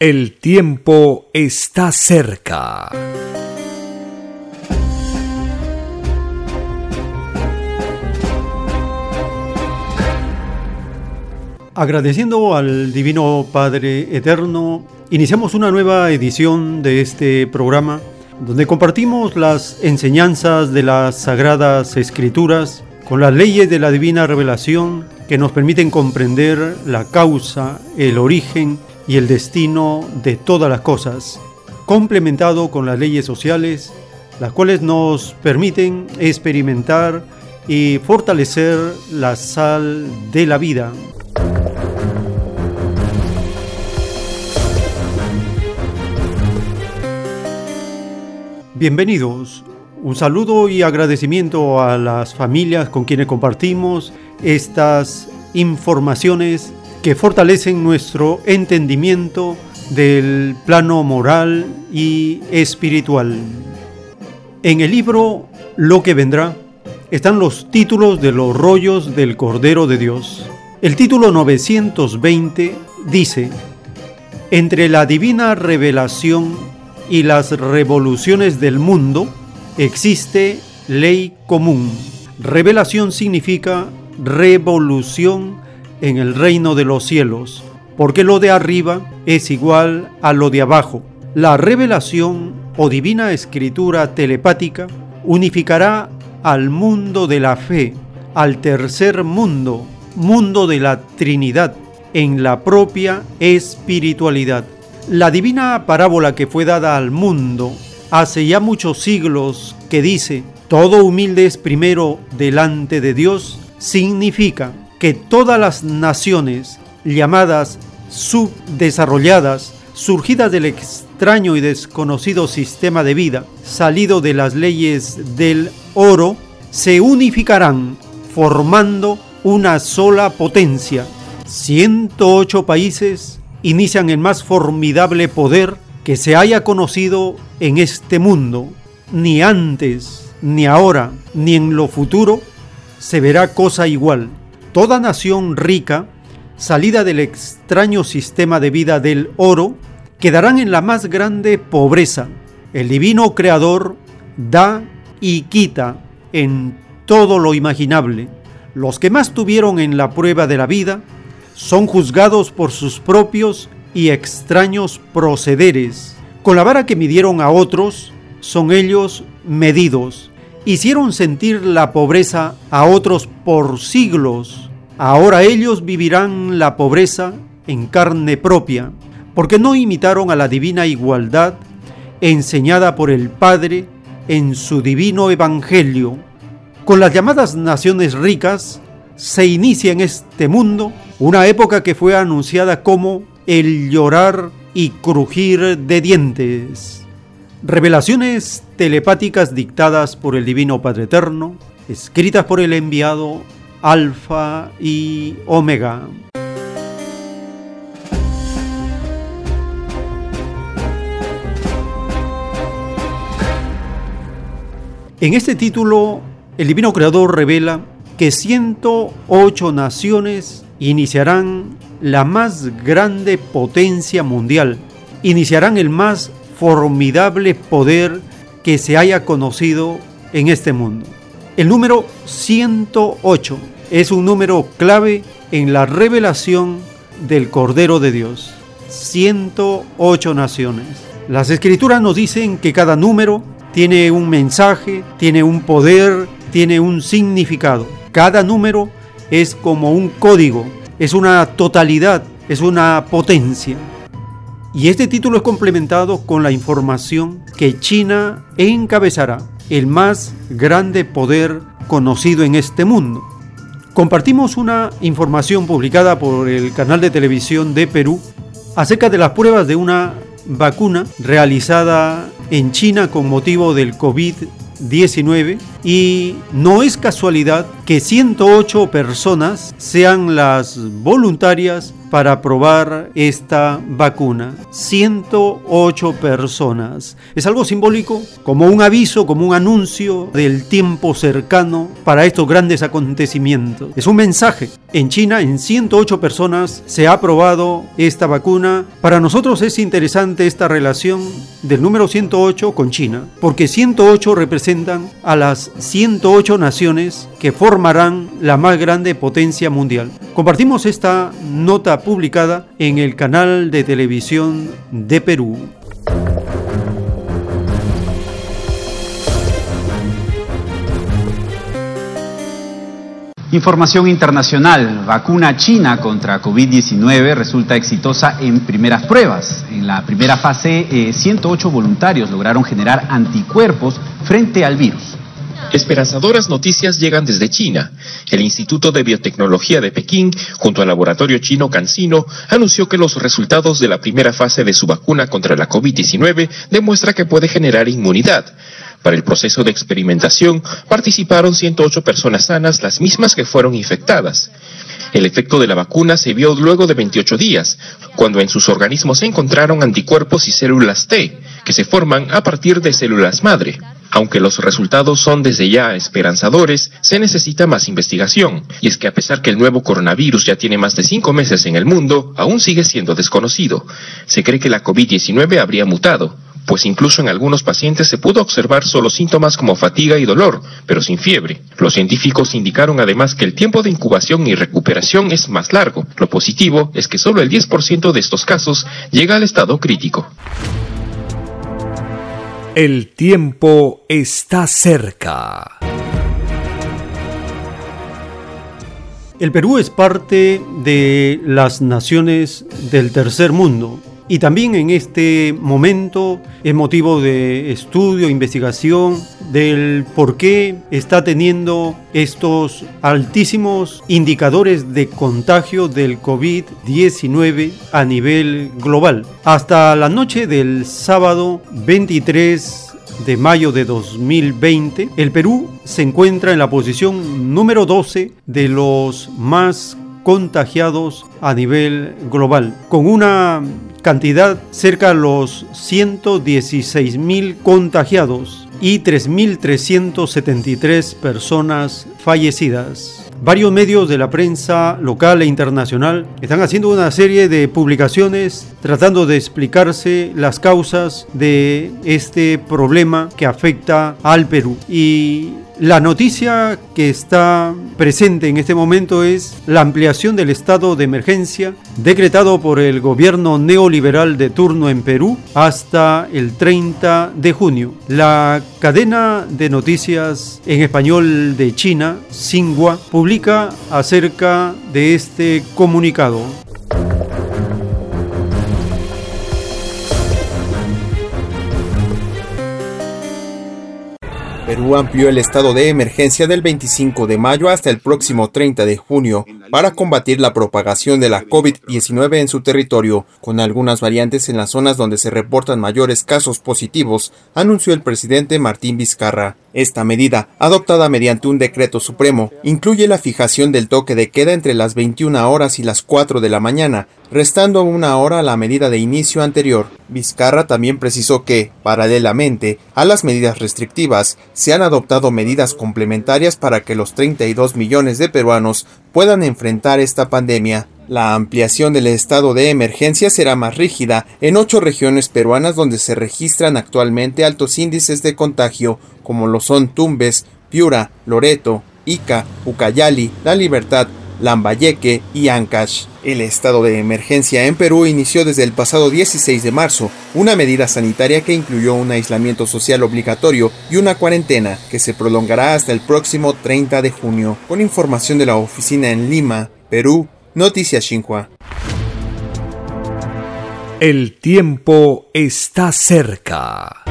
el tiempo está cerca. Agradeciendo al Divino Padre Eterno, iniciamos una nueva edición de este programa donde compartimos las enseñanzas de las Sagradas Escrituras con las leyes de la Divina Revelación que nos permiten comprender la causa, el origen y el destino de todas las cosas, complementado con las leyes sociales, las cuales nos permiten experimentar y fortalecer la sal de la vida. Bienvenidos. Un saludo y agradecimiento a las familias con quienes compartimos estas informaciones que fortalecen nuestro entendimiento del plano moral y espiritual. En el libro Lo que vendrá están los títulos de los rollos del Cordero de Dios. El título 920 dice, Entre la divina revelación y las revoluciones del mundo existe ley común. Revelación significa revolución en el reino de los cielos, porque lo de arriba es igual a lo de abajo. La revelación o divina escritura telepática unificará al mundo de la fe, al tercer mundo, mundo de la Trinidad, en la propia espiritualidad. La divina parábola que fue dada al mundo hace ya muchos siglos que dice, todo humilde es primero delante de Dios, significa que todas las naciones llamadas subdesarrolladas, surgidas del extraño y desconocido sistema de vida, salido de las leyes del oro, se unificarán formando una sola potencia. 108 países inician el más formidable poder que se haya conocido en este mundo. Ni antes, ni ahora, ni en lo futuro se verá cosa igual. Toda nación rica, salida del extraño sistema de vida del oro, quedarán en la más grande pobreza. El divino Creador da y quita en todo lo imaginable. Los que más tuvieron en la prueba de la vida son juzgados por sus propios y extraños procederes. Con la vara que midieron a otros, son ellos medidos hicieron sentir la pobreza a otros por siglos. Ahora ellos vivirán la pobreza en carne propia, porque no imitaron a la divina igualdad enseñada por el Padre en su divino Evangelio. Con las llamadas naciones ricas se inicia en este mundo una época que fue anunciada como el llorar y crujir de dientes. Revelaciones telepáticas dictadas por el Divino Padre Eterno, escritas por el enviado Alfa y Omega. En este título, el Divino Creador revela que 108 naciones iniciarán la más grande potencia mundial, iniciarán el más formidable poder que se haya conocido en este mundo. El número 108 es un número clave en la revelación del Cordero de Dios. 108 naciones. Las escrituras nos dicen que cada número tiene un mensaje, tiene un poder, tiene un significado. Cada número es como un código, es una totalidad, es una potencia. Y este título es complementado con la información que China encabezará el más grande poder conocido en este mundo. Compartimos una información publicada por el canal de televisión de Perú acerca de las pruebas de una vacuna realizada en China con motivo del COVID-19 y no es casualidad que 108 personas sean las voluntarias para probar esta vacuna. 108 personas. Es algo simbólico, como un aviso, como un anuncio del tiempo cercano para estos grandes acontecimientos. Es un mensaje. En China, en 108 personas se ha probado esta vacuna. Para nosotros es interesante esta relación del número 108 con China, porque 108 representan a las 108 naciones que formarán la más grande potencia mundial. Compartimos esta nota publicada en el canal de televisión de Perú. Información internacional. Vacuna china contra COVID-19 resulta exitosa en primeras pruebas. En la primera fase, 108 eh, voluntarios lograron generar anticuerpos frente al virus. Esperanzadoras noticias llegan desde China. El Instituto de Biotecnología de Pekín, junto al laboratorio chino CanSino, anunció que los resultados de la primera fase de su vacuna contra la COVID-19 demuestra que puede generar inmunidad. Para el proceso de experimentación participaron 108 personas sanas, las mismas que fueron infectadas. El efecto de la vacuna se vio luego de 28 días, cuando en sus organismos se encontraron anticuerpos y células T, que se forman a partir de células madre. Aunque los resultados son desde ya esperanzadores, se necesita más investigación. Y es que a pesar que el nuevo coronavirus ya tiene más de cinco meses en el mundo, aún sigue siendo desconocido. Se cree que la COVID-19 habría mutado, pues incluso en algunos pacientes se pudo observar solo síntomas como fatiga y dolor, pero sin fiebre. Los científicos indicaron además que el tiempo de incubación y recuperación es más largo. Lo positivo es que solo el 10% de estos casos llega al estado crítico. El tiempo está cerca. El Perú es parte de las naciones del tercer mundo y también en este momento es motivo de estudio, investigación del por qué está teniendo estos altísimos indicadores de contagio del COVID-19 a nivel global. Hasta la noche del sábado 23 de mayo de 2020, el Perú se encuentra en la posición número 12 de los más contagiados a nivel global, con una cantidad cerca a los 116 mil contagiados y 3.373 personas fallecidas. Varios medios de la prensa local e internacional están haciendo una serie de publicaciones tratando de explicarse las causas de este problema que afecta al Perú. Y la noticia que está presente en este momento es la ampliación del estado de emergencia decretado por el gobierno neoliberal de turno en Perú hasta el 30 de junio. La cadena de noticias en español de China, Xinhua, publica acerca de este comunicado. Perú amplió el estado de emergencia del 25 de mayo hasta el próximo 30 de junio para combatir la propagación de la COVID-19 en su territorio, con algunas variantes en las zonas donde se reportan mayores casos positivos, anunció el presidente Martín Vizcarra. Esta medida, adoptada mediante un decreto supremo, incluye la fijación del toque de queda entre las 21 horas y las 4 de la mañana, restando una hora a la medida de inicio anterior. Vizcarra también precisó que, paralelamente a las medidas restrictivas, se han adoptado medidas complementarias para que los 32 millones de peruanos puedan enfrentar esta pandemia. La ampliación del estado de emergencia será más rígida en ocho regiones peruanas donde se registran actualmente altos índices de contagio, como lo son Tumbes, Piura, Loreto, Ica, Ucayali, La Libertad, Lambayeque y Ancash. El estado de emergencia en Perú inició desde el pasado 16 de marzo, una medida sanitaria que incluyó un aislamiento social obligatorio y una cuarentena que se prolongará hasta el próximo 30 de junio. Con información de la oficina en Lima, Perú, Noticias Xinhua. El tiempo está cerca.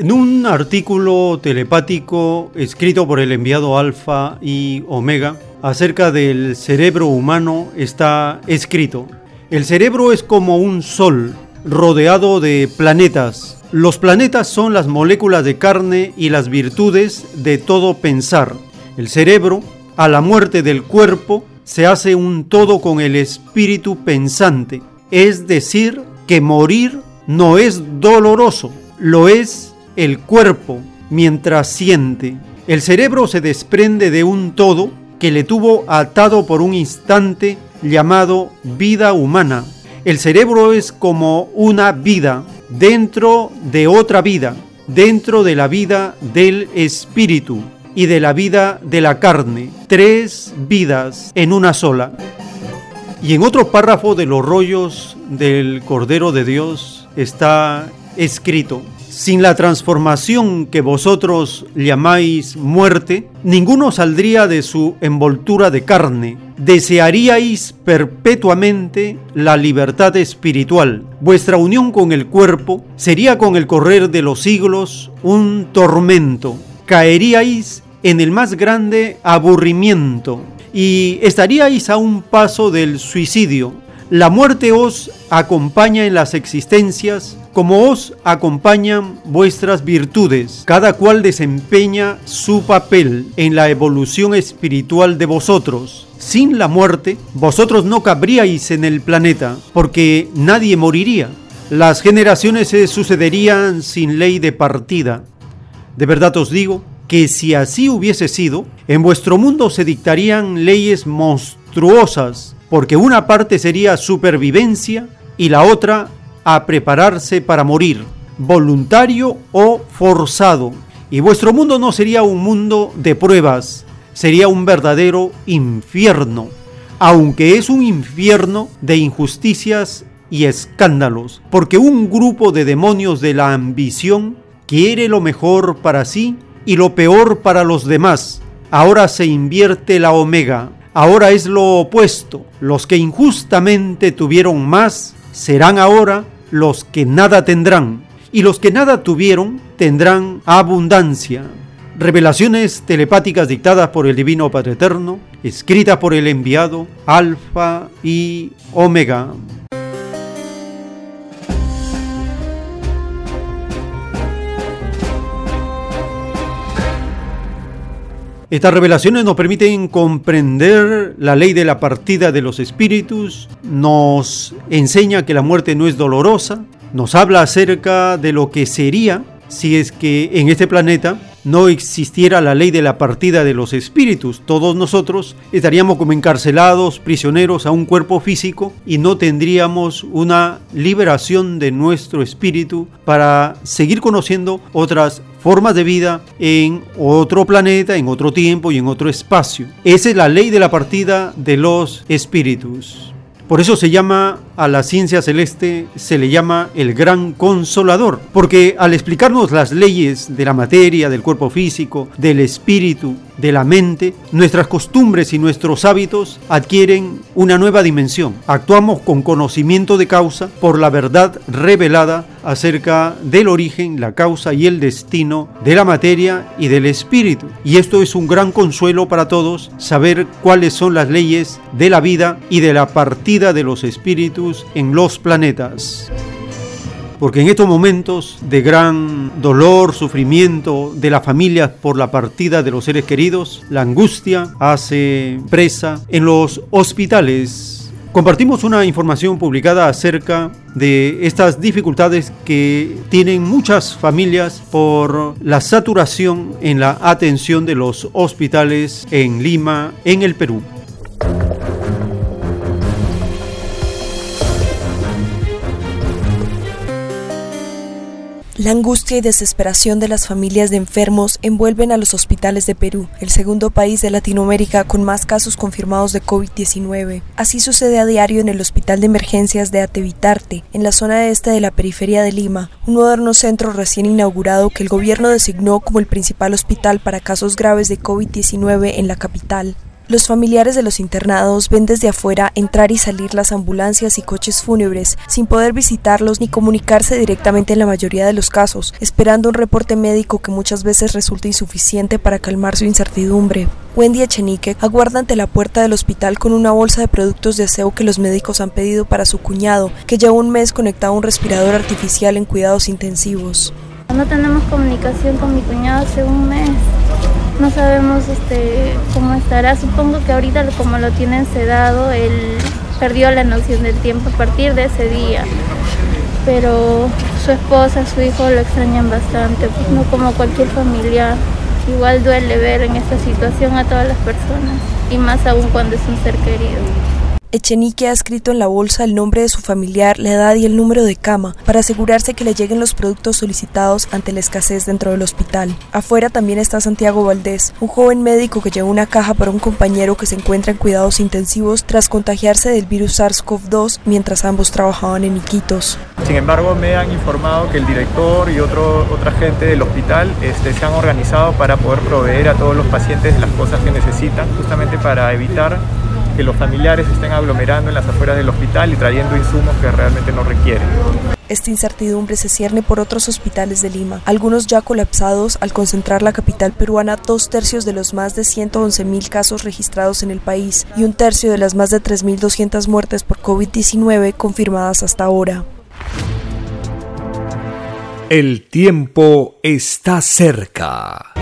En un artículo telepático escrito por el enviado Alfa y Omega acerca del cerebro humano está escrito, el cerebro es como un sol rodeado de planetas. Los planetas son las moléculas de carne y las virtudes de todo pensar. El cerebro, a la muerte del cuerpo, se hace un todo con el espíritu pensante, es decir, que morir no es doloroso, lo es el cuerpo mientras siente. El cerebro se desprende de un todo que le tuvo atado por un instante llamado vida humana. El cerebro es como una vida dentro de otra vida, dentro de la vida del espíritu y de la vida de la carne. Tres vidas en una sola. Y en otro párrafo de los rollos del Cordero de Dios está escrito, sin la transformación que vosotros llamáis muerte, ninguno saldría de su envoltura de carne. Desearíais perpetuamente la libertad espiritual. Vuestra unión con el cuerpo sería con el correr de los siglos un tormento. Caeríais en el más grande aburrimiento y estaríais a un paso del suicidio. La muerte os acompaña en las existencias como os acompañan vuestras virtudes, cada cual desempeña su papel en la evolución espiritual de vosotros. Sin la muerte, vosotros no cabríais en el planeta, porque nadie moriría. Las generaciones se sucederían sin ley de partida. De verdad os digo que si así hubiese sido, en vuestro mundo se dictarían leyes monstruosas, porque una parte sería supervivencia y la otra a prepararse para morir, voluntario o forzado. Y vuestro mundo no sería un mundo de pruebas, sería un verdadero infierno, aunque es un infierno de injusticias y escándalos, porque un grupo de demonios de la ambición quiere lo mejor para sí y lo peor para los demás. Ahora se invierte la omega, ahora es lo opuesto. Los que injustamente tuvieron más serán ahora los que nada tendrán, y los que nada tuvieron tendrán abundancia. Revelaciones telepáticas dictadas por el Divino Padre Eterno, escritas por el enviado Alfa y Omega. Estas revelaciones nos permiten comprender la ley de la partida de los espíritus, nos enseña que la muerte no es dolorosa, nos habla acerca de lo que sería si es que en este planeta no existiera la ley de la partida de los espíritus, todos nosotros estaríamos como encarcelados, prisioneros a un cuerpo físico y no tendríamos una liberación de nuestro espíritu para seguir conociendo otras formas de vida en otro planeta, en otro tiempo y en otro espacio. Esa es la ley de la partida de los espíritus. Por eso se llama a la ciencia celeste, se le llama el gran consolador, porque al explicarnos las leyes de la materia, del cuerpo físico, del espíritu, de la mente, nuestras costumbres y nuestros hábitos adquieren una nueva dimensión. Actuamos con conocimiento de causa por la verdad revelada acerca del origen, la causa y el destino de la materia y del espíritu. Y esto es un gran consuelo para todos, saber cuáles son las leyes de la vida y de la partida de los espíritus en los planetas porque en estos momentos de gran dolor, sufrimiento de la familia por la partida de los seres queridos, la angustia hace presa en los hospitales. Compartimos una información publicada acerca de estas dificultades que tienen muchas familias por la saturación en la atención de los hospitales en Lima, en el Perú. La angustia y desesperación de las familias de enfermos envuelven a los hospitales de Perú, el segundo país de Latinoamérica con más casos confirmados de COVID-19. Así sucede a diario en el Hospital de Emergencias de Atevitarte, en la zona este de la periferia de Lima, un moderno centro recién inaugurado que el gobierno designó como el principal hospital para casos graves de COVID-19 en la capital. Los familiares de los internados ven desde afuera entrar y salir las ambulancias y coches fúnebres sin poder visitarlos ni comunicarse directamente en la mayoría de los casos, esperando un reporte médico que muchas veces resulta insuficiente para calmar su incertidumbre. Wendy Echenique aguarda ante la puerta del hospital con una bolsa de productos de aseo que los médicos han pedido para su cuñado, que lleva un mes conectado a un respirador artificial en cuidados intensivos. No tenemos comunicación con mi cuñado hace un mes no sabemos este, cómo estará. Supongo que ahorita como lo tienen sedado, él perdió la noción del tiempo a partir de ese día. Pero su esposa, su hijo lo extrañan bastante, pues no como cualquier familia. Igual duele ver en esta situación a todas las personas y más aún cuando es un ser querido. Echenique ha escrito en la bolsa el nombre de su familiar, la edad y el número de cama para asegurarse que le lleguen los productos solicitados ante la escasez dentro del hospital. Afuera también está Santiago Valdés, un joven médico que lleva una caja para un compañero que se encuentra en cuidados intensivos tras contagiarse del virus SARS-CoV-2 mientras ambos trabajaban en Iquitos. Sin embargo, me han informado que el director y otro, otra gente del hospital este, se han organizado para poder proveer a todos los pacientes las cosas que necesitan, justamente para evitar que los familiares estén aglomerando en las afueras del hospital y trayendo insumos que realmente no requieren. Esta incertidumbre se cierne por otros hospitales de Lima, algunos ya colapsados al concentrar la capital peruana dos tercios de los más de 111 mil casos registrados en el país y un tercio de las más de 3.200 muertes por COVID-19 confirmadas hasta ahora. El tiempo está cerca.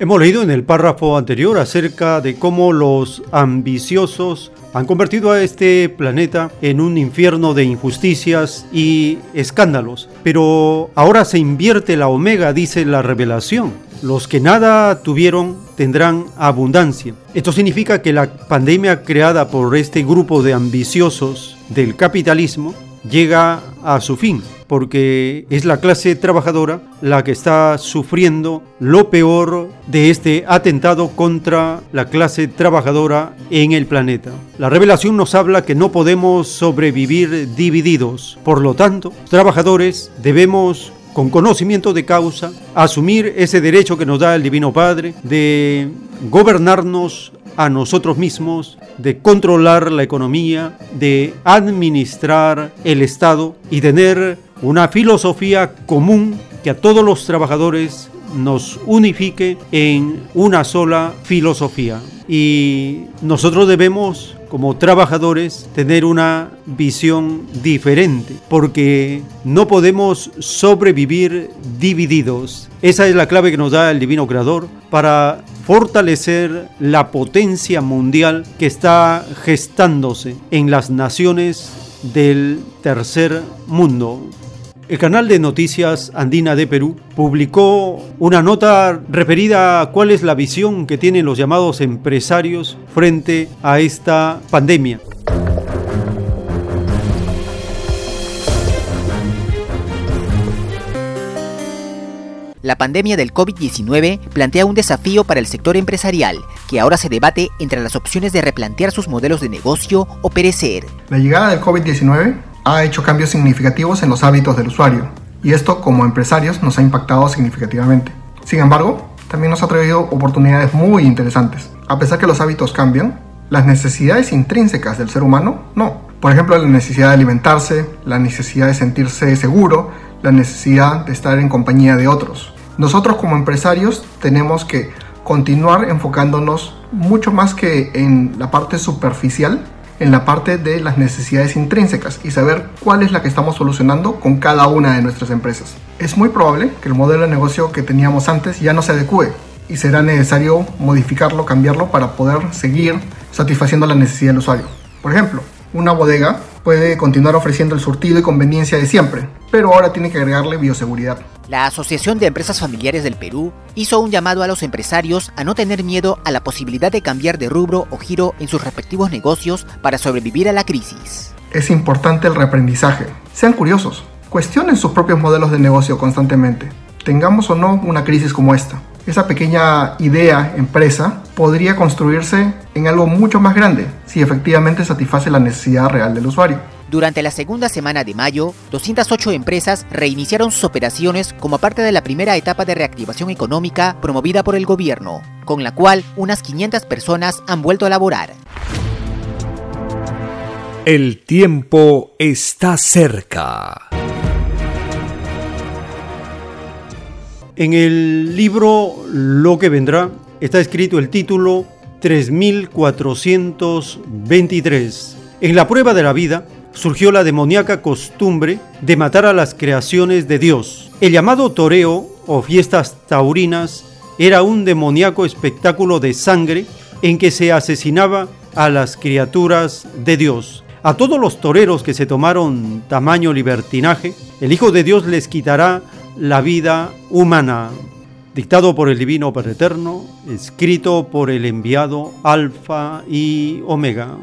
Hemos leído en el párrafo anterior acerca de cómo los ambiciosos han convertido a este planeta en un infierno de injusticias y escándalos. Pero ahora se invierte la omega, dice la revelación. Los que nada tuvieron tendrán abundancia. Esto significa que la pandemia creada por este grupo de ambiciosos del capitalismo llega a su fin porque es la clase trabajadora la que está sufriendo lo peor de este atentado contra la clase trabajadora en el planeta. La revelación nos habla que no podemos sobrevivir divididos, por lo tanto, trabajadores debemos con conocimiento de causa, asumir ese derecho que nos da el Divino Padre de gobernarnos a nosotros mismos, de controlar la economía, de administrar el Estado y tener una filosofía común que a todos los trabajadores nos unifique en una sola filosofía. Y nosotros debemos como trabajadores tener una visión diferente, porque no podemos sobrevivir divididos. Esa es la clave que nos da el Divino Creador para fortalecer la potencia mundial que está gestándose en las naciones del tercer mundo. El canal de noticias Andina de Perú publicó una nota referida a cuál es la visión que tienen los llamados empresarios frente a esta pandemia. La pandemia del COVID-19 plantea un desafío para el sector empresarial, que ahora se debate entre las opciones de replantear sus modelos de negocio o perecer. La llegada del COVID-19 ha hecho cambios significativos en los hábitos del usuario, y esto como empresarios nos ha impactado significativamente. Sin embargo, también nos ha traído oportunidades muy interesantes. A pesar que los hábitos cambian, las necesidades intrínsecas del ser humano no. Por ejemplo, la necesidad de alimentarse, la necesidad de sentirse seguro, la necesidad de estar en compañía de otros. Nosotros como empresarios tenemos que continuar enfocándonos mucho más que en la parte superficial en la parte de las necesidades intrínsecas y saber cuál es la que estamos solucionando con cada una de nuestras empresas. Es muy probable que el modelo de negocio que teníamos antes ya no se adecue y será necesario modificarlo, cambiarlo para poder seguir satisfaciendo la necesidad del usuario. Por ejemplo, una bodega puede continuar ofreciendo el surtido y conveniencia de siempre, pero ahora tiene que agregarle bioseguridad. La Asociación de Empresas Familiares del Perú hizo un llamado a los empresarios a no tener miedo a la posibilidad de cambiar de rubro o giro en sus respectivos negocios para sobrevivir a la crisis. es importante el reaprendizaje. Sean curiosos, cuestionen sus propios modelos de negocio constantemente. Tengamos o no una crisis como esta. Esa pequeña idea, empresa, podría construirse en algo mucho más grande si efectivamente satisface la necesidad real del usuario. Durante la segunda semana de mayo, 208 empresas reiniciaron sus operaciones como parte de la primera etapa de reactivación económica promovida por el gobierno, con la cual unas 500 personas han vuelto a laborar. El tiempo está cerca. En el libro Lo que vendrá está escrito el título 3423. En la prueba de la vida, surgió la demoníaca costumbre de matar a las creaciones de Dios. El llamado toreo o fiestas taurinas era un demoníaco espectáculo de sangre en que se asesinaba a las criaturas de Dios. A todos los toreros que se tomaron tamaño libertinaje, el Hijo de Dios les quitará la vida humana. Dictado por el Divino Padre Eterno, escrito por el enviado Alfa y Omega.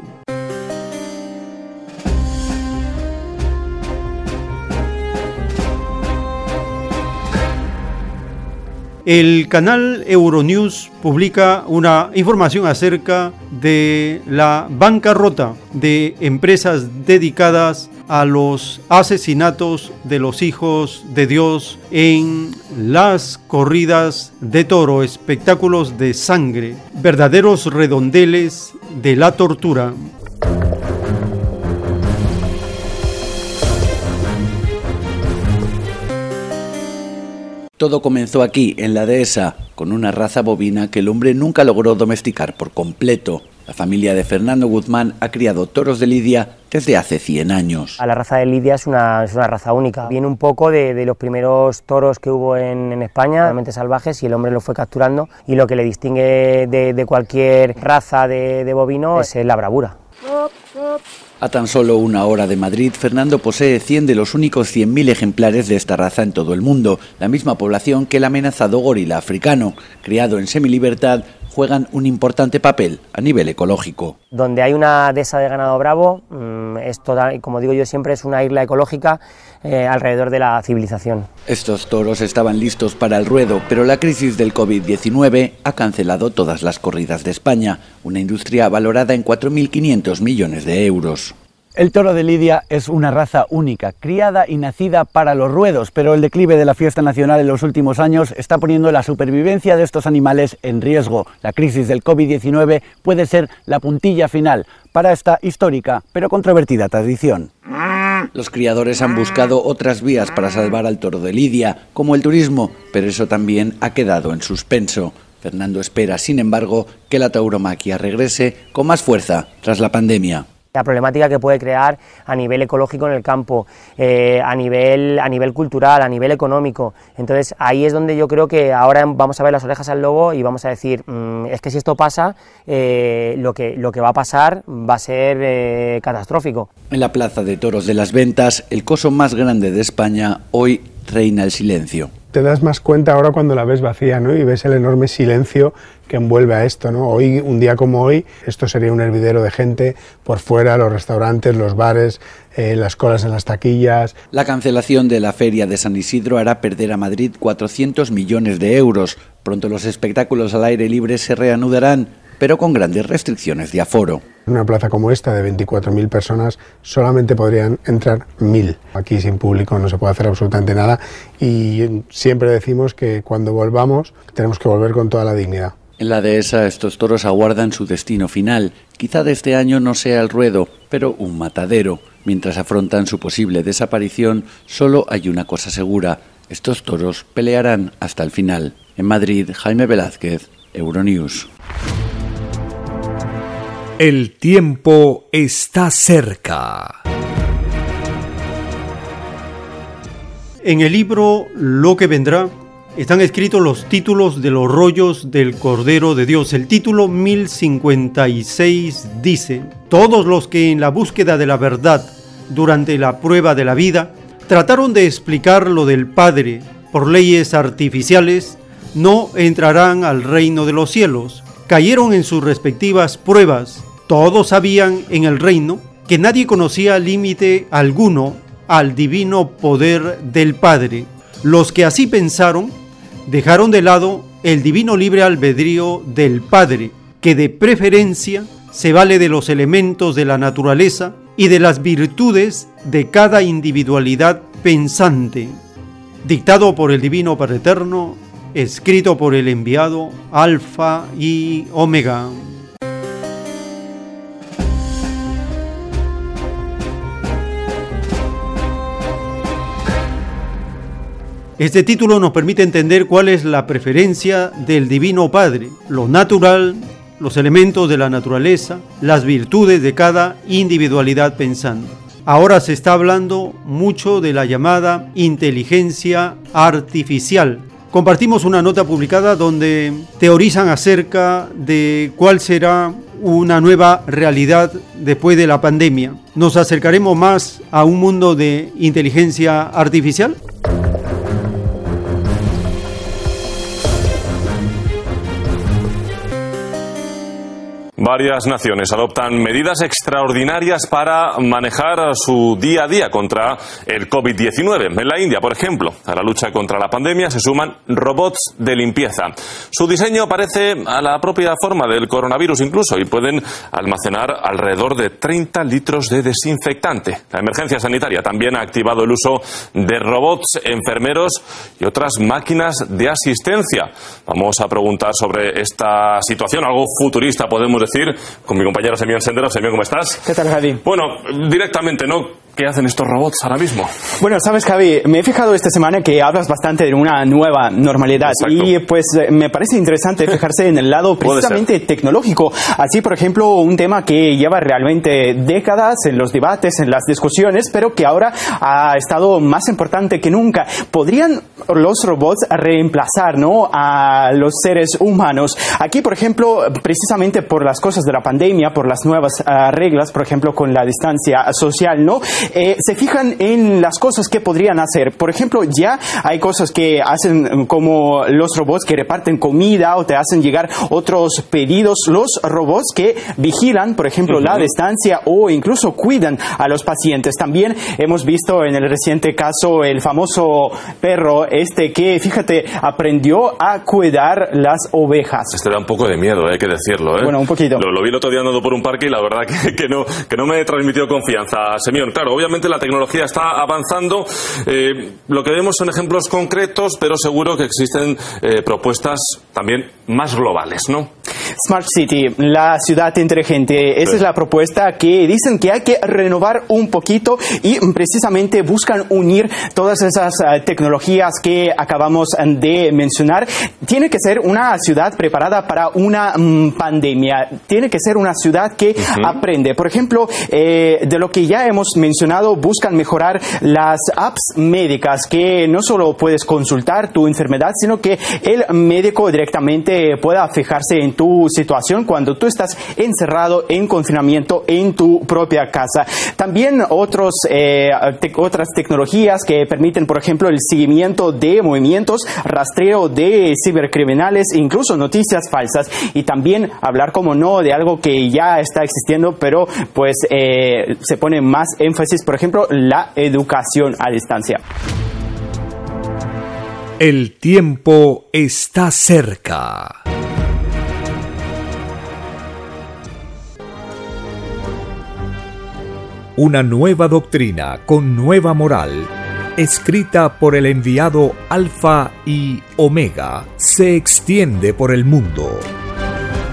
El canal Euronews publica una información acerca de la bancarrota de empresas dedicadas a los asesinatos de los hijos de Dios en las corridas de toro, espectáculos de sangre, verdaderos redondeles de la tortura. Todo comenzó aquí, en la dehesa, con una raza bovina que el hombre nunca logró domesticar por completo. La familia de Fernando Guzmán ha criado toros de Lidia desde hace 100 años. la raza de Lidia es una, es una raza única. Viene un poco de, los primeros toros que hubo en, España, realmente salvajes, y el hombre los fue capturando. Y lo que le distingue de, cualquier raza de, de bovino es la bravura. A tan solo una hora de Madrid, Fernando posee 100 de los únicos 100.000 ejemplares de esta raza en todo el mundo, la misma población que el amenazado gorila africano. Criado en semilibertad, juegan un importante papel a nivel ecológico. Donde hay una dehesa de ganado bravo, mm, es toda, como digo yo siempre, es una isla ecológica eh, alrededor de la civilización. Estos toros estaban listos para el ruedo, pero la crisis del COVID-19 ha cancelado todas las corridas de España, una industria valorada en 4.500 millones de euros. El toro de Lidia es una raza única, criada y nacida para los ruedos, pero el declive de la fiesta nacional en los últimos años está poniendo la supervivencia de estos animales en riesgo. La crisis del COVID-19 puede ser la puntilla final para esta histórica pero controvertida tradición. Los criadores han buscado otras vías para salvar al toro de Lidia, como el turismo, pero eso también ha quedado en suspenso. Fernando espera, sin embargo, que la tauromaquia regrese con más fuerza tras la pandemia la problemática que puede crear a nivel ecológico en el campo, eh, a, nivel, a nivel cultural, a nivel económico. Entonces ahí es donde yo creo que ahora vamos a ver las orejas al lobo y vamos a decir, mm, es que si esto pasa, eh, lo, que, lo que va a pasar va a ser eh, catastrófico. En la Plaza de Toros de las Ventas, el coso más grande de España, hoy reina el silencio te das más cuenta ahora cuando la ves vacía, ¿no? Y ves el enorme silencio que envuelve a esto, ¿no? Hoy, un día como hoy, esto sería un hervidero de gente por fuera, los restaurantes, los bares, eh, las colas en las taquillas. La cancelación de la feria de San Isidro hará perder a Madrid 400 millones de euros. Pronto los espectáculos al aire libre se reanudarán, pero con grandes restricciones de aforo. En una plaza como esta de 24.000 personas solamente podrían entrar 1.000. Aquí sin público no se puede hacer absolutamente nada y siempre decimos que cuando volvamos tenemos que volver con toda la dignidad. En la dehesa estos toros aguardan su destino final. Quizá de este año no sea el ruedo, pero un matadero. Mientras afrontan su posible desaparición, solo hay una cosa segura. Estos toros pelearán hasta el final. En Madrid, Jaime Velázquez, Euronews. El tiempo está cerca. En el libro Lo que vendrá están escritos los títulos de los rollos del Cordero de Dios. El título 1056 dice, todos los que en la búsqueda de la verdad durante la prueba de la vida trataron de explicar lo del Padre por leyes artificiales, no entrarán al reino de los cielos. Cayeron en sus respectivas pruebas todos sabían en el reino que nadie conocía límite alguno al divino poder del Padre. Los que así pensaron dejaron de lado el divino libre albedrío del Padre, que de preferencia se vale de los elementos de la naturaleza y de las virtudes de cada individualidad pensante. Dictado por el Divino Padre Eterno, escrito por el enviado Alfa y Omega. Este título nos permite entender cuál es la preferencia del Divino Padre, lo natural, los elementos de la naturaleza, las virtudes de cada individualidad pensante. Ahora se está hablando mucho de la llamada inteligencia artificial. Compartimos una nota publicada donde teorizan acerca de cuál será una nueva realidad después de la pandemia. ¿Nos acercaremos más a un mundo de inteligencia artificial? Varias naciones adoptan medidas extraordinarias para manejar su día a día contra el COVID-19. En la India, por ejemplo, a la lucha contra la pandemia se suman robots de limpieza. Su diseño parece a la propia forma del coronavirus incluso y pueden almacenar alrededor de 30 litros de desinfectante. La emergencia sanitaria también ha activado el uso de robots, enfermeros y otras máquinas de asistencia. Vamos a preguntar sobre esta situación, algo futurista podemos decir con mi compañero Semyon Sendero. Semyon, ¿cómo estás? ¿Qué tal, Javi? Bueno, directamente, ¿no? ¿Qué hacen estos robots ahora mismo? Bueno, sabes, Javi, me he fijado esta semana que hablas bastante de una nueva normalidad y pues eh, me parece interesante fijarse en el lado precisamente tecnológico. Así, por ejemplo, un tema que lleva realmente décadas en los debates, en las discusiones, pero que ahora ha estado más importante que nunca. ¿Podrían los robots reemplazar ¿no? a los seres humanos? Aquí, por ejemplo, precisamente por las cosas de la pandemia, por las nuevas uh, reglas, por ejemplo, con la distancia social, ¿no? Eh, se fijan en las cosas que podrían hacer. Por ejemplo, ya hay cosas que hacen como los robots que reparten comida o te hacen llegar otros pedidos. Los robots que vigilan, por ejemplo, uh -huh. la distancia o incluso cuidan a los pacientes. También hemos visto en el reciente caso el famoso perro este que, fíjate, aprendió a cuidar las ovejas. Este da un poco de miedo, hay que decirlo. ¿eh? Bueno, un poquito. Lo, lo, vi el otro día andando por un parque y la verdad que, que, no, que no me transmitió confianza. Semión, claro, obviamente la tecnología está avanzando. Eh, lo que vemos son ejemplos concretos, pero seguro que existen eh, propuestas también más globales, ¿no? Smart City, la ciudad inteligente. Esa sí. es la propuesta que dicen que hay que renovar un poquito y precisamente buscan unir todas esas uh, tecnologías que acabamos de mencionar. Tiene que ser una ciudad preparada para una um, pandemia. Tiene que ser una ciudad que uh -huh. aprende. Por ejemplo, eh, de lo que ya hemos mencionado, buscan mejorar las apps médicas que no solo puedes consultar tu enfermedad, sino que el médico directamente pueda fijarse en tu situación cuando tú estás encerrado en confinamiento en tu propia casa. También otros, eh, te otras tecnologías que permiten, por ejemplo, el seguimiento de movimientos, rastreo de cibercriminales, incluso noticias falsas y también hablar, como no, de algo que ya está existiendo, pero pues eh, se pone más énfasis, por ejemplo, la educación a distancia. El tiempo está cerca. Una nueva doctrina con nueva moral, escrita por el enviado Alfa y Omega, se extiende por el mundo.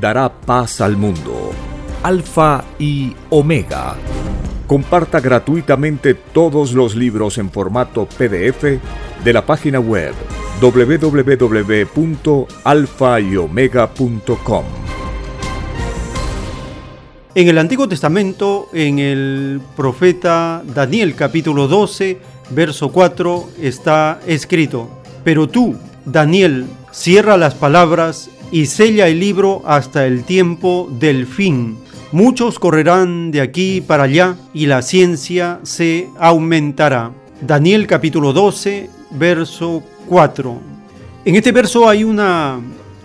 dará paz al mundo. Alfa y Omega. Comparta gratuitamente todos los libros en formato PDF de la página web www.alfayomega.com. En el Antiguo Testamento, en el profeta Daniel capítulo 12, verso 4, está escrito, Pero tú, Daniel, cierra las palabras y sella el libro hasta el tiempo del fin. Muchos correrán de aquí para allá y la ciencia se aumentará. Daniel capítulo 12, verso 4. En este verso hay una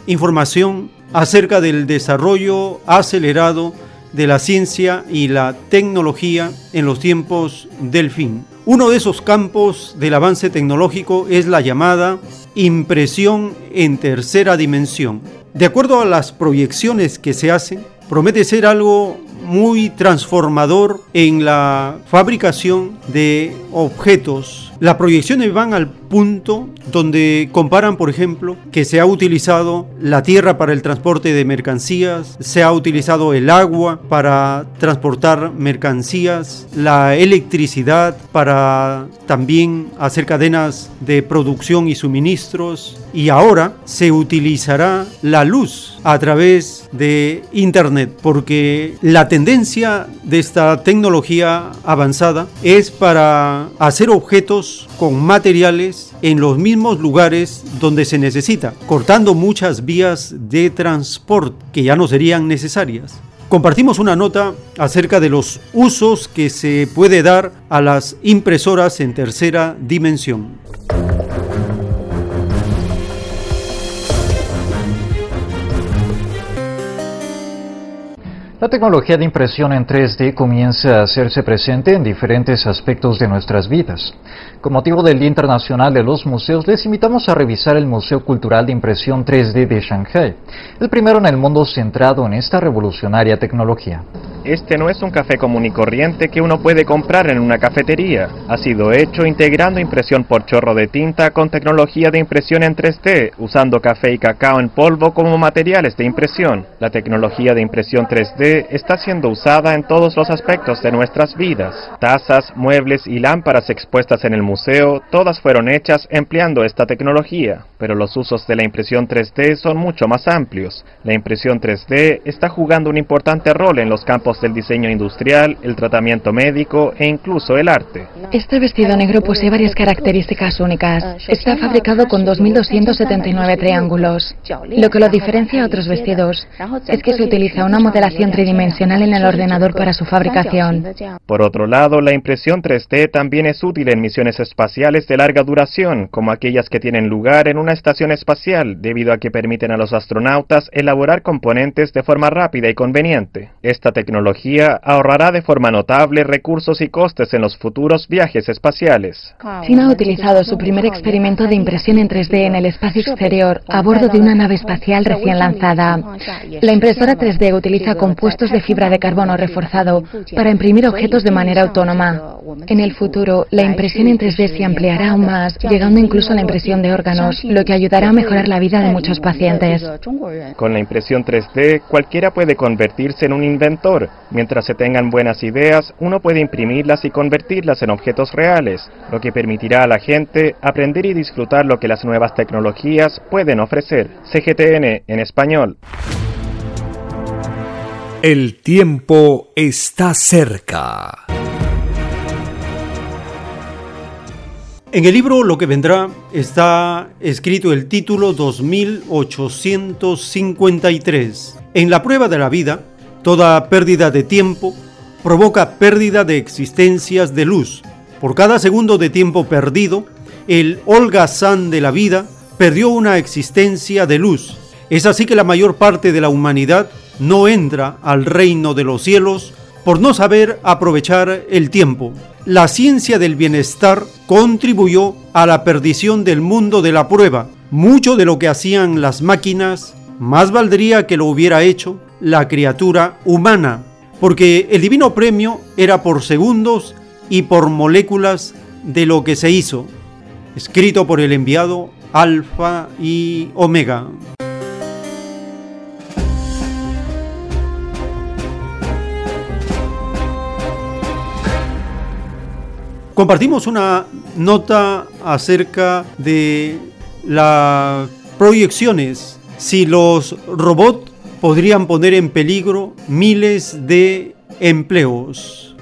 información acerca del desarrollo acelerado de la ciencia y la tecnología en los tiempos del fin. Uno de esos campos del avance tecnológico es la llamada impresión en tercera dimensión. De acuerdo a las proyecciones que se hacen, promete ser algo muy transformador en la fabricación de objetos. Las proyecciones van al punto donde comparan, por ejemplo, que se ha utilizado la tierra para el transporte de mercancías, se ha utilizado el agua para transportar mercancías, la electricidad para también hacer cadenas de producción y suministros y ahora se utilizará la luz a través de Internet porque la tendencia de esta tecnología avanzada es para hacer objetos con materiales en los mismos lugares donde se necesita, cortando muchas vías de transporte que ya no serían necesarias. Compartimos una nota acerca de los usos que se puede dar a las impresoras en tercera dimensión. La tecnología de impresión en 3D comienza a hacerse presente en diferentes aspectos de nuestras vidas. Con motivo del Día Internacional de los Museos, les invitamos a revisar el Museo Cultural de Impresión 3D de Shanghai, el primero en el mundo centrado en esta revolucionaria tecnología. Este no es un café común y corriente que uno puede comprar en una cafetería. Ha sido hecho integrando impresión por chorro de tinta con tecnología de impresión en 3D, usando café y cacao en polvo como materiales de impresión. La tecnología de impresión 3D está siendo usada en todos los aspectos de nuestras vidas. Tazas, muebles y lámparas expuestas en el museo, todas fueron hechas empleando esta tecnología, pero los usos de la impresión 3D son mucho más amplios. La impresión 3D está jugando un importante rol en los campos del diseño industrial, el tratamiento médico e incluso el arte. Este vestido negro posee varias características únicas. Está fabricado con 2.279 triángulos. Lo que lo diferencia a otros vestidos es que se utiliza una modelación tridimensional en el ordenador para su fabricación. Por otro lado, la impresión 3D también es útil en misiones espaciales de larga duración, como aquellas que tienen lugar en una estación espacial, debido a que permiten a los astronautas elaborar componentes de forma rápida y conveniente. Esta tecnología ahorrará de forma notable recursos y costes en los futuros viajes espaciales. China ha utilizado su primer experimento de impresión en 3D en el espacio exterior a bordo de una nave espacial recién lanzada. La impresora 3D utiliza compuestos de fibra de carbono reforzado para imprimir objetos de manera autónoma. En el futuro, la impresión en 3D se ampliará aún más, llegando incluso a la impresión de órganos, lo que ayudará a mejorar la vida de muchos pacientes. Con la impresión 3D, cualquiera puede convertirse en un inventor. Mientras se tengan buenas ideas, uno puede imprimirlas y convertirlas en objetos reales, lo que permitirá a la gente aprender y disfrutar lo que las nuevas tecnologías pueden ofrecer. CGTN en español. El tiempo está cerca. En el libro Lo que vendrá está escrito el título 2853. En la prueba de la vida, toda pérdida de tiempo provoca pérdida de existencias de luz. Por cada segundo de tiempo perdido, el holgazán de la vida perdió una existencia de luz. Es así que la mayor parte de la humanidad no entra al reino de los cielos por no saber aprovechar el tiempo la ciencia del bienestar contribuyó a la perdición del mundo de la prueba. Mucho de lo que hacían las máquinas más valdría que lo hubiera hecho la criatura humana, porque el divino premio era por segundos y por moléculas de lo que se hizo, escrito por el enviado Alfa y Omega. Compartimos una nota acerca de las proyecciones. Si los robots podrían poner en peligro miles de empleos.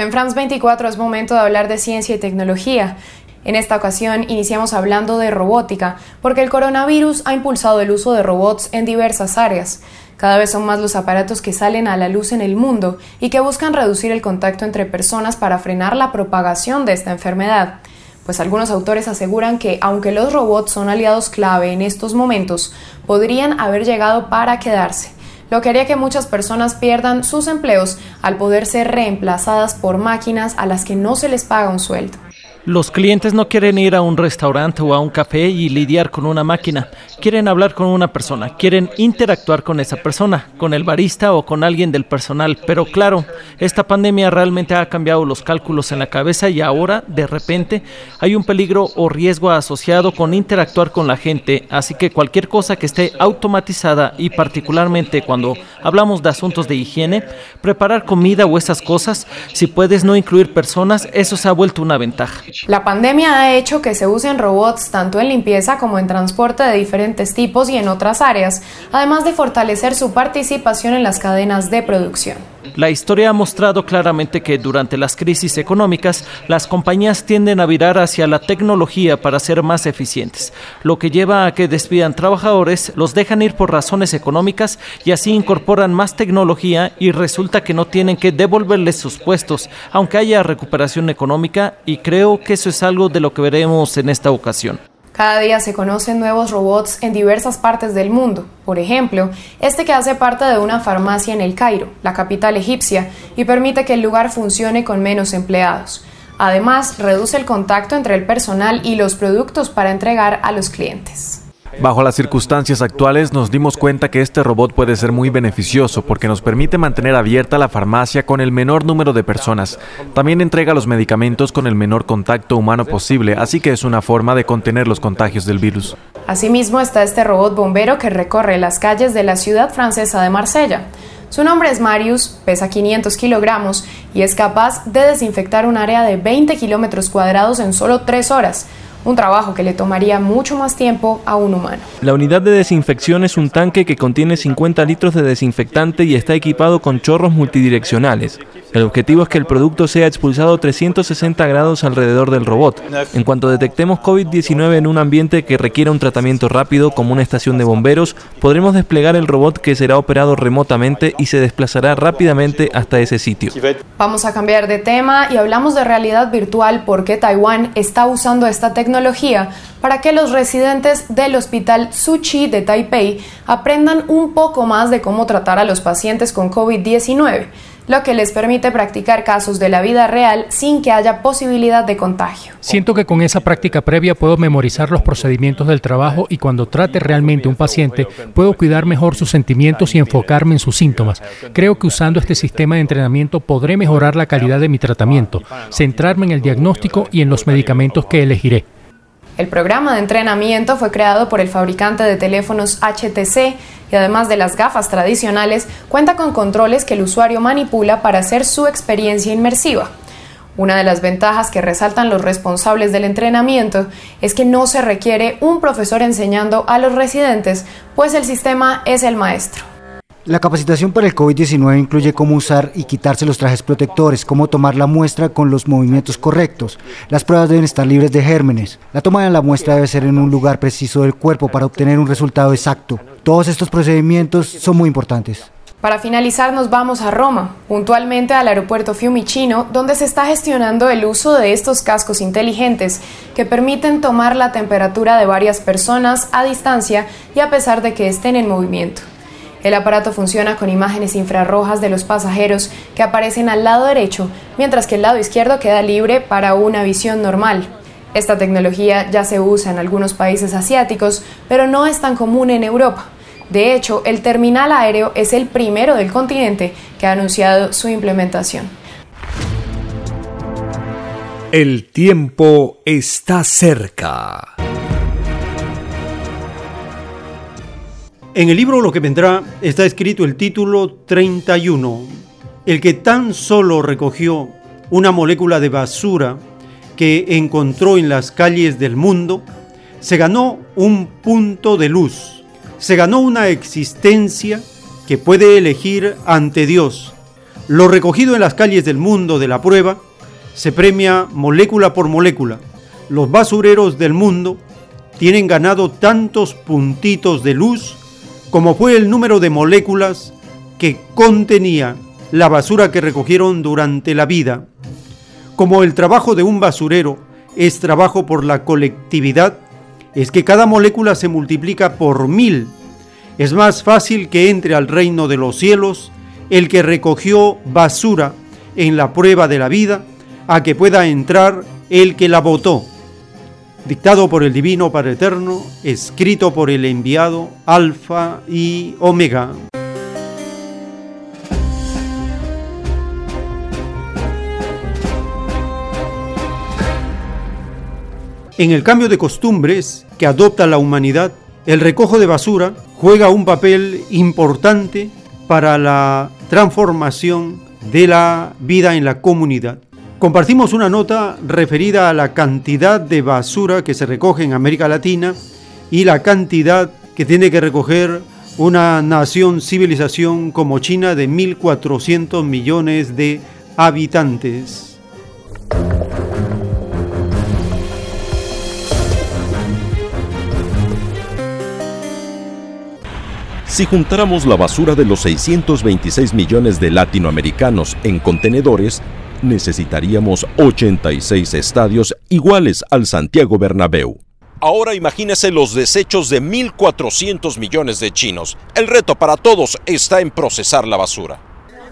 En France 24 es momento de hablar de ciencia y tecnología. En esta ocasión iniciamos hablando de robótica, porque el coronavirus ha impulsado el uso de robots en diversas áreas. Cada vez son más los aparatos que salen a la luz en el mundo y que buscan reducir el contacto entre personas para frenar la propagación de esta enfermedad. Pues algunos autores aseguran que, aunque los robots son aliados clave en estos momentos, podrían haber llegado para quedarse, lo que haría que muchas personas pierdan sus empleos al poder ser reemplazadas por máquinas a las que no se les paga un sueldo. Los clientes no quieren ir a un restaurante o a un café y lidiar con una máquina. Quieren hablar con una persona, quieren interactuar con esa persona, con el barista o con alguien del personal. Pero claro, esta pandemia realmente ha cambiado los cálculos en la cabeza y ahora, de repente, hay un peligro o riesgo asociado con interactuar con la gente. Así que cualquier cosa que esté automatizada y particularmente cuando hablamos de asuntos de higiene, preparar comida o esas cosas, si puedes no incluir personas, eso se ha vuelto una ventaja. La pandemia ha hecho que se usen robots tanto en limpieza como en transporte de diferentes tipos y en otras áreas, además de fortalecer su participación en las cadenas de producción. La historia ha mostrado claramente que durante las crisis económicas las compañías tienden a virar hacia la tecnología para ser más eficientes, lo que lleva a que despidan trabajadores, los dejan ir por razones económicas y así incorporan más tecnología y resulta que no tienen que devolverles sus puestos, aunque haya recuperación económica y creo que eso es algo de lo que veremos en esta ocasión. Cada día se conocen nuevos robots en diversas partes del mundo. Por ejemplo, este que hace parte de una farmacia en el Cairo, la capital egipcia, y permite que el lugar funcione con menos empleados. Además, reduce el contacto entre el personal y los productos para entregar a los clientes. Bajo las circunstancias actuales nos dimos cuenta que este robot puede ser muy beneficioso porque nos permite mantener abierta la farmacia con el menor número de personas. También entrega los medicamentos con el menor contacto humano posible, así que es una forma de contener los contagios del virus. Asimismo está este robot bombero que recorre las calles de la ciudad francesa de Marsella. Su nombre es Marius, pesa 500 kilogramos y es capaz de desinfectar un área de 20 kilómetros cuadrados en solo 3 horas un trabajo que le tomaría mucho más tiempo a un humano. La unidad de desinfección es un tanque que contiene 50 litros de desinfectante y está equipado con chorros multidireccionales. El objetivo es que el producto sea expulsado 360 grados alrededor del robot. En cuanto detectemos COVID-19 en un ambiente que requiera un tratamiento rápido como una estación de bomberos, podremos desplegar el robot que será operado remotamente y se desplazará rápidamente hasta ese sitio. Vamos a cambiar de tema y hablamos de realidad virtual porque Taiwán está usando esta tecnología para que los residentes del Hospital Suchi de Taipei aprendan un poco más de cómo tratar a los pacientes con COVID-19 lo que les permite practicar casos de la vida real sin que haya posibilidad de contagio. Siento que con esa práctica previa puedo memorizar los procedimientos del trabajo y cuando trate realmente un paciente puedo cuidar mejor sus sentimientos y enfocarme en sus síntomas. Creo que usando este sistema de entrenamiento podré mejorar la calidad de mi tratamiento, centrarme en el diagnóstico y en los medicamentos que elegiré. El programa de entrenamiento fue creado por el fabricante de teléfonos HTC y además de las gafas tradicionales, cuenta con controles que el usuario manipula para hacer su experiencia inmersiva. Una de las ventajas que resaltan los responsables del entrenamiento es que no se requiere un profesor enseñando a los residentes, pues el sistema es el maestro. La capacitación para el COVID-19 incluye cómo usar y quitarse los trajes protectores, cómo tomar la muestra con los movimientos correctos. Las pruebas deben estar libres de gérmenes. La toma de la muestra debe ser en un lugar preciso del cuerpo para obtener un resultado exacto. Todos estos procedimientos son muy importantes. Para finalizar nos vamos a Roma, puntualmente al aeropuerto Fiumicino, donde se está gestionando el uso de estos cascos inteligentes que permiten tomar la temperatura de varias personas a distancia y a pesar de que estén en movimiento. El aparato funciona con imágenes infrarrojas de los pasajeros que aparecen al lado derecho, mientras que el lado izquierdo queda libre para una visión normal. Esta tecnología ya se usa en algunos países asiáticos, pero no es tan común en Europa. De hecho, el terminal aéreo es el primero del continente que ha anunciado su implementación. El tiempo está cerca. En el libro Lo que vendrá está escrito el título 31, el que tan solo recogió una molécula de basura que encontró en las calles del mundo, se ganó un punto de luz, se ganó una existencia que puede elegir ante Dios. Lo recogido en las calles del mundo de la prueba se premia molécula por molécula. Los basureros del mundo tienen ganado tantos puntitos de luz como fue el número de moléculas que contenía la basura que recogieron durante la vida. Como el trabajo de un basurero es trabajo por la colectividad, es que cada molécula se multiplica por mil. Es más fácil que entre al reino de los cielos el que recogió basura en la prueba de la vida a que pueda entrar el que la votó. Dictado por el Divino Padre Eterno, escrito por el enviado Alfa y Omega. En el cambio de costumbres que adopta la humanidad, el recojo de basura juega un papel importante para la transformación de la vida en la comunidad. Compartimos una nota referida a la cantidad de basura que se recoge en América Latina y la cantidad que tiene que recoger una nación civilización como China de 1.400 millones de habitantes. Si juntáramos la basura de los 626 millones de latinoamericanos en contenedores, necesitaríamos 86 estadios iguales al Santiago Bernabéu. Ahora imagínese los desechos de 1.400 millones de chinos. El reto para todos está en procesar la basura.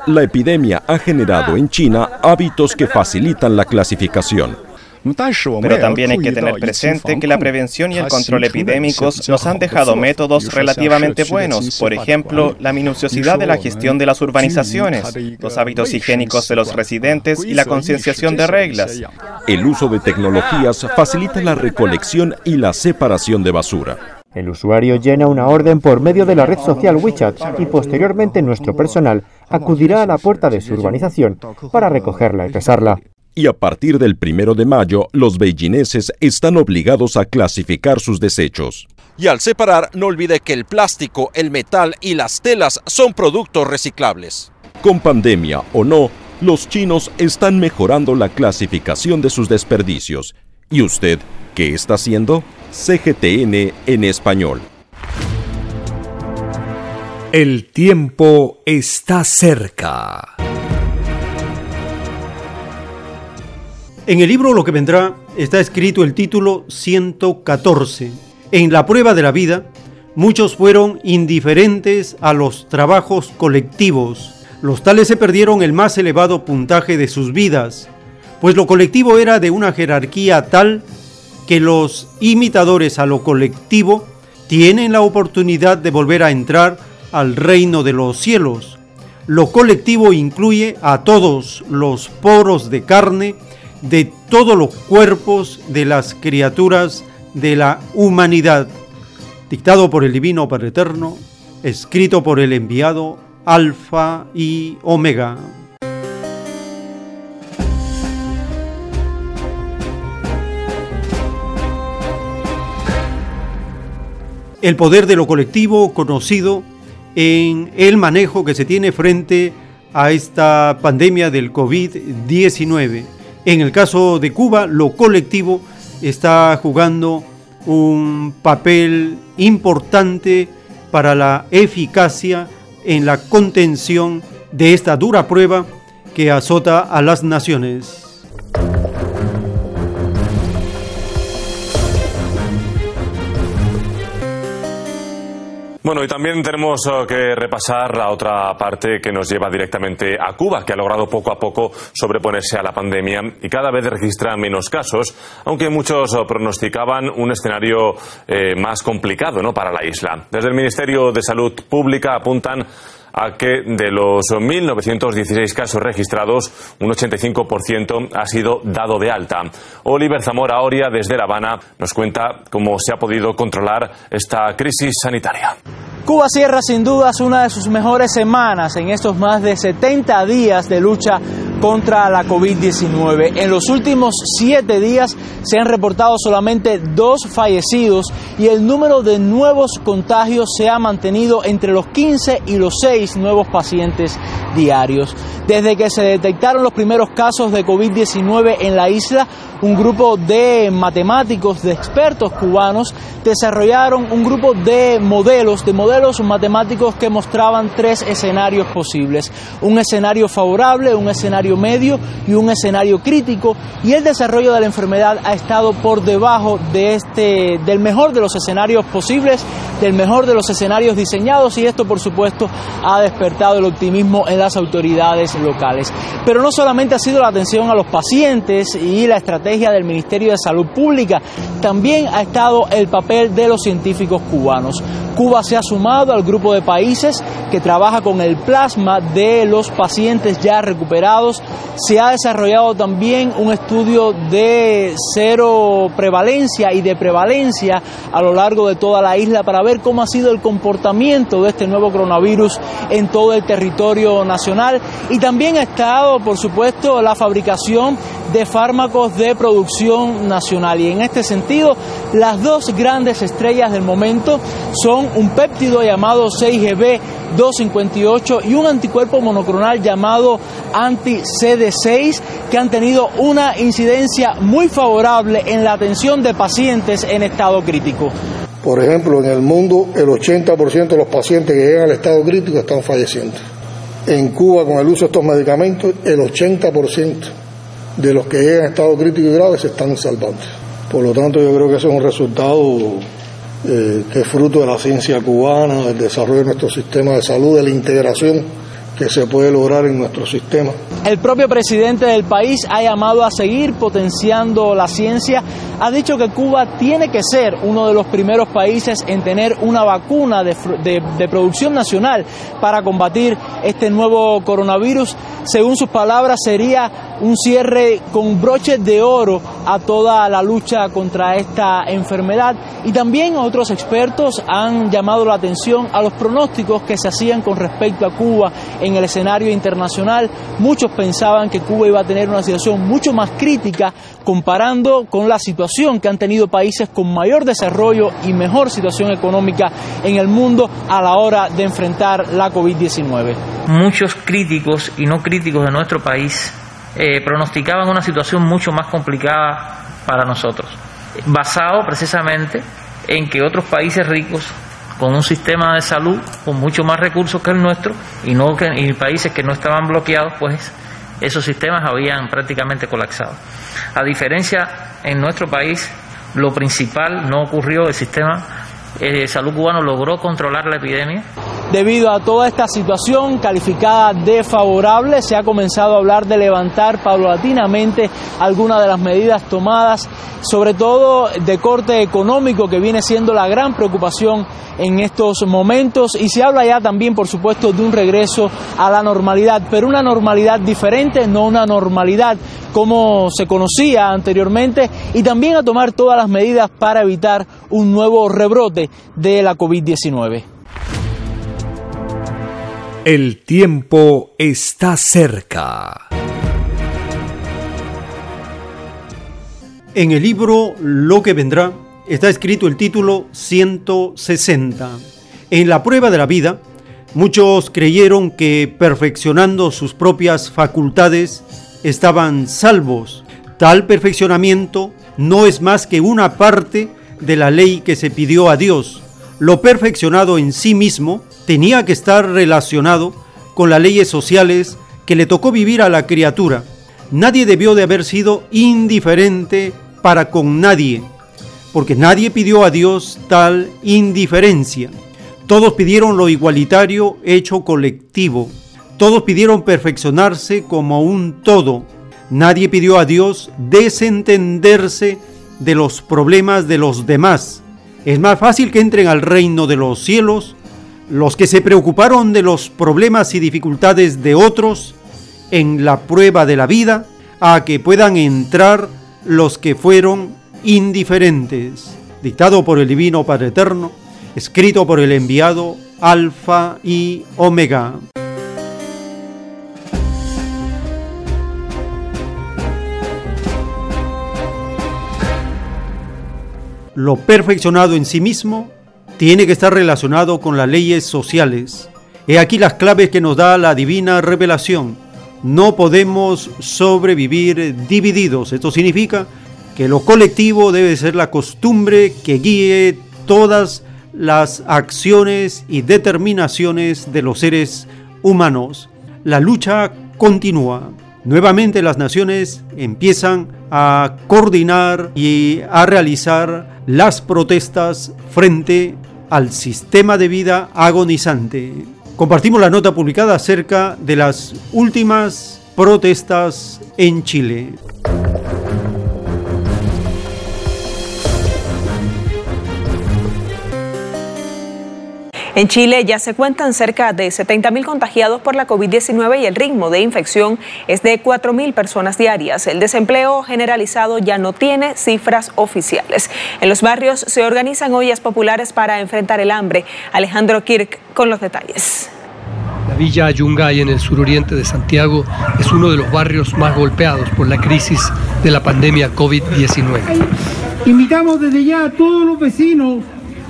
La epidemia ha generado en China hábitos que facilitan la clasificación. Pero también hay que tener presente que la prevención y el control epidémicos nos han dejado métodos relativamente buenos, por ejemplo, la minuciosidad de la gestión de las urbanizaciones, los hábitos higiénicos de los residentes y la concienciación de reglas. El uso de tecnologías facilita la recolección y la separación de basura. El usuario llena una orden por medio de la red social WeChat y posteriormente nuestro personal acudirá a la puerta de su urbanización para recogerla y pesarla y a partir del primero de mayo los beijinenses están obligados a clasificar sus desechos. Y al separar, no olvide que el plástico, el metal y las telas son productos reciclables. Con pandemia o no, los chinos están mejorando la clasificación de sus desperdicios. ¿Y usted qué está haciendo? CGTN en español. El tiempo está cerca. En el libro Lo que vendrá está escrito el título 114. En la prueba de la vida, muchos fueron indiferentes a los trabajos colectivos. Los tales se perdieron el más elevado puntaje de sus vidas, pues lo colectivo era de una jerarquía tal que los imitadores a lo colectivo tienen la oportunidad de volver a entrar al reino de los cielos. Lo colectivo incluye a todos los poros de carne, de todos los cuerpos de las criaturas de la humanidad, dictado por el Divino Padre Eterno, escrito por el enviado Alfa y Omega. El poder de lo colectivo conocido en el manejo que se tiene frente a esta pandemia del COVID-19 en el caso de Cuba, lo colectivo está jugando un papel importante para la eficacia en la contención de esta dura prueba que azota a las naciones. Bueno, y también tenemos eh, que repasar la otra parte que nos lleva directamente a Cuba, que ha logrado poco a poco sobreponerse a la pandemia y cada vez registra menos casos, aunque muchos eh, pronosticaban un escenario eh, más complicado ¿no? para la isla. Desde el Ministerio de Salud Pública apuntan que de los 1.916 casos registrados, un 85% ha sido dado de alta. Oliver Zamora Oria, desde La Habana, nos cuenta cómo se ha podido controlar esta crisis sanitaria. Cuba cierra sin dudas una de sus mejores semanas en estos más de 70 días de lucha contra la COVID-19. En los últimos siete días se han reportado solamente dos fallecidos y el número de nuevos contagios se ha mantenido entre los 15 y los 6 nuevos pacientes diarios. Desde que se detectaron los primeros casos de COVID-19 en la isla, un grupo de matemáticos, de expertos cubanos, desarrollaron un grupo de modelos, de modelos matemáticos que mostraban tres escenarios posibles. Un escenario favorable, un escenario medio y un escenario crítico. Y el desarrollo de la enfermedad ha estado por debajo de este, del mejor de los escenarios posibles, del mejor de los escenarios diseñados y esto por supuesto ha despertado el optimismo en las autoridades locales. Pero no solamente ha sido la atención a los pacientes y la estrategia del Ministerio de Salud Pública, también ha estado el papel de los científicos cubanos. Cuba se ha sumado al grupo de países que trabaja con el plasma de los pacientes ya recuperados. Se ha desarrollado también un estudio de cero prevalencia y de prevalencia a lo largo de toda la isla para ver cómo ha sido el comportamiento de este nuevo coronavirus en todo el territorio nacional. Y también ha estado, por supuesto, la fabricación de fármacos de producción nacional. Y en este sentido, las dos grandes estrellas del momento son un péptido llamado 6GB258 y un anticuerpo monoclonal llamado anti-CD6 que han tenido una incidencia muy favorable en la atención de pacientes en estado crítico. Por ejemplo, en el mundo el 80% de los pacientes que llegan al estado crítico están falleciendo. En Cuba, con el uso de estos medicamentos, el 80% de los que llegan a estado crítico y grave se están salvando. Por lo tanto, yo creo que ese es un resultado eh, que es fruto de la ciencia cubana, del desarrollo de nuestro sistema de salud, de la integración que se puede lograr en nuestro sistema. El propio presidente del país ha llamado a seguir potenciando la ciencia, ha dicho que Cuba tiene que ser uno de los primeros países en tener una vacuna de, de producción nacional para combatir este nuevo coronavirus. Según sus palabras, sería un cierre con broches de oro a toda la lucha contra esta enfermedad. Y también otros expertos han llamado la atención a los pronósticos que se hacían con respecto a Cuba el escenario internacional. Muchos pensaban que Cuba iba a tener una situación mucho más crítica comparando con la situación que han tenido países con mayor desarrollo y mejor situación económica en el mundo a la hora de enfrentar la COVID-19. Muchos críticos y no críticos de nuestro país eh, pronosticaban una situación mucho más complicada para nosotros, basado precisamente en que otros países ricos con un sistema de salud con mucho más recursos que el nuestro y no que y países que no estaban bloqueados, pues esos sistemas habían prácticamente colapsado. A diferencia en nuestro país, lo principal no ocurrió, el sistema de salud cubano logró controlar la epidemia Debido a toda esta situación calificada de favorable, se ha comenzado a hablar de levantar paulatinamente algunas de las medidas tomadas, sobre todo de corte económico, que viene siendo la gran preocupación en estos momentos. Y se habla ya también, por supuesto, de un regreso a la normalidad, pero una normalidad diferente, no una normalidad como se conocía anteriormente, y también a tomar todas las medidas para evitar un nuevo rebrote de la COVID-19. El tiempo está cerca. En el libro Lo que vendrá está escrito el título 160. En la prueba de la vida, muchos creyeron que perfeccionando sus propias facultades estaban salvos. Tal perfeccionamiento no es más que una parte de la ley que se pidió a Dios. Lo perfeccionado en sí mismo tenía que estar relacionado con las leyes sociales que le tocó vivir a la criatura. Nadie debió de haber sido indiferente para con nadie, porque nadie pidió a Dios tal indiferencia. Todos pidieron lo igualitario hecho colectivo. Todos pidieron perfeccionarse como un todo. Nadie pidió a Dios desentenderse de los problemas de los demás. Es más fácil que entren al reino de los cielos los que se preocuparon de los problemas y dificultades de otros en la prueba de la vida, a que puedan entrar los que fueron indiferentes. Dictado por el Divino Padre Eterno, escrito por el enviado Alfa y Omega. Lo perfeccionado en sí mismo tiene que estar relacionado con las leyes sociales. He aquí las claves que nos da la divina revelación. No podemos sobrevivir divididos. Esto significa que lo colectivo debe ser la costumbre que guíe todas las acciones y determinaciones de los seres humanos. La lucha continúa. Nuevamente las naciones empiezan a coordinar y a realizar las protestas frente al sistema de vida agonizante. Compartimos la nota publicada acerca de las últimas protestas en Chile. En Chile ya se cuentan cerca de 70.000 contagiados por la COVID-19 y el ritmo de infección es de 4.000 personas diarias. El desempleo generalizado ya no tiene cifras oficiales. En los barrios se organizan ollas populares para enfrentar el hambre. Alejandro Kirk con los detalles. La villa Ayungay en el suroriente de Santiago es uno de los barrios más golpeados por la crisis de la pandemia COVID-19. Invitamos desde ya a todos los vecinos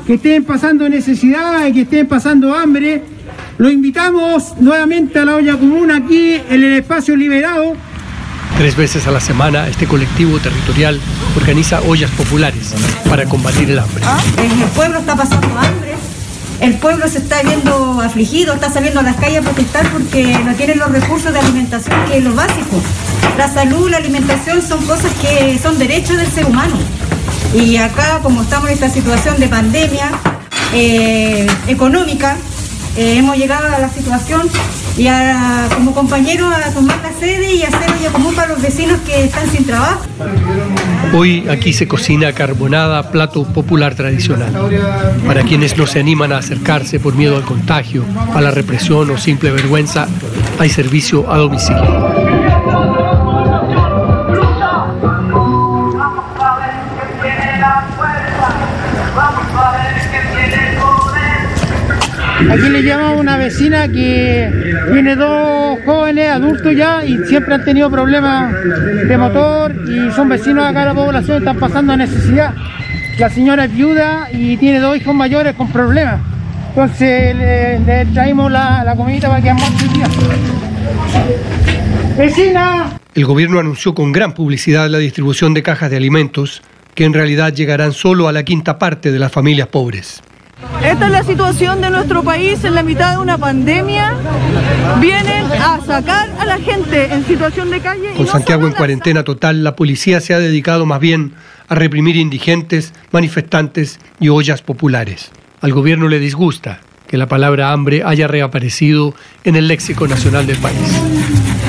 que estén pasando necesidad y que estén pasando hambre. Lo invitamos nuevamente a la olla común aquí en el espacio liberado. Tres veces a la semana este colectivo territorial organiza ollas populares para combatir el hambre. Ah, el pueblo está pasando hambre. El pueblo se está viendo afligido, está saliendo a las calles a protestar porque no tienen los recursos de alimentación, que es lo básico. La salud, la alimentación son cosas que son derechos del ser humano. Y acá, como estamos en esta situación de pandemia eh, económica, eh, hemos llegado a la situación y como compañeros a tomar la sede y hacer olla común para los vecinos que están sin trabajo. Hoy aquí se cocina carbonada, plato popular tradicional. Para quienes no se animan a acercarse por miedo al contagio, a la represión o simple vergüenza, hay servicio a domicilio. Aquí le llamamos a una vecina que tiene dos jóvenes adultos ya y siempre han tenido problemas de motor y son vecinos acá de la población, están pasando necesidad. La señora es viuda y tiene dos hijos mayores con problemas. Entonces le, traemos la, la comidita para que el día. ¡Vecina! El gobierno anunció con gran publicidad la distribución de cajas de alimentos que en realidad llegarán solo a la quinta parte de las familias pobres. Esta es la situación de nuestro país en la mitad de una pandemia. Vienen a sacar a la gente en situación de calle. Con Santiago en cuarentena total, la policía se ha dedicado más bien a reprimir indigentes, manifestantes y ollas populares. Al gobierno le disgusta que la palabra hambre haya reaparecido en el léxico nacional del país.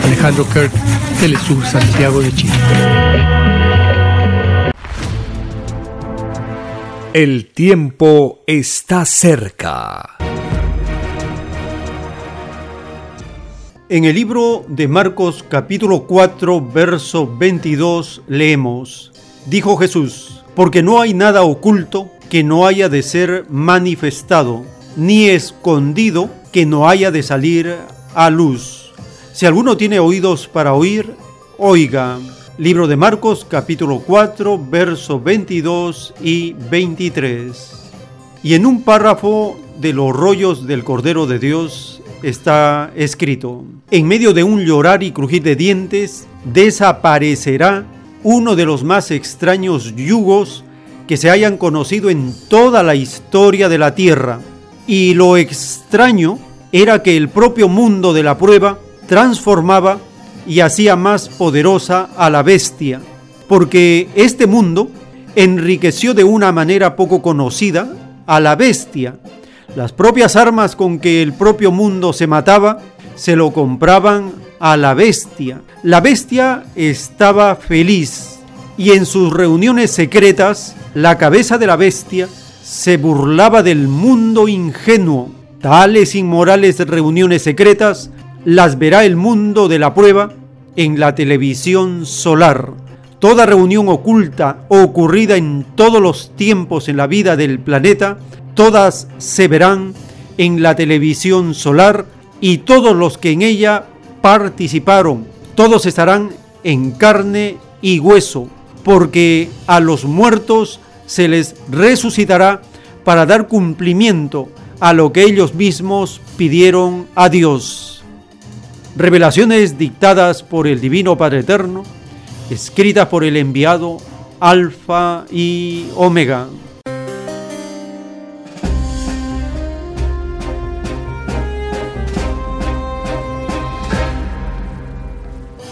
Alejandro Kirk, Telesur, Santiago de Chile. El tiempo está cerca. En el libro de Marcos capítulo 4 verso 22 leemos, dijo Jesús, porque no hay nada oculto que no haya de ser manifestado, ni escondido que no haya de salir a luz. Si alguno tiene oídos para oír, oiga. Libro de Marcos capítulo 4 versos 22 y 23. Y en un párrafo de los rollos del Cordero de Dios está escrito, en medio de un llorar y crujir de dientes, desaparecerá uno de los más extraños yugos que se hayan conocido en toda la historia de la tierra. Y lo extraño era que el propio mundo de la prueba transformaba y hacía más poderosa a la bestia, porque este mundo enriqueció de una manera poco conocida a la bestia. Las propias armas con que el propio mundo se mataba se lo compraban a la bestia. La bestia estaba feliz y en sus reuniones secretas la cabeza de la bestia se burlaba del mundo ingenuo. Tales inmorales reuniones secretas las verá el mundo de la prueba en la televisión solar. Toda reunión oculta ocurrida en todos los tiempos en la vida del planeta, todas se verán en la televisión solar y todos los que en ella participaron, todos estarán en carne y hueso, porque a los muertos se les resucitará para dar cumplimiento a lo que ellos mismos pidieron a Dios. Revelaciones dictadas por el Divino Padre Eterno, escritas por el enviado Alfa y Omega.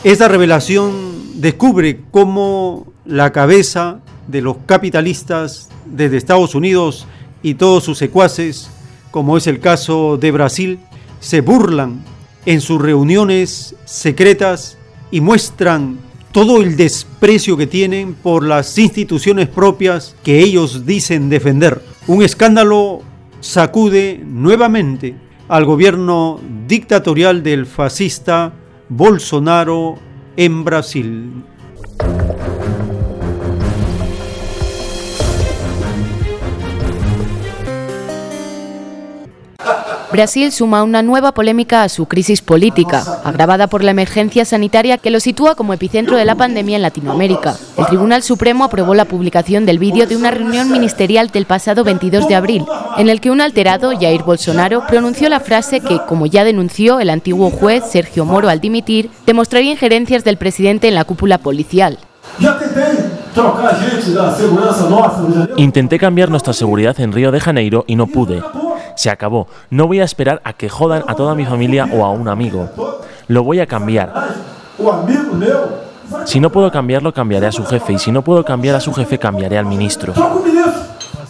Esta revelación descubre cómo la cabeza de los capitalistas desde Estados Unidos y todos sus secuaces, como es el caso de Brasil, se burlan en sus reuniones secretas y muestran todo el desprecio que tienen por las instituciones propias que ellos dicen defender. Un escándalo sacude nuevamente al gobierno dictatorial del fascista Bolsonaro en Brasil. Brasil suma una nueva polémica a su crisis política, agravada por la emergencia sanitaria que lo sitúa como epicentro de la pandemia en Latinoamérica. El Tribunal Supremo aprobó la publicación del vídeo de una reunión ministerial del pasado 22 de abril, en el que un alterado, Jair Bolsonaro, pronunció la frase que, como ya denunció el antiguo juez Sergio Moro al dimitir, demostraría injerencias del presidente en la cúpula policial. Intenté cambiar nuestra seguridad en Río de Janeiro y no pude. Se acabó. No voy a esperar a que jodan a toda mi familia o a un amigo. Lo voy a cambiar. Si no puedo cambiarlo, cambiaré a su jefe. Y si no puedo cambiar a su jefe, cambiaré al ministro.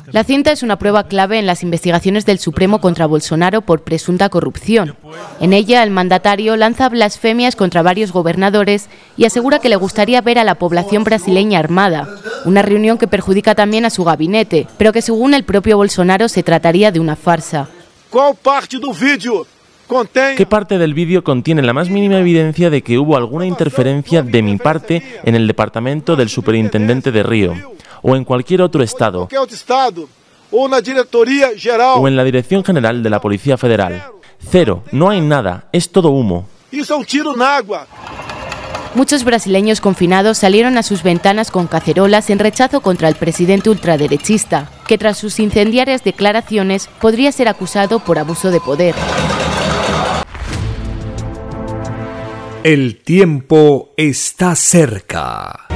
La cinta es una prueba clave en las investigaciones del Supremo contra Bolsonaro por presunta corrupción. En ella, el mandatario lanza blasfemias contra varios gobernadores y asegura que le gustaría ver a la población brasileña armada, una reunión que perjudica también a su gabinete, pero que según el propio Bolsonaro se trataría de una farsa. ¿Qué parte del vídeo contiene la más mínima evidencia de que hubo alguna interferencia de mi parte en el departamento del superintendente de Río? O en cualquier otro estado o en la Dirección General de la Policía Federal. Cero, no hay nada, es todo humo. Muchos brasileños confinados salieron a sus ventanas con cacerolas en rechazo contra el presidente ultraderechista, que tras sus incendiarias declaraciones podría ser acusado por abuso de poder. El tiempo está cerca.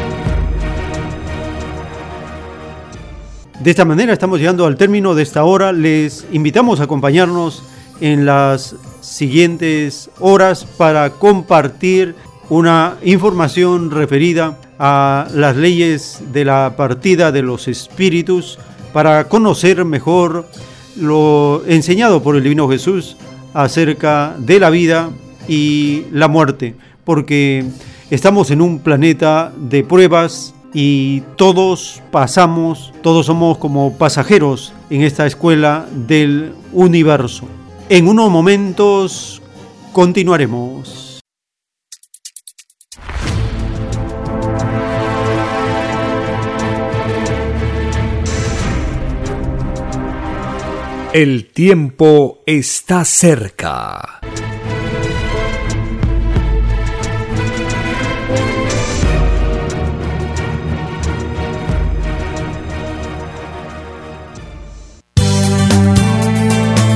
De esta manera estamos llegando al término de esta hora. Les invitamos a acompañarnos en las siguientes horas para compartir una información referida a las leyes de la partida de los espíritus para conocer mejor lo enseñado por el Divino Jesús acerca de la vida y la muerte, porque estamos en un planeta de pruebas y todos pasamos, todos somos como pasajeros en esta escuela del universo. En unos momentos continuaremos. El tiempo está cerca.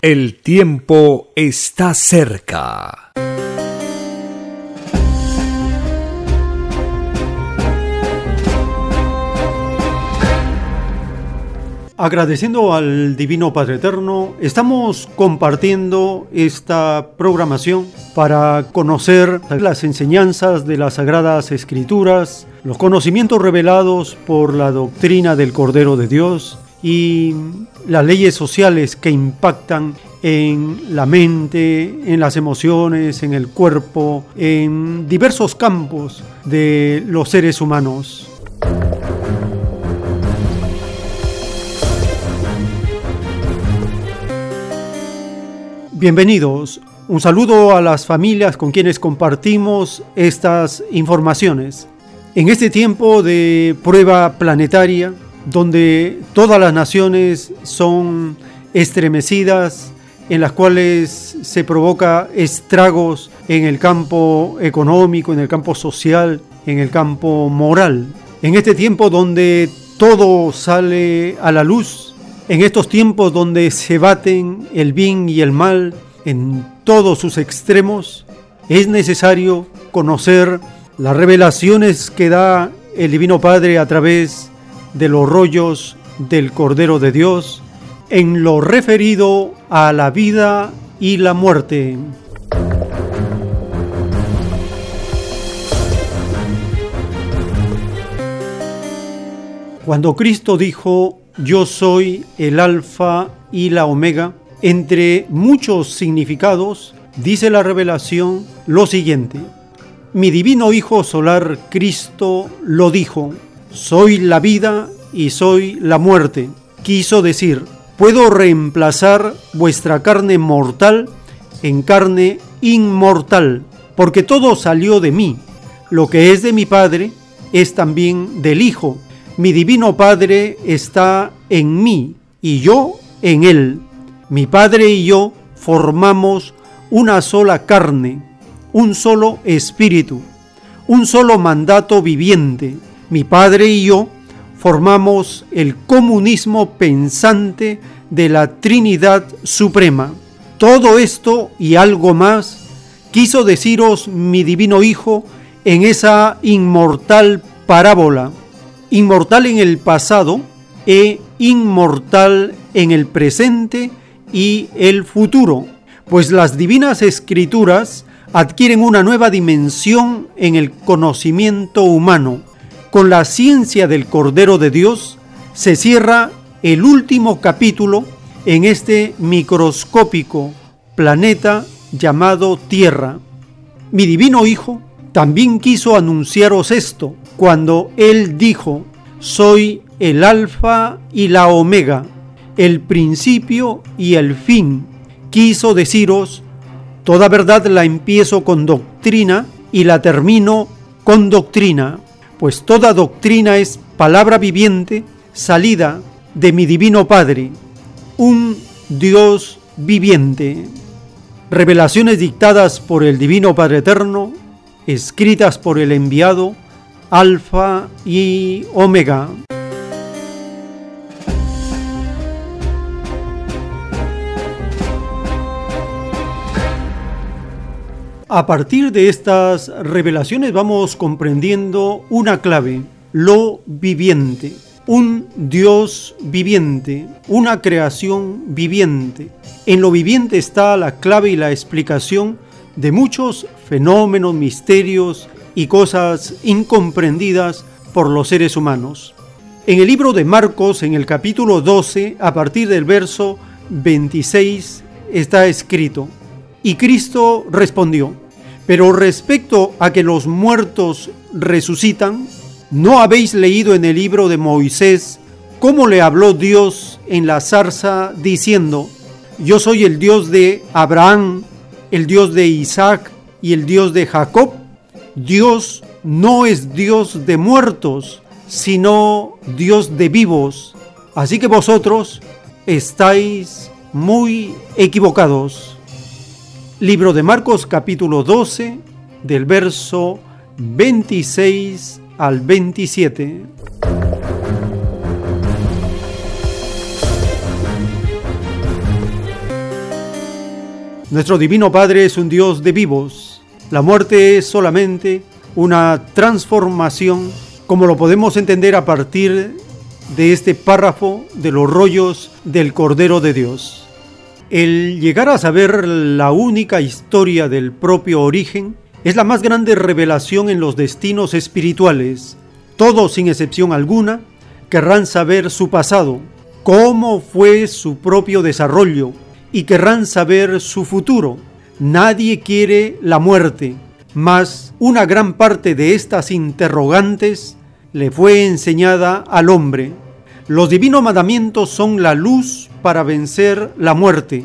El tiempo está cerca. Agradeciendo al Divino Padre Eterno, estamos compartiendo esta programación para conocer las enseñanzas de las Sagradas Escrituras, los conocimientos revelados por la doctrina del Cordero de Dios y las leyes sociales que impactan en la mente, en las emociones, en el cuerpo, en diversos campos de los seres humanos. Bienvenidos. Un saludo a las familias con quienes compartimos estas informaciones. En este tiempo de prueba planetaria, donde todas las naciones son estremecidas, en las cuales se provoca estragos en el campo económico, en el campo social, en el campo moral. En este tiempo donde todo sale a la luz, en estos tiempos donde se baten el bien y el mal en todos sus extremos, es necesario conocer las revelaciones que da el Divino Padre a través de los rollos del Cordero de Dios en lo referido a la vida y la muerte. Cuando Cristo dijo, yo soy el alfa y la omega, entre muchos significados, dice la revelación lo siguiente. Mi divino Hijo solar Cristo lo dijo, soy la vida y soy la muerte. Quiso decir, puedo reemplazar vuestra carne mortal en carne inmortal, porque todo salió de mí. Lo que es de mi Padre es también del Hijo mi divino Padre está en mí y yo en Él. Mi Padre y yo formamos una sola carne, un solo espíritu, un solo mandato viviente. Mi Padre y yo formamos el comunismo pensante de la Trinidad Suprema. Todo esto y algo más quiso deciros mi divino Hijo en esa inmortal parábola inmortal en el pasado e inmortal en el presente y el futuro, pues las divinas escrituras adquieren una nueva dimensión en el conocimiento humano. Con la ciencia del Cordero de Dios se cierra el último capítulo en este microscópico planeta llamado Tierra. Mi divino Hijo también quiso anunciaros esto cuando Él dijo, soy el alfa y la omega, el principio y el fin. Quiso deciros, toda verdad la empiezo con doctrina y la termino con doctrina, pues toda doctrina es palabra viviente salida de mi divino Padre, un Dios viviente. Revelaciones dictadas por el Divino Padre Eterno escritas por el enviado Alfa y Omega. A partir de estas revelaciones vamos comprendiendo una clave, lo viviente. un Dios viviente, una creación viviente. En lo viviente está la clave y la explicación de muchos fenómenos, misterios y cosas incomprendidas por los seres humanos. En el libro de Marcos, en el capítulo 12, a partir del verso 26, está escrito, y Cristo respondió, pero respecto a que los muertos resucitan, ¿no habéis leído en el libro de Moisés cómo le habló Dios en la zarza diciendo, yo soy el Dios de Abraham, el Dios de Isaac y el Dios de Jacob? Dios no es Dios de muertos, sino Dios de vivos. Así que vosotros estáis muy equivocados. Libro de Marcos capítulo 12 del verso 26 al 27. Nuestro Divino Padre es un Dios de vivos. La muerte es solamente una transformación, como lo podemos entender a partir de este párrafo de los rollos del Cordero de Dios. El llegar a saber la única historia del propio origen es la más grande revelación en los destinos espirituales. Todos, sin excepción alguna, querrán saber su pasado, cómo fue su propio desarrollo y querrán saber su futuro. Nadie quiere la muerte, mas una gran parte de estas interrogantes le fue enseñada al hombre. Los divinos mandamientos son la luz para vencer la muerte.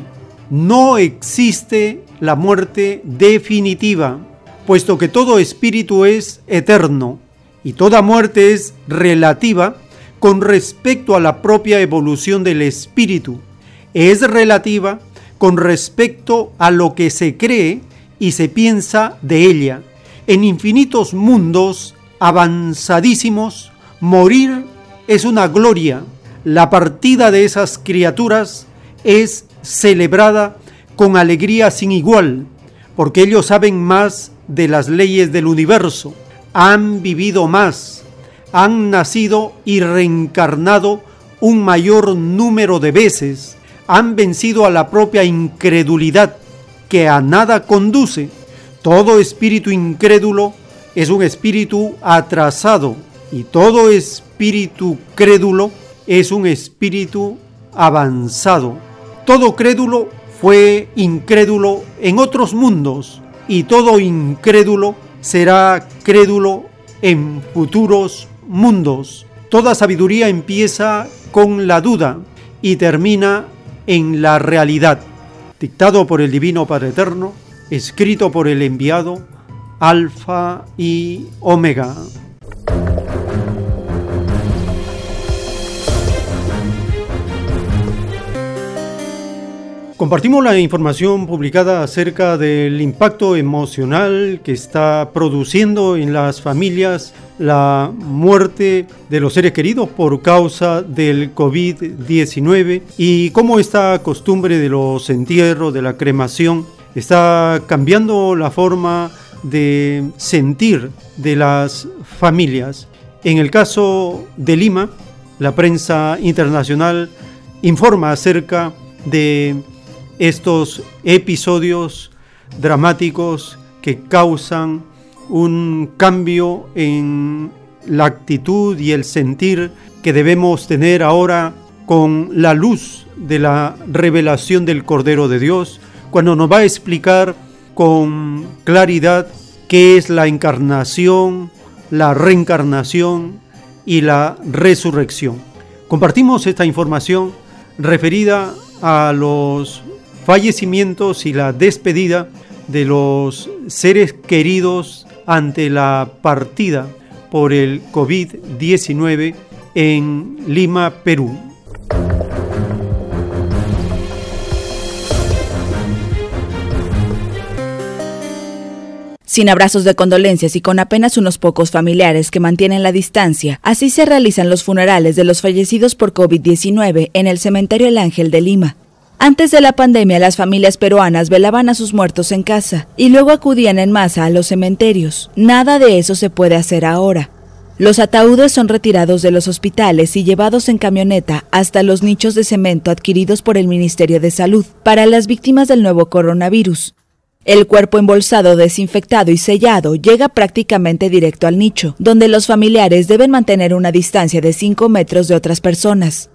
No existe la muerte definitiva, puesto que todo espíritu es eterno y toda muerte es relativa con respecto a la propia evolución del espíritu. Es relativa con respecto a lo que se cree y se piensa de ella. En infinitos mundos avanzadísimos, morir es una gloria la partida de esas criaturas es celebrada con alegría sin igual, porque ellos saben más de las leyes del universo, han vivido más, han nacido y reencarnado un mayor número de veces, han vencido a la propia incredulidad que a nada conduce. Todo espíritu incrédulo es un espíritu atrasado y todo espíritu crédulo es un espíritu avanzado. Todo crédulo fue incrédulo en otros mundos y todo incrédulo será crédulo en futuros mundos. Toda sabiduría empieza con la duda y termina en la realidad. Dictado por el Divino Padre Eterno, escrito por el enviado Alfa y Omega. Compartimos la información publicada acerca del impacto emocional que está produciendo en las familias la muerte de los seres queridos por causa del COVID-19 y cómo esta costumbre de los entierros, de la cremación, está cambiando la forma de sentir de las familias. En el caso de Lima, la prensa internacional informa acerca de estos episodios dramáticos que causan un cambio en la actitud y el sentir que debemos tener ahora con la luz de la revelación del Cordero de Dios, cuando nos va a explicar con claridad qué es la encarnación, la reencarnación y la resurrección. Compartimos esta información referida a los fallecimientos y la despedida de los seres queridos ante la partida por el COVID-19 en Lima, Perú. Sin abrazos de condolencias y con apenas unos pocos familiares que mantienen la distancia, así se realizan los funerales de los fallecidos por COVID-19 en el Cementerio El Ángel de Lima. Antes de la pandemia, las familias peruanas velaban a sus muertos en casa y luego acudían en masa a los cementerios. Nada de eso se puede hacer ahora. Los ataúdes son retirados de los hospitales y llevados en camioneta hasta los nichos de cemento adquiridos por el Ministerio de Salud para las víctimas del nuevo coronavirus. El cuerpo embolsado, desinfectado y sellado llega prácticamente directo al nicho, donde los familiares deben mantener una distancia de 5 metros de otras personas.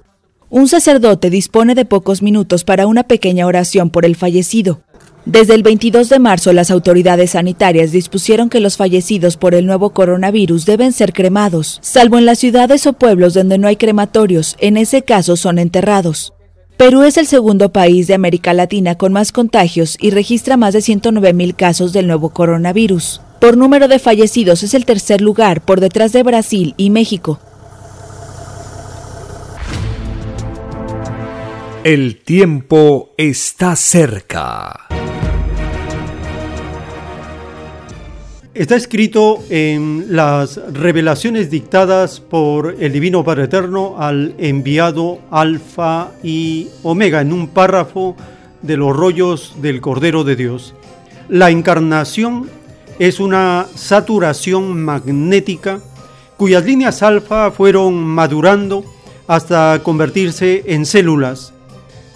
Un sacerdote dispone de pocos minutos para una pequeña oración por el fallecido. Desde el 22 de marzo, las autoridades sanitarias dispusieron que los fallecidos por el nuevo coronavirus deben ser cremados, salvo en las ciudades o pueblos donde no hay crematorios, en ese caso son enterrados. Perú es el segundo país de América Latina con más contagios y registra más de 109 mil casos del nuevo coronavirus. Por número de fallecidos es el tercer lugar por detrás de Brasil y México. El tiempo está cerca. Está escrito en las revelaciones dictadas por el Divino Padre Eterno al enviado Alfa y Omega en un párrafo de los rollos del Cordero de Dios. La encarnación es una saturación magnética cuyas líneas alfa fueron madurando hasta convertirse en células.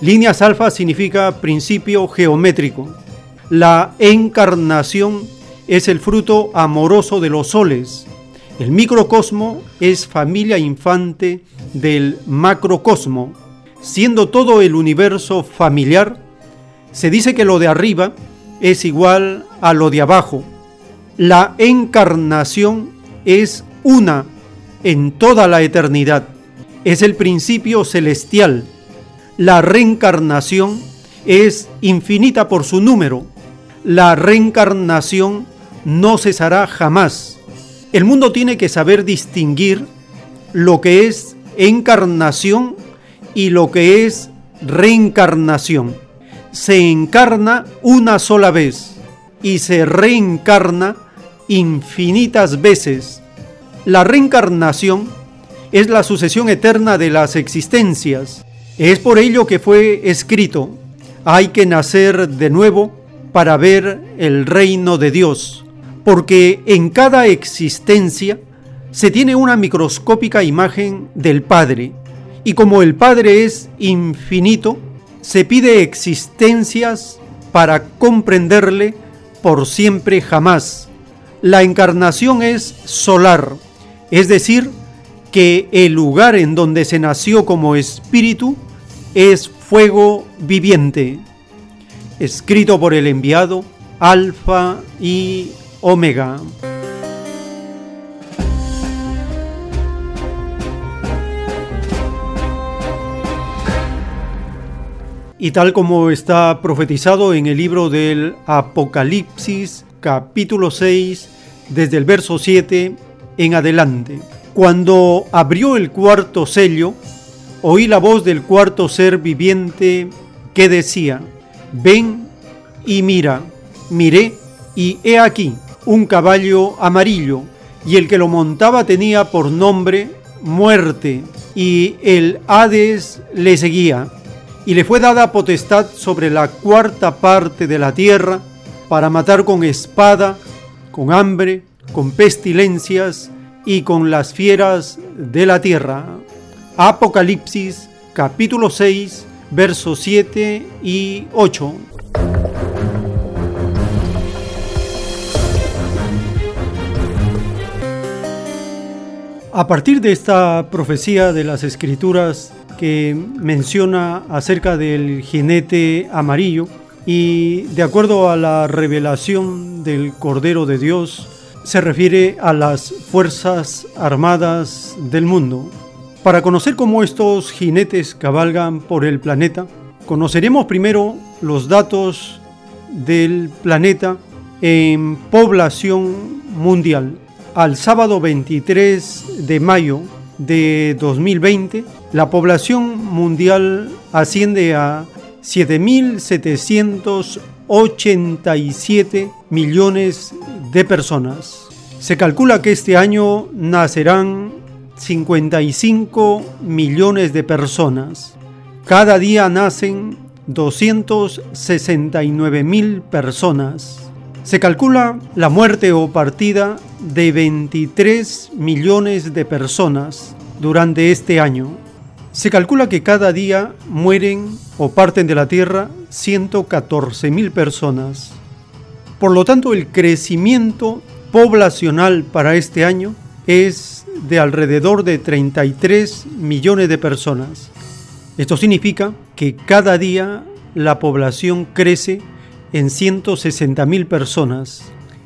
Líneas alfa significa principio geométrico. La encarnación es el fruto amoroso de los soles. El microcosmo es familia infante del macrocosmo. Siendo todo el universo familiar, se dice que lo de arriba es igual a lo de abajo. La encarnación es una en toda la eternidad. Es el principio celestial. La reencarnación es infinita por su número. La reencarnación no cesará jamás. El mundo tiene que saber distinguir lo que es encarnación y lo que es reencarnación. Se encarna una sola vez y se reencarna infinitas veces. La reencarnación es la sucesión eterna de las existencias. Es por ello que fue escrito, hay que nacer de nuevo para ver el reino de Dios porque en cada existencia se tiene una microscópica imagen del Padre, y como el Padre es infinito, se pide existencias para comprenderle por siempre jamás. La encarnación es solar, es decir, que el lugar en donde se nació como espíritu es fuego viviente. Escrito por el enviado Alfa y Omega. Y tal como está profetizado en el libro del Apocalipsis capítulo 6, desde el verso 7 en adelante. Cuando abrió el cuarto sello, oí la voz del cuarto ser viviente que decía, ven y mira, miré y he aquí, un caballo amarillo, y el que lo montaba tenía por nombre muerte, y el Hades le seguía, y le fue dada potestad sobre la cuarta parte de la tierra, para matar con espada, con hambre, con pestilencias y con las fieras de la tierra. Apocalipsis capítulo 6 versos 7 y 8. A partir de esta profecía de las escrituras que menciona acerca del jinete amarillo y de acuerdo a la revelación del Cordero de Dios, se refiere a las Fuerzas Armadas del mundo. Para conocer cómo estos jinetes cabalgan por el planeta, conoceremos primero los datos del planeta en población mundial al sábado 23 de mayo de 2020, la población mundial asciende a 7.787 millones de personas. Se calcula que este año nacerán 55 millones de personas. Cada día nacen 269 mil personas. Se calcula la muerte o partida de 23 millones de personas durante este año. Se calcula que cada día mueren o parten de la Tierra 114 mil personas. Por lo tanto, el crecimiento poblacional para este año es de alrededor de 33 millones de personas. Esto significa que cada día la población crece en 160 mil personas.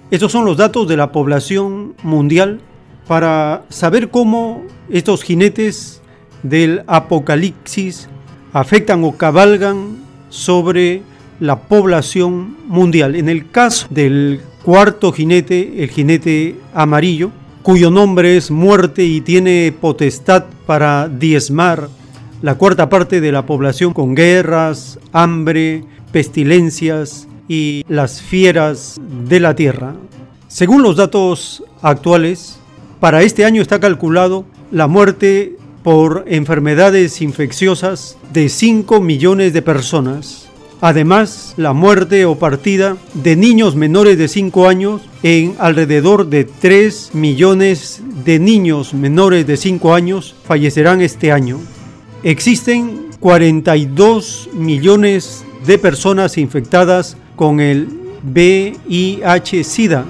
Estos son los datos de la población mundial para saber cómo estos jinetes del apocalipsis afectan o cabalgan sobre la población mundial. En el caso del cuarto jinete, el jinete amarillo, cuyo nombre es muerte y tiene potestad para diezmar la cuarta parte de la población con guerras, hambre, pestilencias y las fieras de la tierra. Según los datos actuales, para este año está calculado la muerte por enfermedades infecciosas de 5 millones de personas. Además, la muerte o partida de niños menores de 5 años en alrededor de 3 millones de niños menores de 5 años fallecerán este año. Existen 42 millones de personas infectadas con el VIH-Sida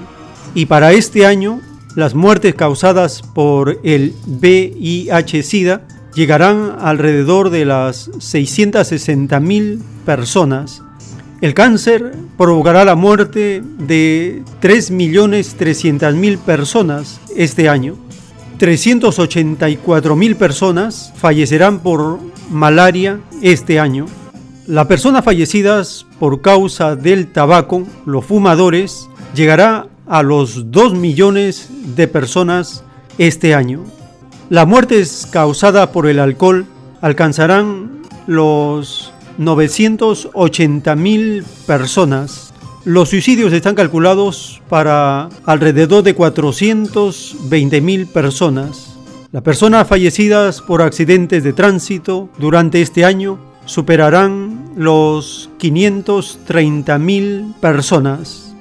y para este año las muertes causadas por el VIH-Sida llegarán alrededor de las 660 mil personas. El cáncer provocará la muerte de 3.300.000 personas este año. 384.000 personas fallecerán por malaria este año. Las personas fallecidas por causa del tabaco, los fumadores, llegará a los 2 millones de personas este año. Las muertes causadas por el alcohol alcanzarán los 980 mil personas. Los suicidios están calculados para alrededor de 420 mil personas. Las personas fallecidas por accidentes de tránsito durante este año superarán los 530 mil personas.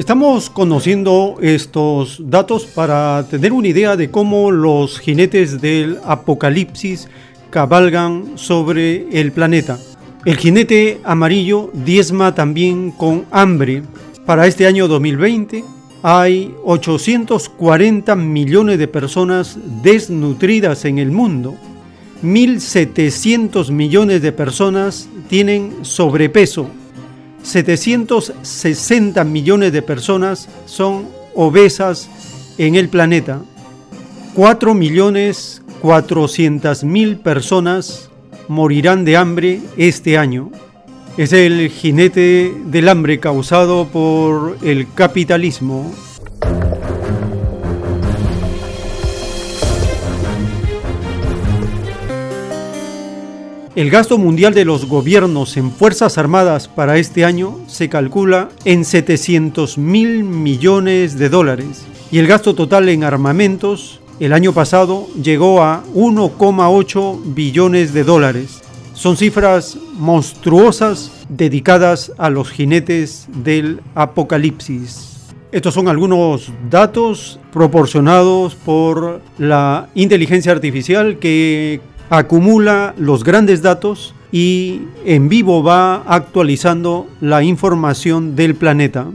Estamos conociendo estos datos para tener una idea de cómo los jinetes del apocalipsis cabalgan sobre el planeta. El jinete amarillo diezma también con hambre. Para este año 2020 hay 840 millones de personas desnutridas en el mundo. 1.700 millones de personas tienen sobrepeso 760 millones de personas son obesas en el planeta. 4 millones 400 mil personas morirán de hambre este año. Es el jinete del hambre causado por el capitalismo. El gasto mundial de los gobiernos en Fuerzas Armadas para este año se calcula en 700 mil millones de dólares y el gasto total en armamentos el año pasado llegó a 1,8 billones de dólares. Son cifras monstruosas dedicadas a los jinetes del apocalipsis. Estos son algunos datos proporcionados por la inteligencia artificial que acumula los grandes datos y en vivo va actualizando la información del planeta.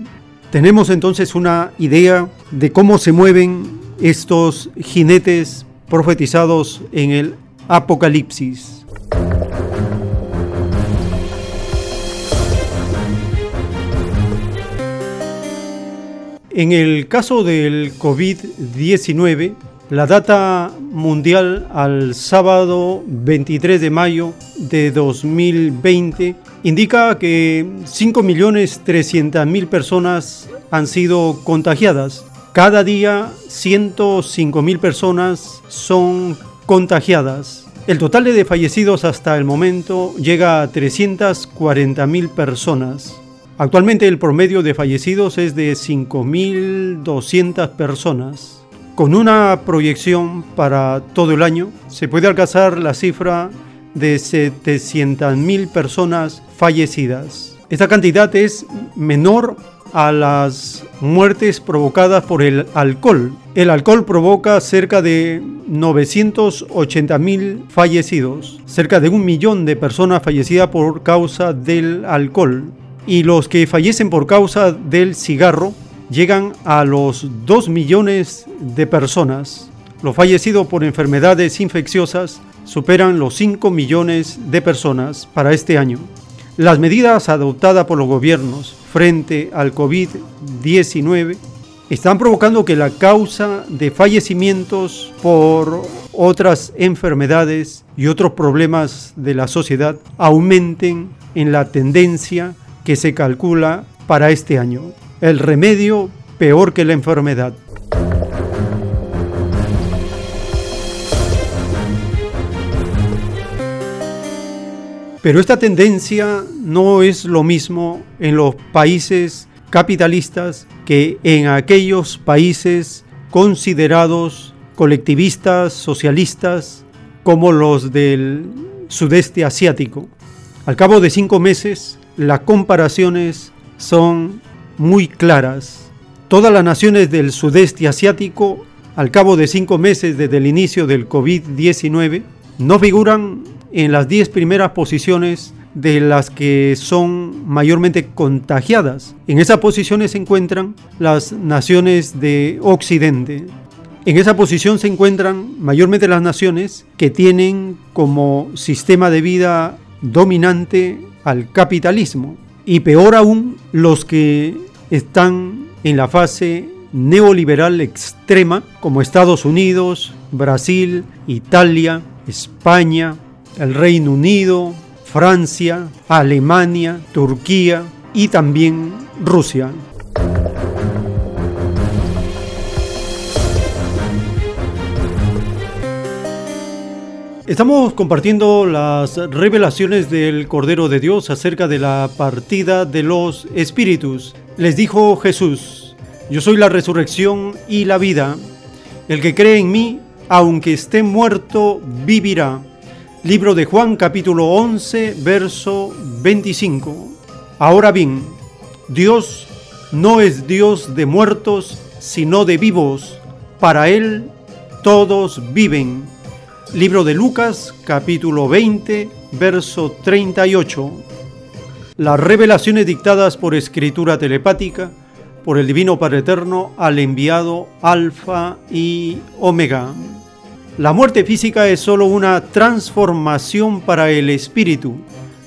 Tenemos entonces una idea de cómo se mueven estos jinetes profetizados en el Apocalipsis. En el caso del COVID-19, la data mundial al sábado 23 de mayo de 2020 indica que 5.300.000 personas han sido contagiadas. Cada día 105.000 personas son contagiadas. El total de fallecidos hasta el momento llega a 340.000 personas. Actualmente el promedio de fallecidos es de 5.200 personas. Con una proyección para todo el año, se puede alcanzar la cifra de 700.000 personas fallecidas. Esta cantidad es menor a las muertes provocadas por el alcohol. El alcohol provoca cerca de 980 mil fallecidos, cerca de un millón de personas fallecidas por causa del alcohol. Y los que fallecen por causa del cigarro llegan a los 2 millones de personas. Los fallecidos por enfermedades infecciosas superan los 5 millones de personas para este año. Las medidas adoptadas por los gobiernos frente al COVID-19 están provocando que la causa de fallecimientos por otras enfermedades y otros problemas de la sociedad aumenten en la tendencia que se calcula para este año. El remedio peor que la enfermedad. Pero esta tendencia no es lo mismo en los países capitalistas que en aquellos países considerados colectivistas, socialistas, como los del sudeste asiático. Al cabo de cinco meses, las comparaciones son muy claras. Todas las naciones del sudeste asiático, al cabo de cinco meses desde el inicio del COVID-19, no figuran en las 10 primeras posiciones de las que son mayormente contagiadas. En esas posiciones se encuentran las naciones de Occidente. En esa posición se encuentran mayormente las naciones que tienen como sistema de vida dominante al capitalismo. Y peor aún, los que están en la fase neoliberal extrema, como Estados Unidos, Brasil, Italia, España, el Reino Unido, Francia, Alemania, Turquía y también Rusia. Estamos compartiendo las revelaciones del Cordero de Dios acerca de la partida de los espíritus. Les dijo Jesús, yo soy la resurrección y la vida. El que cree en mí, aunque esté muerto, vivirá. Libro de Juan capítulo 11, verso 25. Ahora bien, Dios no es Dios de muertos, sino de vivos. Para Él todos viven. Libro de Lucas capítulo 20, verso 38. Las revelaciones dictadas por escritura telepática por el Divino Padre Eterno al enviado Alfa y Omega. La muerte física es solo una transformación para el espíritu.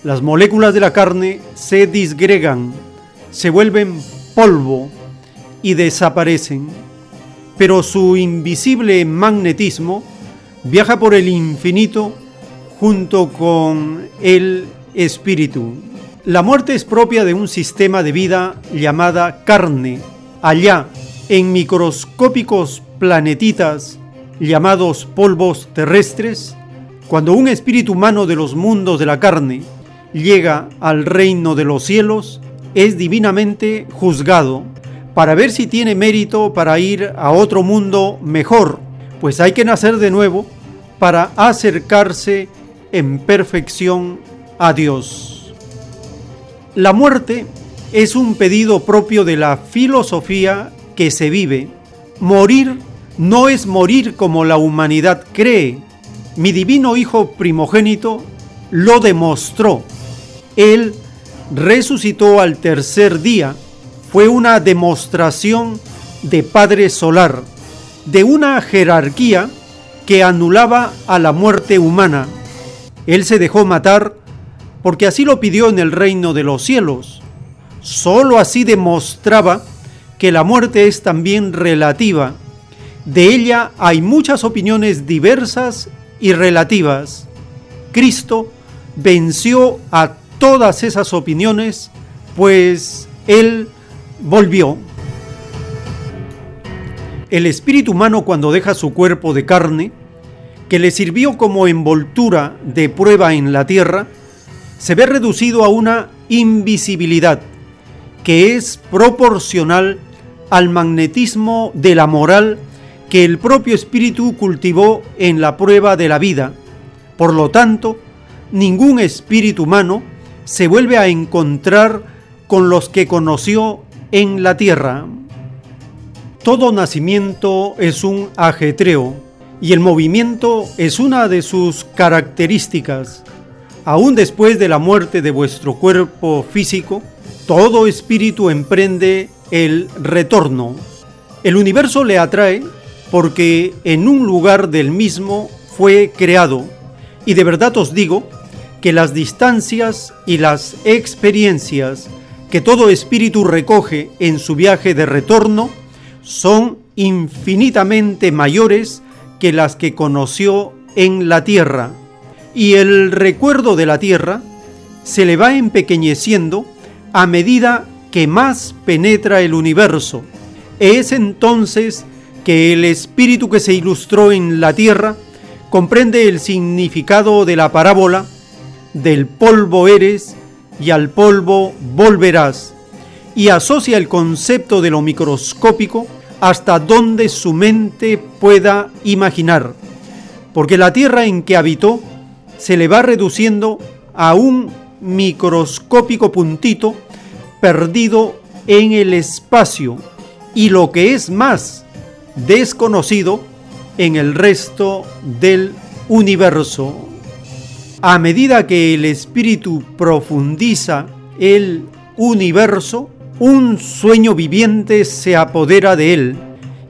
Las moléculas de la carne se disgregan, se vuelven polvo y desaparecen. Pero su invisible magnetismo viaja por el infinito junto con el espíritu. La muerte es propia de un sistema de vida llamada carne. Allá, en microscópicos planetitas, llamados polvos terrestres, cuando un espíritu humano de los mundos de la carne llega al reino de los cielos, es divinamente juzgado para ver si tiene mérito para ir a otro mundo mejor, pues hay que nacer de nuevo para acercarse en perfección a Dios. La muerte es un pedido propio de la filosofía que se vive. Morir no es morir como la humanidad cree. Mi divino Hijo primogénito lo demostró. Él resucitó al tercer día. Fue una demostración de Padre Solar, de una jerarquía que anulaba a la muerte humana. Él se dejó matar porque así lo pidió en el reino de los cielos. Solo así demostraba que la muerte es también relativa de ella hay muchas opiniones diversas y relativas. Cristo venció a todas esas opiniones, pues Él volvió. El espíritu humano cuando deja su cuerpo de carne, que le sirvió como envoltura de prueba en la tierra, se ve reducido a una invisibilidad que es proporcional al magnetismo de la moral que el propio espíritu cultivó en la prueba de la vida. Por lo tanto, ningún espíritu humano se vuelve a encontrar con los que conoció en la tierra. Todo nacimiento es un ajetreo y el movimiento es una de sus características. Aún después de la muerte de vuestro cuerpo físico, todo espíritu emprende el retorno. El universo le atrae porque en un lugar del mismo fue creado. Y de verdad os digo que las distancias y las experiencias que todo espíritu recoge en su viaje de retorno son infinitamente mayores que las que conoció en la tierra. Y el recuerdo de la tierra se le va empequeñeciendo a medida que más penetra el universo. Es entonces que el espíritu que se ilustró en la tierra comprende el significado de la parábola del polvo eres y al polvo volverás y asocia el concepto de lo microscópico hasta donde su mente pueda imaginar, porque la tierra en que habitó se le va reduciendo a un microscópico puntito perdido en el espacio y lo que es más, desconocido en el resto del universo. A medida que el espíritu profundiza el universo, un sueño viviente se apodera de él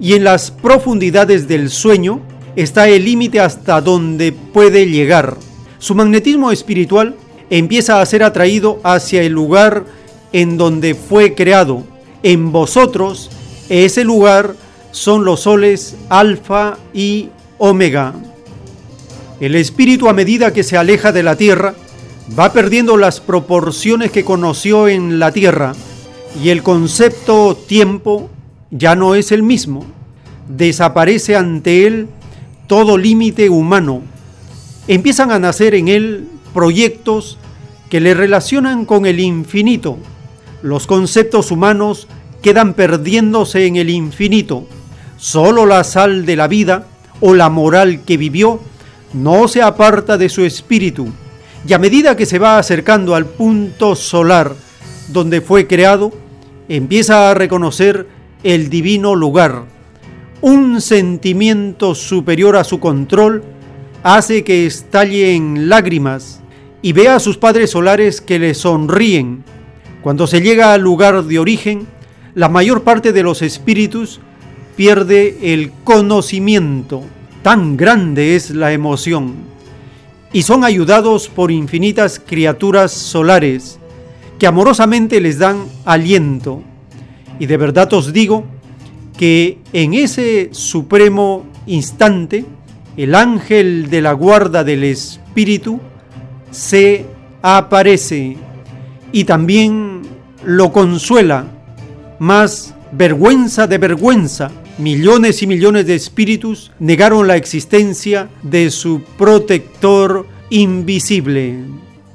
y en las profundidades del sueño está el límite hasta donde puede llegar. Su magnetismo espiritual empieza a ser atraído hacia el lugar en donde fue creado. En vosotros ese lugar son los soles alfa y omega. El espíritu a medida que se aleja de la tierra va perdiendo las proporciones que conoció en la tierra y el concepto tiempo ya no es el mismo. Desaparece ante él todo límite humano. Empiezan a nacer en él proyectos que le relacionan con el infinito. Los conceptos humanos quedan perdiéndose en el infinito Solo la sal de la vida o la moral que vivió no se aparta de su espíritu, y a medida que se va acercando al punto solar donde fue creado, empieza a reconocer el divino lugar. Un sentimiento superior a su control hace que estalle en lágrimas y vea a sus padres solares que le sonríen. Cuando se llega al lugar de origen, la mayor parte de los espíritus pierde el conocimiento. Tan grande es la emoción. Y son ayudados por infinitas criaturas solares que amorosamente les dan aliento. Y de verdad os digo que en ese supremo instante, el ángel de la guarda del Espíritu se aparece y también lo consuela, más vergüenza de vergüenza millones y millones de espíritus negaron la existencia de su protector invisible.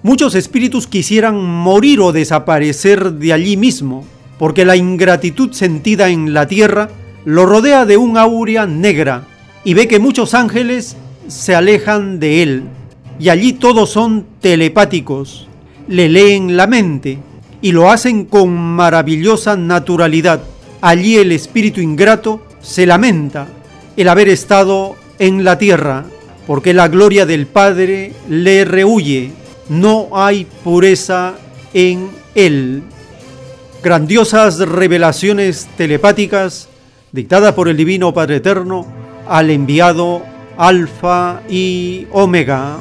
Muchos espíritus quisieran morir o desaparecer de allí mismo, porque la ingratitud sentida en la tierra lo rodea de un aurea negra y ve que muchos ángeles se alejan de él, y allí todos son telepáticos, le leen la mente y lo hacen con maravillosa naturalidad. Allí el espíritu ingrato se lamenta el haber estado en la tierra, porque la gloria del Padre le rehuye, no hay pureza en él. Grandiosas revelaciones telepáticas dictadas por el Divino Padre Eterno al enviado Alfa y Omega.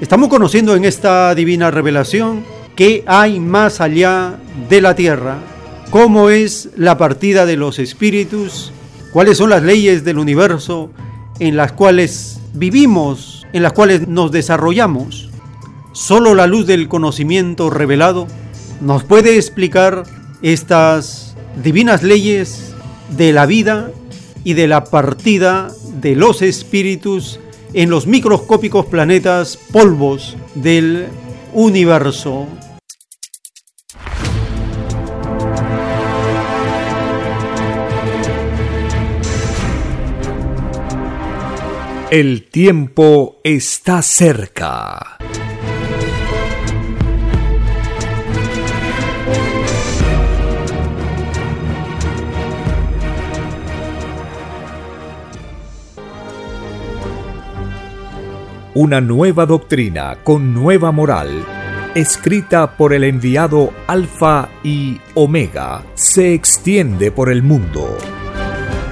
Estamos conociendo en esta divina revelación qué hay más allá de la tierra, cómo es la partida de los espíritus, cuáles son las leyes del universo en las cuales vivimos, en las cuales nos desarrollamos. Solo la luz del conocimiento revelado nos puede explicar estas divinas leyes de la vida y de la partida de los espíritus en los microscópicos planetas polvos del universo. El tiempo está cerca. Una nueva doctrina con nueva moral, escrita por el enviado Alfa y Omega, se extiende por el mundo.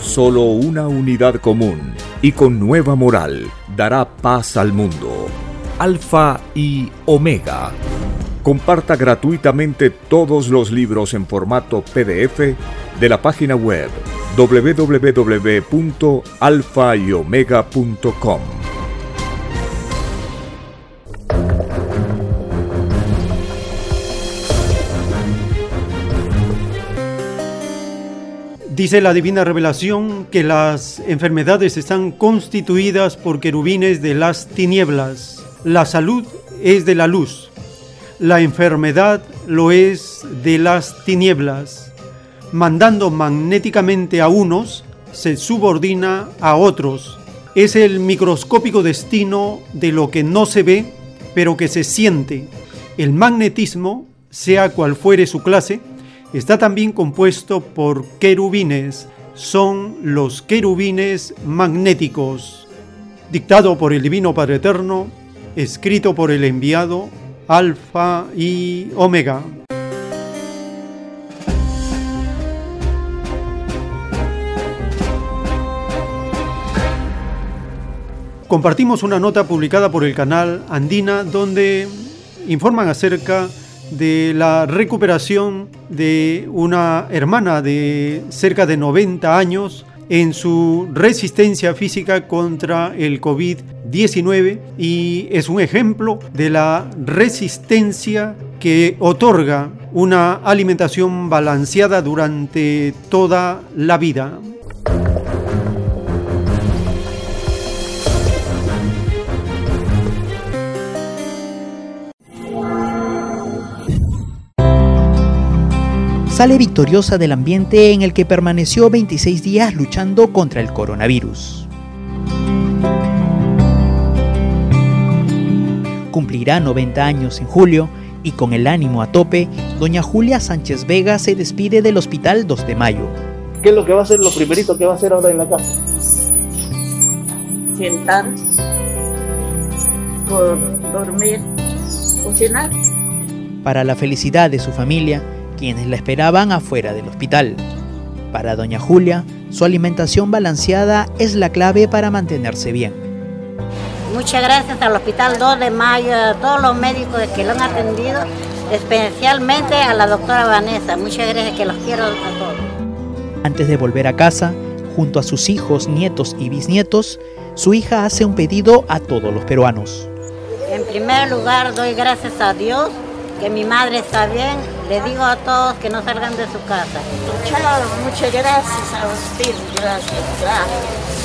Solo una unidad común y con nueva moral dará paz al mundo. Alfa y Omega. Comparta gratuitamente todos los libros en formato PDF de la página web www.alfayomega.com. Dice la divina revelación que las enfermedades están constituidas por querubines de las tinieblas. La salud es de la luz. La enfermedad lo es de las tinieblas. Mandando magnéticamente a unos, se subordina a otros. Es el microscópico destino de lo que no se ve, pero que se siente. El magnetismo, sea cual fuere su clase, está también compuesto por querubines. Son los querubines magnéticos. Dictado por el Divino Padre Eterno, escrito por el enviado Alfa y Omega. Compartimos una nota publicada por el canal Andina donde informan acerca la recuperación de una hermana de cerca de 90 años en su resistencia física contra el COVID-19 y es un ejemplo de la resistencia que otorga una alimentación balanceada durante toda la vida. Sale victoriosa del ambiente en el que permaneció 26 días luchando contra el coronavirus. Cumplirá 90 años en julio y con el ánimo a tope, doña Julia Sánchez Vega se despide del Hospital 2 de Mayo. ¿Qué es lo que va a hacer, lo primerito que va a hacer ahora en la casa? Sentar, por dormir, cocinar. Para la felicidad de su familia, quienes la esperaban afuera del hospital. Para doña Julia, su alimentación balanceada es la clave para mantenerse bien. Muchas gracias al Hospital 2 de Mayo, a todos los médicos que lo han atendido, especialmente a la doctora Vanessa. Muchas gracias, que los quiero a todos. Antes de volver a casa, junto a sus hijos, nietos y bisnietos, su hija hace un pedido a todos los peruanos. En primer lugar, doy gracias a Dios que mi madre está bien. Le digo a todos que no salgan de su casa. Chao, muchas gracias a usted. Gracias, gracias.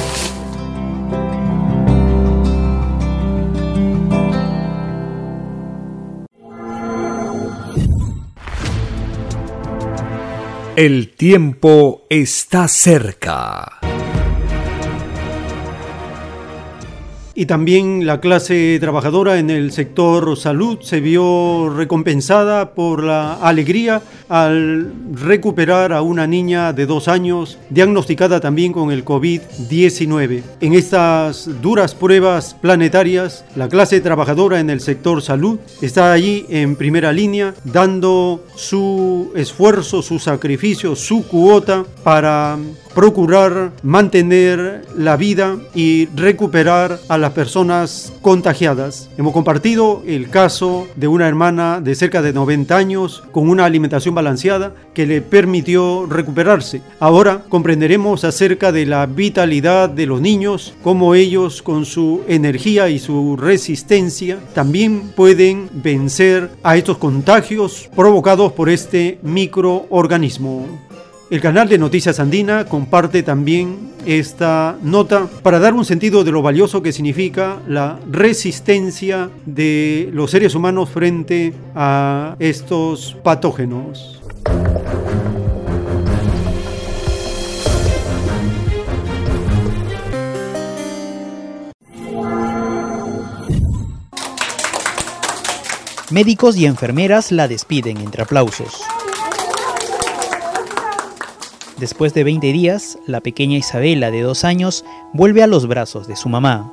El tiempo está cerca. Y también la clase trabajadora en el sector salud se vio recompensada por la alegría al recuperar a una niña de dos años diagnosticada también con el COVID-19. En estas duras pruebas planetarias, la clase trabajadora en el sector salud está allí en primera línea dando su esfuerzo, su sacrificio, su cuota para procurar mantener la vida y recuperar a las personas contagiadas. Hemos compartido el caso de una hermana de cerca de 90 años con una alimentación balanceada que le permitió recuperarse. Ahora comprenderemos acerca de la vitalidad de los niños, cómo ellos con su energía y su resistencia también pueden vencer a estos contagios provocados por este microorganismo. El canal de Noticias Andina comparte también esta nota para dar un sentido de lo valioso que significa la resistencia de los seres humanos frente a estos patógenos. Médicos y enfermeras la despiden entre aplausos. Después de 20 días, la pequeña Isabela de dos años vuelve a los brazos de su mamá.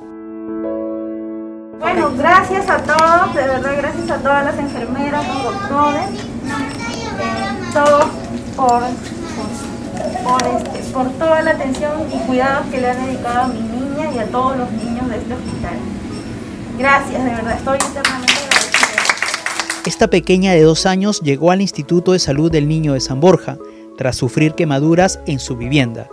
Bueno, gracias a todos, de verdad gracias a todas las enfermeras, los doctores, eh, todos por, por, este, por toda la atención y cuidados que le han dedicado a mi niña y a todos los niños de este hospital. Gracias, de verdad, estoy eternamente agradecida. Esta pequeña de dos años llegó al Instituto de Salud del Niño de San Borja tras sufrir quemaduras en su vivienda.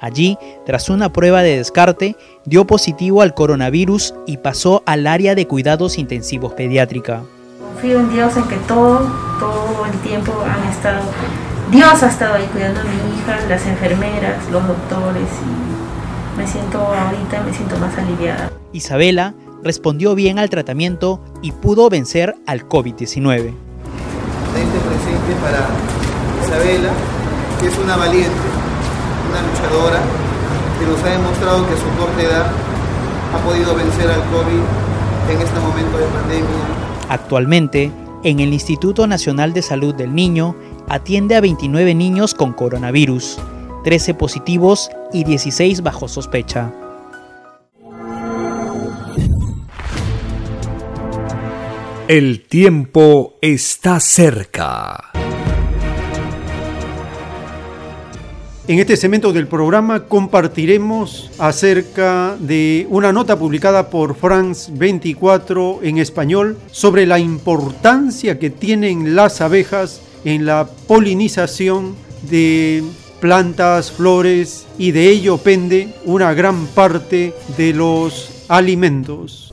Allí, tras una prueba de descarte, dio positivo al coronavirus y pasó al área de cuidados intensivos pediátrica. Confío en Dios en que todo, todo el tiempo han estado, Dios ha estado ahí cuidando a mi hija, las enfermeras, los doctores y me siento ahorita, me siento más aliviada. Isabela respondió bien al tratamiento y pudo vencer al COVID-19. presente para Isabela, que es una valiente, una luchadora, que nos ha demostrado que a su corta edad ha podido vencer al COVID en este momento de pandemia. Actualmente, en el Instituto Nacional de Salud del Niño, atiende a 29 niños con coronavirus, 13 positivos y 16 bajo sospecha. El tiempo está cerca. En este segmento del programa compartiremos acerca de una nota publicada por France 24 en español sobre la importancia que tienen las abejas en la polinización de plantas, flores y de ello pende una gran parte de los alimentos.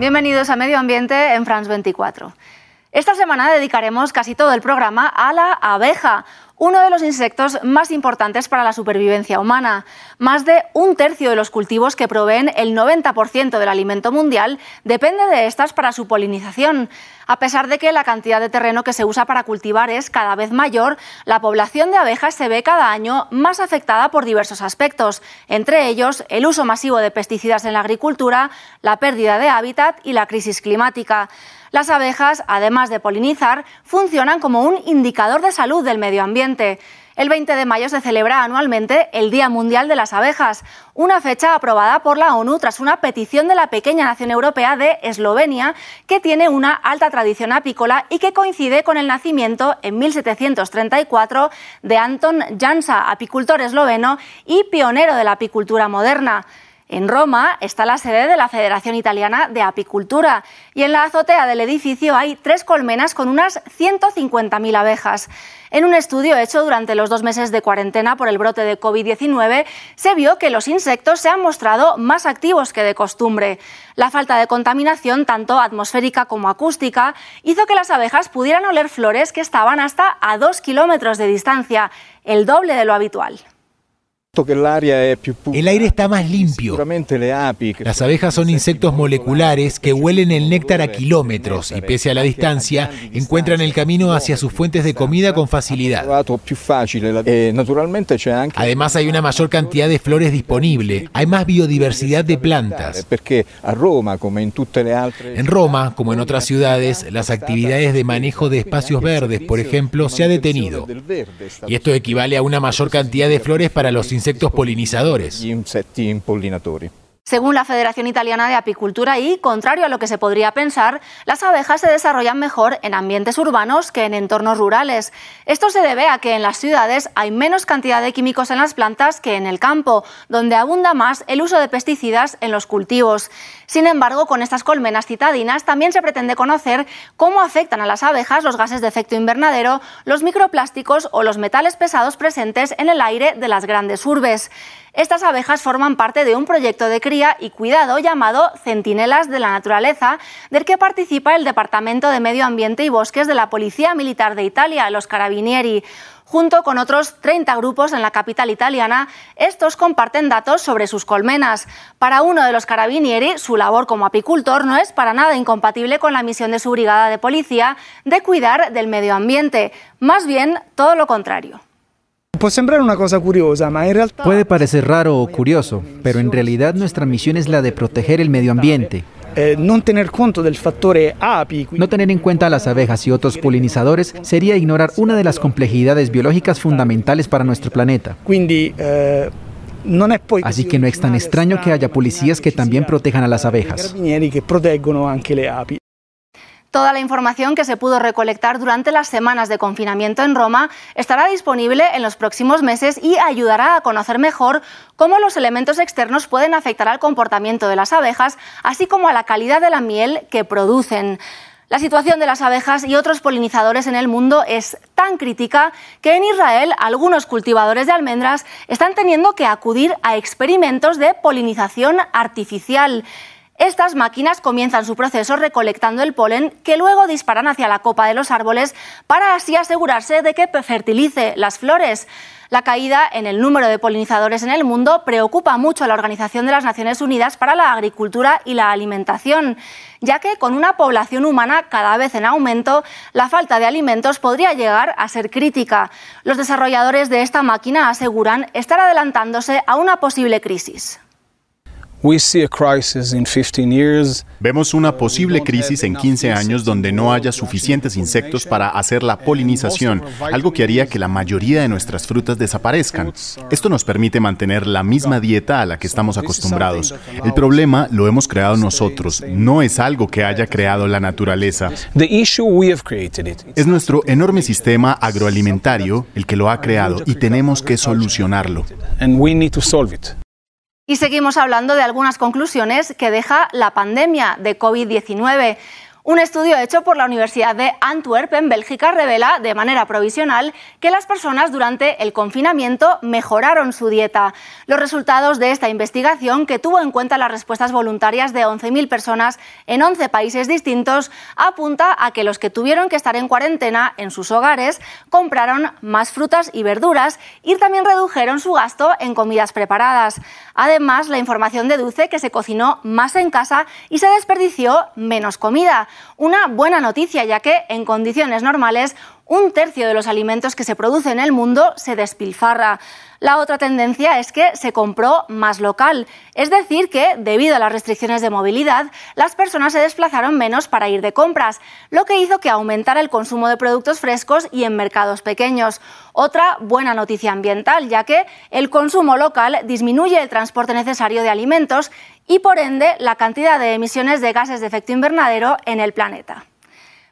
Bienvenidos a Medio Ambiente en France 24. Esta semana dedicaremos casi todo el programa a la abeja, uno de los insectos más importantes para la supervivencia humana. Más de un tercio de los cultivos que proveen el 90% del alimento mundial depende de estas para su polinización. A pesar de que la cantidad de terreno que se usa para cultivar es cada vez mayor, la población de abejas se ve cada año más afectada por diversos aspectos, entre ellos el uso masivo de pesticidas en la agricultura, la pérdida de hábitat y la crisis climática. Las abejas, además de polinizar, funcionan como un indicador de salud del medio ambiente. El 20 de mayo se celebra anualmente el Día Mundial de las Abejas, una fecha aprobada por la ONU tras una petición de la pequeña nación europea de Eslovenia, que tiene una alta tradición apícola y que coincide con el nacimiento en 1734 de Anton Jansa, apicultor esloveno y pionero de la apicultura moderna. En Roma está la sede de la Federación Italiana de Apicultura y en la azotea del edificio hay tres colmenas con unas 150.000 abejas. En un estudio hecho durante los dos meses de cuarentena por el brote de COVID-19, se vio que los insectos se han mostrado más activos que de costumbre. La falta de contaminación, tanto atmosférica como acústica, hizo que las abejas pudieran oler flores que estaban hasta a dos kilómetros de distancia, el doble de lo habitual. El aire está más limpio. Las abejas son insectos moleculares que huelen el néctar a kilómetros y pese a la distancia encuentran el camino hacia sus fuentes de comida con facilidad. Además hay una mayor cantidad de flores disponible, hay más biodiversidad de plantas. En Roma, como en otras ciudades, las actividades de manejo de espacios verdes, por ejemplo, se ha detenido. Y esto equivale a una mayor cantidad de flores para los insectos polinizadores. Según la Federación Italiana de Apicultura y, contrario a lo que se podría pensar, las abejas se desarrollan mejor en ambientes urbanos que en entornos rurales. Esto se debe a que en las ciudades hay menos cantidad de químicos en las plantas que en el campo, donde abunda más el uso de pesticidas en los cultivos. Sin embargo, con estas colmenas citadinas también se pretende conocer cómo afectan a las abejas los gases de efecto invernadero, los microplásticos o los metales pesados presentes en el aire de las grandes urbes. Estas abejas forman parte de un proyecto de cría y cuidado llamado Centinelas de la Naturaleza, del que participa el Departamento de Medio Ambiente y Bosques de la Policía Militar de Italia, los Carabinieri. Junto con otros 30 grupos en la capital italiana, estos comparten datos sobre sus colmenas. Para uno de los carabinieri, su labor como apicultor no es para nada incompatible con la misión de su brigada de policía de cuidar del medio ambiente. Más bien, todo lo contrario. Puede parecer raro o curioso, pero en realidad nuestra misión es la de proteger el medio ambiente. Eh, no tener No tener en cuenta a las abejas y otros polinizadores sería ignorar una de las complejidades biológicas fundamentales para nuestro planeta. Eh, Así que no es tan extraño que haya policías que también protejan a las abejas. Toda la información que se pudo recolectar durante las semanas de confinamiento en Roma estará disponible en los próximos meses y ayudará a conocer mejor cómo los elementos externos pueden afectar al comportamiento de las abejas, así como a la calidad de la miel que producen. La situación de las abejas y otros polinizadores en el mundo es tan crítica que en Israel algunos cultivadores de almendras están teniendo que acudir a experimentos de polinización artificial. Estas máquinas comienzan su proceso recolectando el polen que luego disparan hacia la copa de los árboles para así asegurarse de que fertilice las flores. La caída en el número de polinizadores en el mundo preocupa mucho a la Organización de las Naciones Unidas para la Agricultura y la Alimentación, ya que con una población humana cada vez en aumento, la falta de alimentos podría llegar a ser crítica. Los desarrolladores de esta máquina aseguran estar adelantándose a una posible crisis. Vemos una posible crisis en 15 años donde no haya suficientes insectos para hacer la polinización, algo que haría que la mayoría de nuestras frutas desaparezcan. Esto nos permite mantener la misma dieta a la que estamos acostumbrados. El problema lo hemos creado nosotros, no es algo que haya creado la naturaleza. Es nuestro enorme sistema agroalimentario el que lo ha creado y tenemos que solucionarlo. Y seguimos hablando de algunas conclusiones que deja la pandemia de COVID-19. Un estudio hecho por la Universidad de Antwerp en Bélgica revela de manera provisional que las personas durante el confinamiento mejoraron su dieta. Los resultados de esta investigación, que tuvo en cuenta las respuestas voluntarias de 11.000 personas en 11 países distintos, apunta a que los que tuvieron que estar en cuarentena en sus hogares compraron más frutas y verduras y también redujeron su gasto en comidas preparadas. Además, la información deduce que se cocinó más en casa y se desperdició menos comida. Una buena noticia, ya que en condiciones normales un tercio de los alimentos que se producen en el mundo se despilfarra. La otra tendencia es que se compró más local, es decir, que debido a las restricciones de movilidad, las personas se desplazaron menos para ir de compras, lo que hizo que aumentara el consumo de productos frescos y en mercados pequeños. Otra buena noticia ambiental, ya que el consumo local disminuye el transporte necesario de alimentos y por ende la cantidad de emisiones de gases de efecto invernadero en el planeta.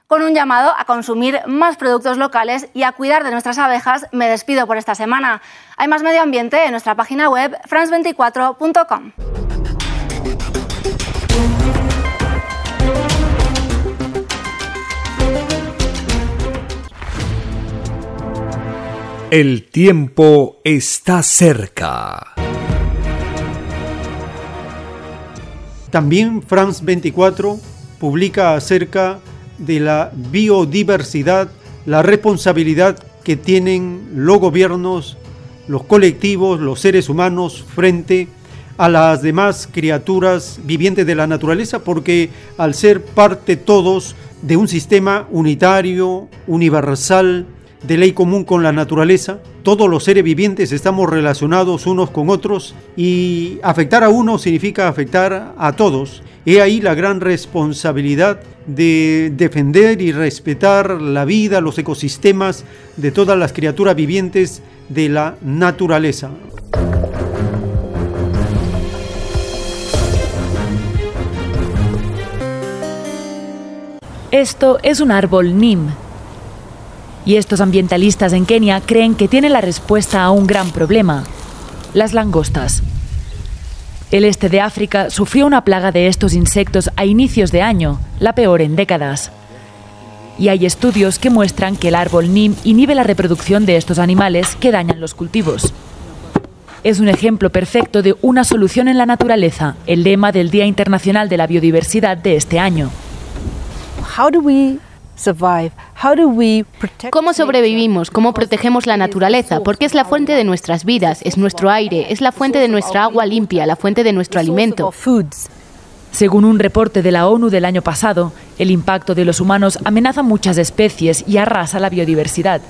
Con un llamado a consumir más productos locales y a cuidar de nuestras abejas, me despido por esta semana. Hay más medio ambiente en nuestra página web france24.com. El tiempo está cerca. También France 24 publica acerca de la biodiversidad, la responsabilidad que tienen los gobiernos, los colectivos, los seres humanos frente a las demás criaturas vivientes de la naturaleza, porque al ser parte todos de un sistema unitario, universal, de ley común con la naturaleza. Todos los seres vivientes estamos relacionados unos con otros y afectar a uno significa afectar a todos. He ahí la gran responsabilidad de defender y respetar la vida, los ecosistemas de todas las criaturas vivientes de la naturaleza. Esto es un árbol NIM y estos ambientalistas en Kenia creen que tiene la respuesta a un gran problema, las langostas. El este de África sufrió una plaga de estos insectos a inicios de año, la peor en décadas. Y hay estudios que muestran que el árbol NIM inhibe la reproducción de estos animales que dañan los cultivos. Es un ejemplo perfecto de una solución en la naturaleza, el lema del Día Internacional de la Biodiversidad de este año. ¿Cómo sobrevivimos? ¿Cómo protegemos la naturaleza? Porque es la fuente de nuestras vidas, es nuestro aire, es la fuente de nuestra agua limpia, la fuente de nuestro alimento. Según un reporte de la ONU del año pasado, el impacto de los humanos amenaza muchas especies y arrasa la biodiversidad.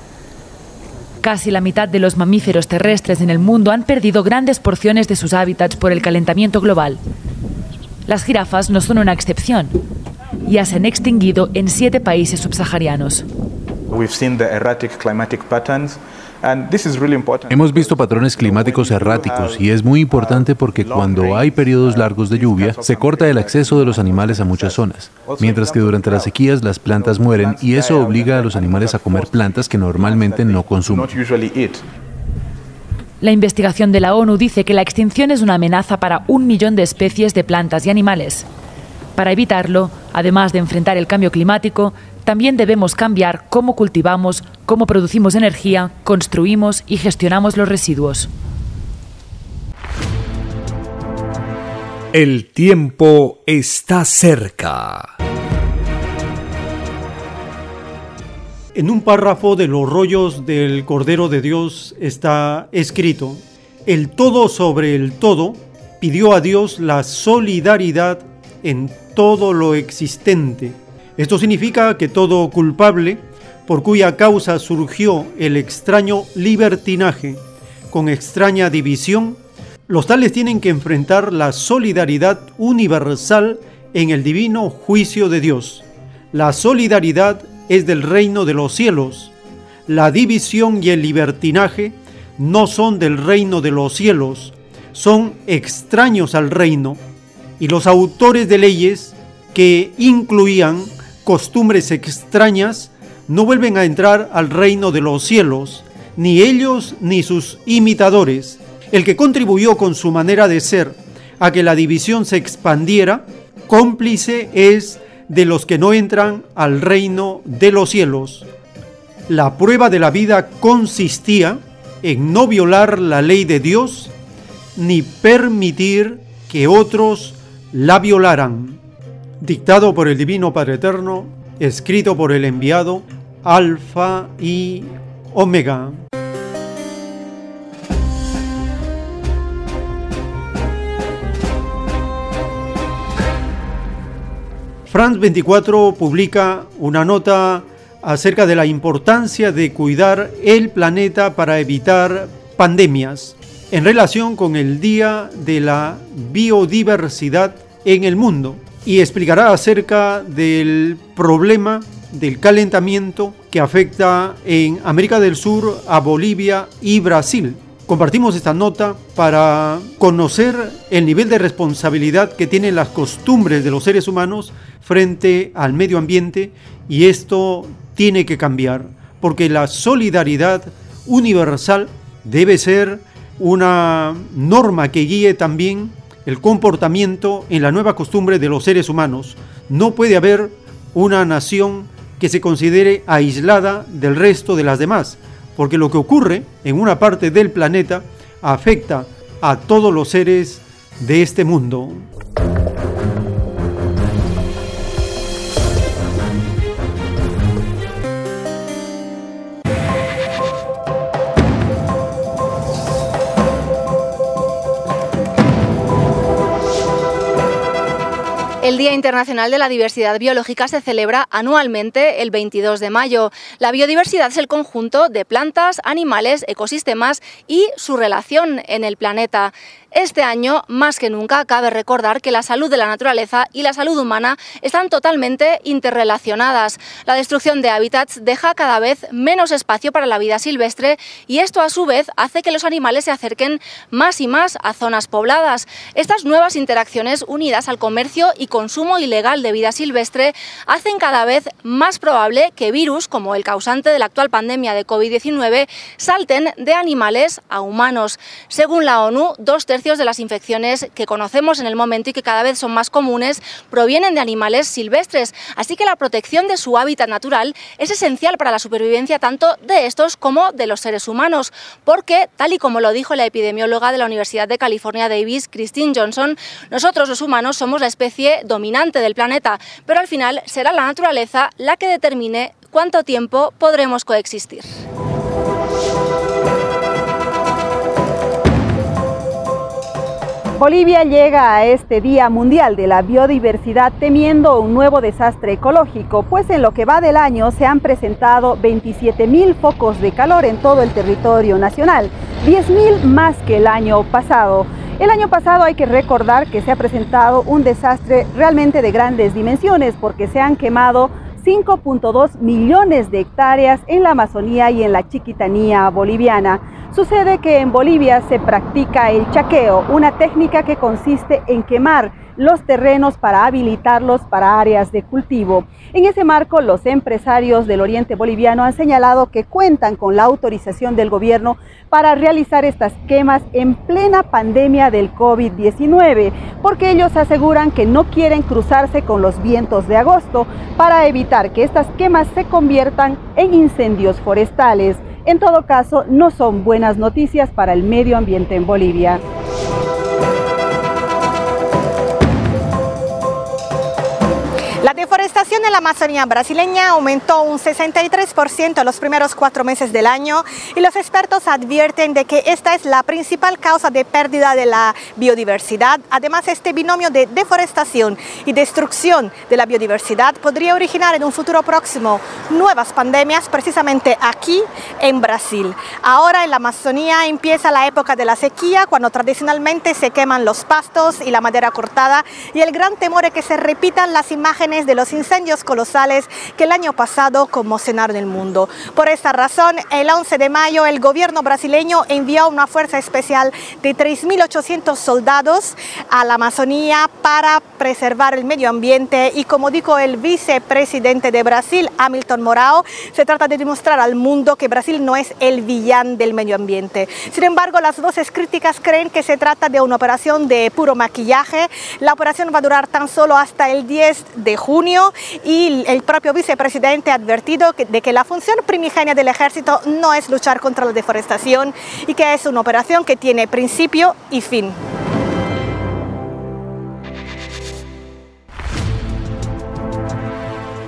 Casi la mitad de los mamíferos terrestres en el mundo han perdido grandes porciones de sus hábitats por el calentamiento global. Las jirafas no son una excepción. Ya se han extinguido en siete países subsaharianos. Hemos visto patrones climáticos erráticos y es muy importante porque cuando hay periodos largos de lluvia se corta el acceso de los animales a muchas zonas, mientras que durante las sequías las plantas mueren y eso obliga a los animales a comer plantas que normalmente no consumen. La investigación de la ONU dice que la extinción es una amenaza para un millón de especies de plantas y animales. Para evitarlo, además de enfrentar el cambio climático, también debemos cambiar cómo cultivamos, cómo producimos energía, construimos y gestionamos los residuos. El tiempo está cerca. En un párrafo de los rollos del Cordero de Dios está escrito, el todo sobre el todo pidió a Dios la solidaridad en todo lo existente. Esto significa que todo culpable, por cuya causa surgió el extraño libertinaje, con extraña división, los tales tienen que enfrentar la solidaridad universal en el divino juicio de Dios. La solidaridad es del reino de los cielos. La división y el libertinaje no son del reino de los cielos, son extraños al reino y los autores de leyes que incluían costumbres extrañas no vuelven a entrar al reino de los cielos, ni ellos ni sus imitadores. El que contribuyó con su manera de ser a que la división se expandiera, cómplice es de los que no entran al reino de los cielos. La prueba de la vida consistía en no violar la ley de Dios ni permitir que otros la violaran. Dictado por el Divino Padre Eterno, escrito por el enviado Alfa y Omega. France 24 publica una nota acerca de la importancia de cuidar el planeta para evitar pandemias en relación con el Día de la Biodiversidad en el mundo y explicará acerca del problema del calentamiento que afecta en América del Sur a Bolivia y Brasil. Compartimos esta nota para conocer el nivel de responsabilidad que tienen las costumbres de los seres humanos frente al medio ambiente y esto tiene que cambiar porque la solidaridad universal debe ser una norma que guíe también el comportamiento en la nueva costumbre de los seres humanos. No puede haber una nación que se considere aislada del resto de las demás, porque lo que ocurre en una parte del planeta afecta a todos los seres de este mundo. El Día Internacional de la Diversidad Biológica se celebra anualmente el 22 de mayo. La biodiversidad es el conjunto de plantas, animales, ecosistemas y su relación en el planeta. Este año, más que nunca, cabe recordar que la salud de la naturaleza y la salud humana están totalmente interrelacionadas. La destrucción de hábitats deja cada vez menos espacio para la vida silvestre y esto a su vez hace que los animales se acerquen más y más a zonas pobladas. Estas nuevas interacciones unidas al comercio y consumo ilegal de vida silvestre hacen cada vez más probable que virus como el causante de la actual pandemia de COVID-19 salten de animales a humanos. Según la ONU, dos de las infecciones que conocemos en el momento y que cada vez son más comunes provienen de animales silvestres, así que la protección de su hábitat natural es esencial para la supervivencia tanto de estos como de los seres humanos, porque, tal y como lo dijo la epidemióloga de la Universidad de California Davis, Christine Johnson, nosotros los humanos somos la especie dominante del planeta, pero al final será la naturaleza la que determine cuánto tiempo podremos coexistir. Bolivia llega a este Día Mundial de la Biodiversidad temiendo un nuevo desastre ecológico, pues en lo que va del año se han presentado 27 mil focos de calor en todo el territorio nacional, 10 mil más que el año pasado. El año pasado hay que recordar que se ha presentado un desastre realmente de grandes dimensiones porque se han quemado 5.2 millones de hectáreas en la Amazonía y en la Chiquitanía boliviana. Sucede que en Bolivia se practica el chaqueo, una técnica que consiste en quemar los terrenos para habilitarlos para áreas de cultivo. En ese marco, los empresarios del oriente boliviano han señalado que cuentan con la autorización del gobierno para realizar estas quemas en plena pandemia del COVID-19, porque ellos aseguran que no quieren cruzarse con los vientos de agosto para evitar que estas quemas se conviertan en incendios forestales. En todo caso, no son buenas noticias para el medio ambiente en Bolivia. La deforestación en la Amazonía brasileña aumentó un 63% en los primeros cuatro meses del año y los expertos advierten de que esta es la principal causa de pérdida de la biodiversidad. Además, este binomio de deforestación y destrucción de la biodiversidad podría originar en un futuro próximo nuevas pandemias precisamente aquí en Brasil. Ahora en la Amazonía empieza la época de la sequía cuando tradicionalmente se queman los pastos y la madera cortada y el gran temor es que se repitan las imágenes de los incendios colosales que el año pasado conmocionaron el mundo. Por esta razón, el 11 de mayo el gobierno brasileño envió una fuerza especial de 3.800 soldados a la Amazonía para preservar el medio ambiente y como dijo el vicepresidente de Brasil, Hamilton Morao, se trata de demostrar al mundo que Brasil no es el villán del medio ambiente. Sin embargo, las voces críticas creen que se trata de una operación de puro maquillaje. La operación va a durar tan solo hasta el 10 de junio y el propio vicepresidente ha advertido de que la función primigenia del ejército no es luchar contra la deforestación y que es una operación que tiene principio y fin.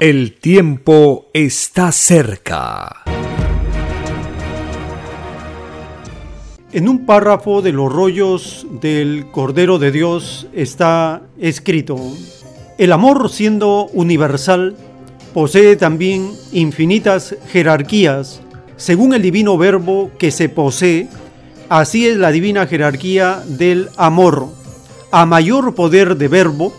El tiempo está cerca. En un párrafo de los rollos del Cordero de Dios está escrito, el amor siendo universal posee también infinitas jerarquías. Según el divino verbo que se posee, así es la divina jerarquía del amor. A mayor poder de verbo,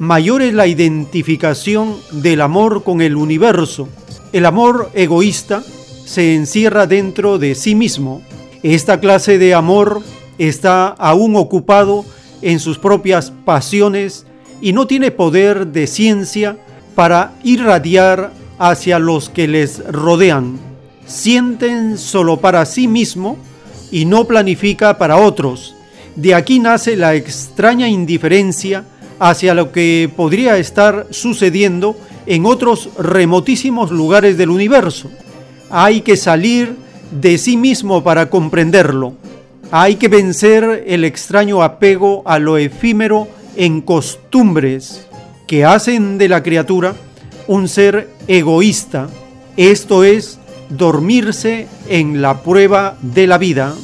mayor es la identificación del amor con el universo. El amor egoísta se encierra dentro de sí mismo. Esta clase de amor está aún ocupado en sus propias pasiones y no tiene poder de ciencia para irradiar hacia los que les rodean. Sienten solo para sí mismo y no planifica para otros. De aquí nace la extraña indiferencia hacia lo que podría estar sucediendo en otros remotísimos lugares del universo. Hay que salir de sí mismo para comprenderlo. Hay que vencer el extraño apego a lo efímero en costumbres que hacen de la criatura un ser egoísta, esto es, dormirse en la prueba de la vida,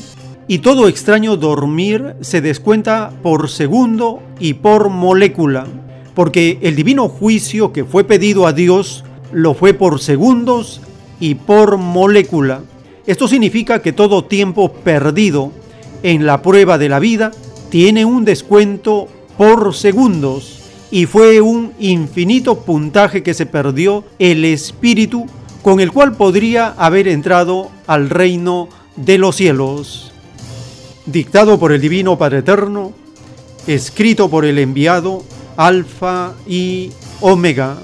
y todo extraño dormir se descuenta por segundo y por molécula, porque el divino juicio que fue pedido a Dios lo fue por segundos y por molécula. Esto significa que todo tiempo perdido en la prueba de la vida tiene un descuento por segundos y fue un infinito puntaje que se perdió el espíritu con el cual podría haber entrado al reino de los cielos. Dictado por el Divino Padre Eterno, escrito por el enviado Alfa y Omega.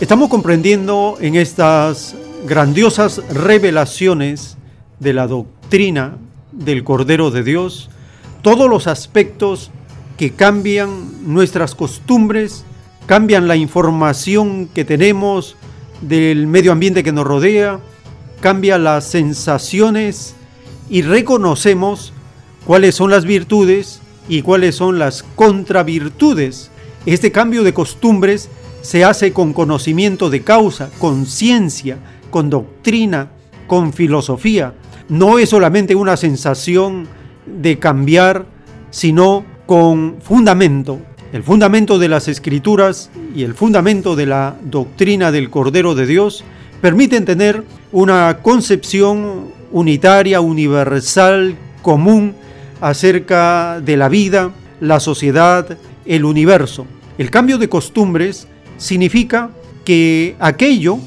Estamos comprendiendo en estas grandiosas revelaciones de la doctrina del Cordero de Dios todos los aspectos que cambian nuestras costumbres, cambian la información que tenemos del medio ambiente que nos rodea, cambia las sensaciones y reconocemos cuáles son las virtudes y cuáles son las contravirtudes. Este cambio de costumbres se hace con conocimiento de causa, con ciencia, con doctrina, con filosofía. No es solamente una sensación de cambiar, sino con fundamento. El fundamento de las escrituras y el fundamento de la doctrina del Cordero de Dios permiten tener una concepción unitaria, universal, común acerca de la vida, la sociedad, el universo. El cambio de costumbres significa que aquello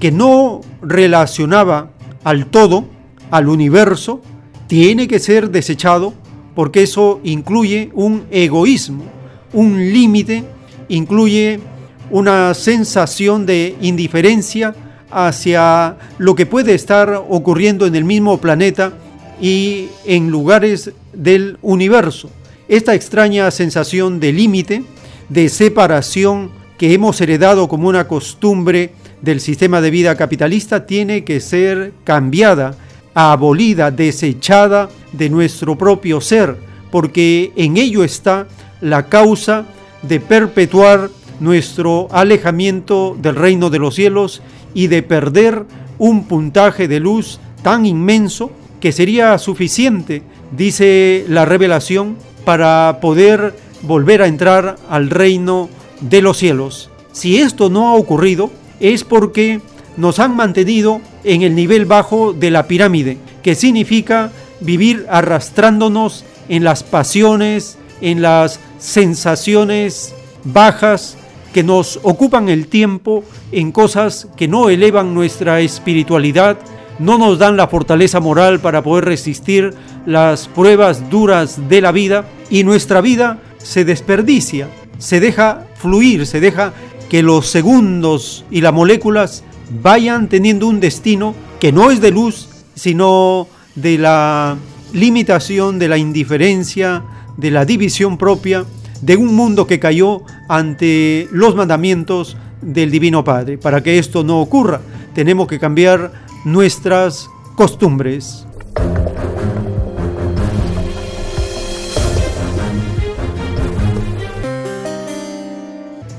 que no relacionaba al todo, al universo, tiene que ser desechado porque eso incluye un egoísmo, un límite, incluye una sensación de indiferencia hacia lo que puede estar ocurriendo en el mismo planeta y en lugares del universo. Esta extraña sensación de límite, de separación que hemos heredado como una costumbre del sistema de vida capitalista tiene que ser cambiada, abolida, desechada de nuestro propio ser, porque en ello está la causa de perpetuar nuestro alejamiento del reino de los cielos y de perder un puntaje de luz tan inmenso que sería suficiente, dice la revelación, para poder volver a entrar al reino de los cielos. Si esto no ha ocurrido, es porque nos han mantenido en el nivel bajo de la pirámide, que significa vivir arrastrándonos en las pasiones, en las sensaciones bajas que nos ocupan el tiempo en cosas que no elevan nuestra espiritualidad, no nos dan la fortaleza moral para poder resistir las pruebas duras de la vida y nuestra vida se desperdicia, se deja fluir, se deja que los segundos y las moléculas vayan teniendo un destino que no es de luz, sino de la limitación, de la indiferencia, de la división propia, de un mundo que cayó ante los mandamientos del Divino Padre. Para que esto no ocurra, tenemos que cambiar nuestras costumbres.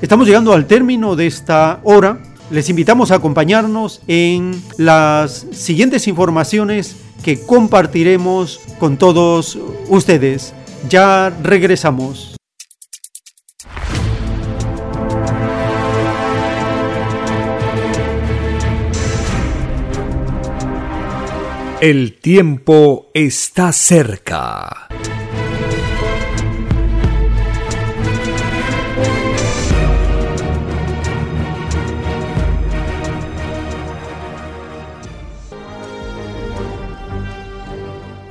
Estamos llegando al término de esta hora. Les invitamos a acompañarnos en las siguientes informaciones que compartiremos con todos ustedes. Ya regresamos. El tiempo está cerca.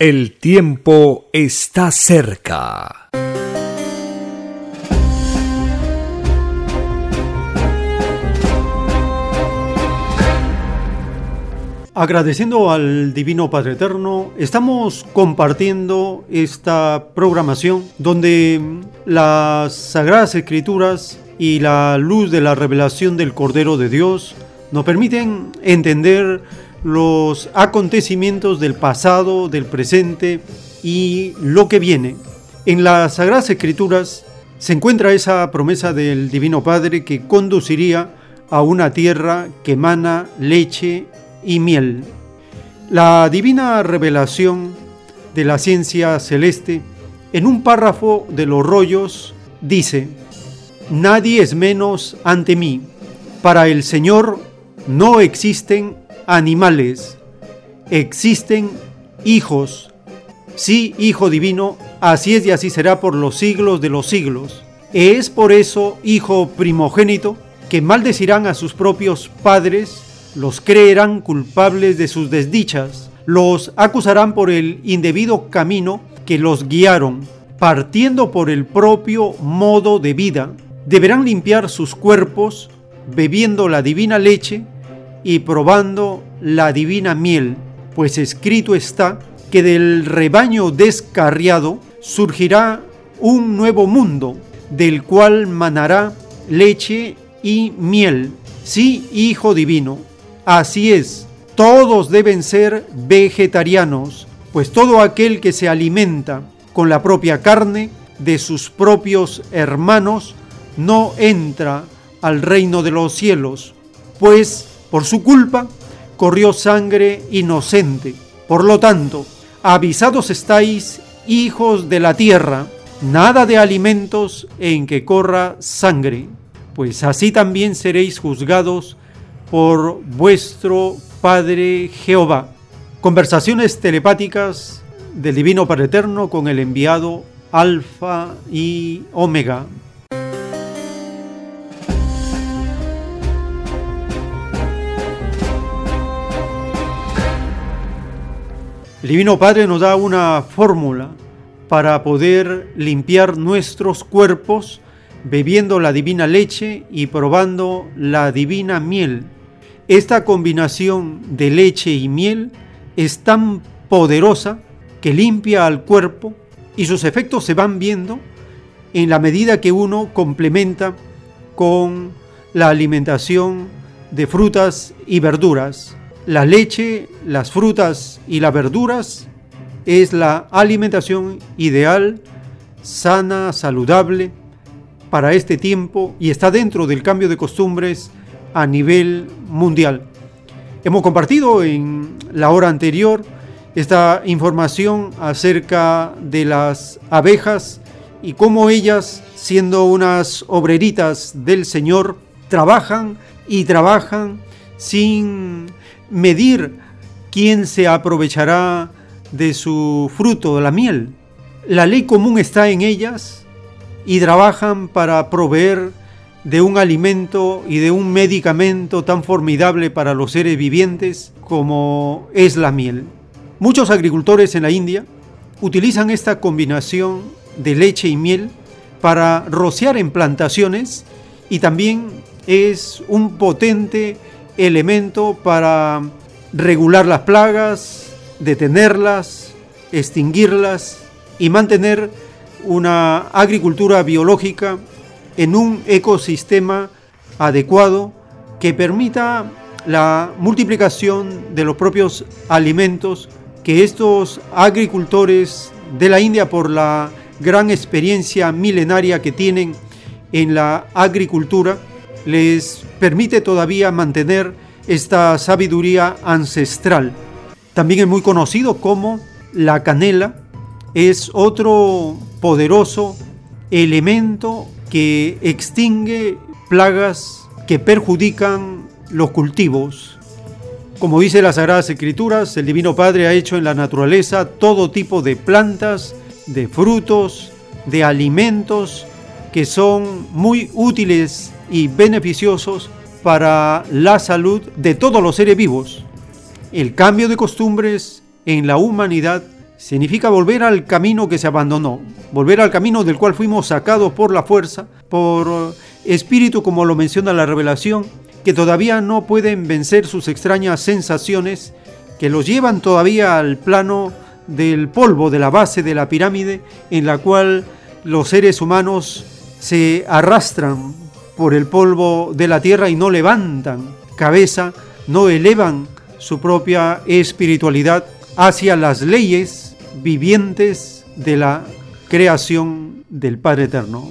El tiempo está cerca. Agradeciendo al Divino Padre Eterno, estamos compartiendo esta programación donde las Sagradas Escrituras y la luz de la revelación del Cordero de Dios nos permiten entender los acontecimientos del pasado, del presente y lo que viene. En las Sagradas Escrituras se encuentra esa promesa del Divino Padre que conduciría a una tierra que emana leche y miel. La divina revelación de la ciencia celeste en un párrafo de los rollos dice, Nadie es menos ante mí. Para el Señor no existen animales, existen hijos. Sí, Hijo Divino, así es y así será por los siglos de los siglos. Es por eso, Hijo primogénito, que maldecirán a sus propios padres, los creerán culpables de sus desdichas, los acusarán por el indebido camino que los guiaron, partiendo por el propio modo de vida. Deberán limpiar sus cuerpos, bebiendo la divina leche y probando la divina miel, pues escrito está que del rebaño descarriado surgirá un nuevo mundo, del cual manará leche y miel. Sí, Hijo Divino, así es, todos deben ser vegetarianos, pues todo aquel que se alimenta con la propia carne de sus propios hermanos no entra al reino de los cielos, pues por su culpa corrió sangre inocente. Por lo tanto, avisados estáis, hijos de la tierra, nada de alimentos en que corra sangre, pues así también seréis juzgados por vuestro Padre Jehová. Conversaciones telepáticas del Divino Padre Eterno con el enviado Alfa y Omega. El Divino Padre nos da una fórmula para poder limpiar nuestros cuerpos bebiendo la divina leche y probando la divina miel. Esta combinación de leche y miel es tan poderosa que limpia al cuerpo y sus efectos se van viendo en la medida que uno complementa con la alimentación de frutas y verduras. La leche, las frutas y las verduras es la alimentación ideal, sana, saludable para este tiempo y está dentro del cambio de costumbres a nivel mundial. Hemos compartido en la hora anterior esta información acerca de las abejas y cómo ellas, siendo unas obreritas del Señor, trabajan y trabajan sin medir quién se aprovechará de su fruto, la miel. La ley común está en ellas y trabajan para proveer de un alimento y de un medicamento tan formidable para los seres vivientes como es la miel. Muchos agricultores en la India utilizan esta combinación de leche y miel para rociar en plantaciones y también es un potente elemento para regular las plagas, detenerlas, extinguirlas y mantener una agricultura biológica en un ecosistema adecuado que permita la multiplicación de los propios alimentos que estos agricultores de la India, por la gran experiencia milenaria que tienen en la agricultura, les permite todavía mantener esta sabiduría ancestral. También es muy conocido como la canela es otro poderoso elemento que extingue plagas que perjudican los cultivos. Como dice las Sagradas Escrituras, el Divino Padre ha hecho en la naturaleza todo tipo de plantas, de frutos, de alimentos que son muy útiles y beneficiosos para la salud de todos los seres vivos. El cambio de costumbres en la humanidad significa volver al camino que se abandonó, volver al camino del cual fuimos sacados por la fuerza, por espíritu como lo menciona la revelación, que todavía no pueden vencer sus extrañas sensaciones, que los llevan todavía al plano del polvo, de la base de la pirámide, en la cual los seres humanos se arrastran por el polvo de la tierra y no levantan cabeza, no elevan su propia espiritualidad hacia las leyes vivientes de la creación del Padre Eterno.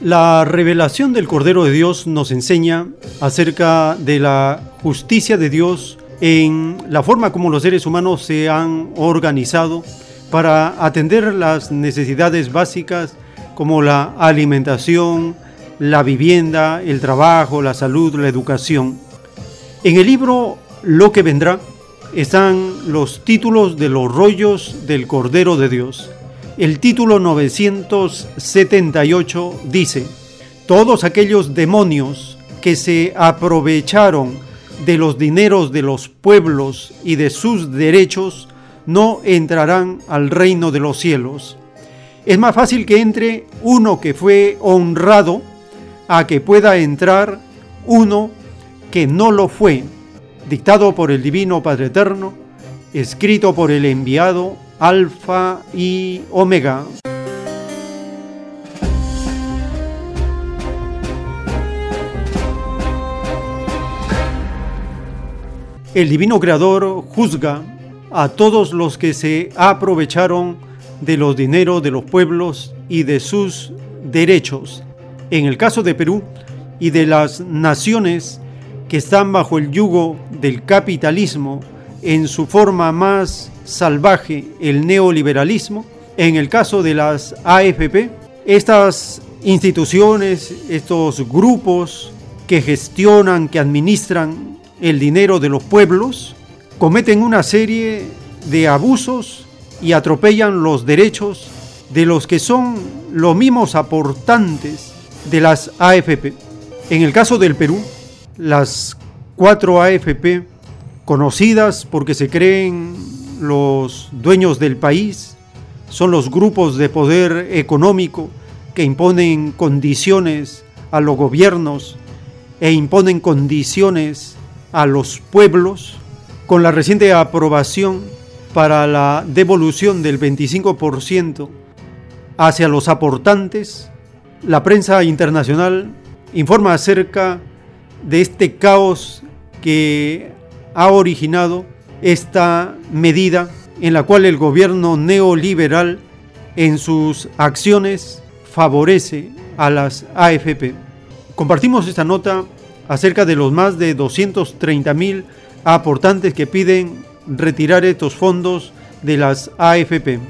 La revelación del Cordero de Dios nos enseña acerca de la justicia de Dios en la forma como los seres humanos se han organizado para atender las necesidades básicas como la alimentación, la vivienda, el trabajo, la salud, la educación. En el libro Lo que vendrá están los títulos de los rollos del Cordero de Dios. El título 978 dice, todos aquellos demonios que se aprovecharon de los dineros de los pueblos y de sus derechos no entrarán al reino de los cielos. Es más fácil que entre uno que fue honrado a que pueda entrar uno que no lo fue, dictado por el Divino Padre Eterno, escrito por el enviado Alfa y Omega. El Divino Creador juzga a todos los que se aprovecharon de los dineros de los pueblos y de sus derechos. En el caso de Perú y de las naciones que están bajo el yugo del capitalismo en su forma más salvaje el neoliberalismo. En el caso de las AFP, estas instituciones, estos grupos que gestionan, que administran el dinero de los pueblos, cometen una serie de abusos y atropellan los derechos de los que son los mismos aportantes de las AFP. En el caso del Perú, las cuatro AFP, conocidas porque se creen los dueños del país, son los grupos de poder económico que imponen condiciones a los gobiernos e imponen condiciones a los pueblos, con la reciente aprobación para la devolución del 25% hacia los aportantes, la prensa internacional informa acerca de este caos que ha originado esta medida en la cual el gobierno neoliberal en sus acciones favorece a las AFP. Compartimos esta nota acerca de los más de 230 mil aportantes que piden retirar estos fondos de las AFP.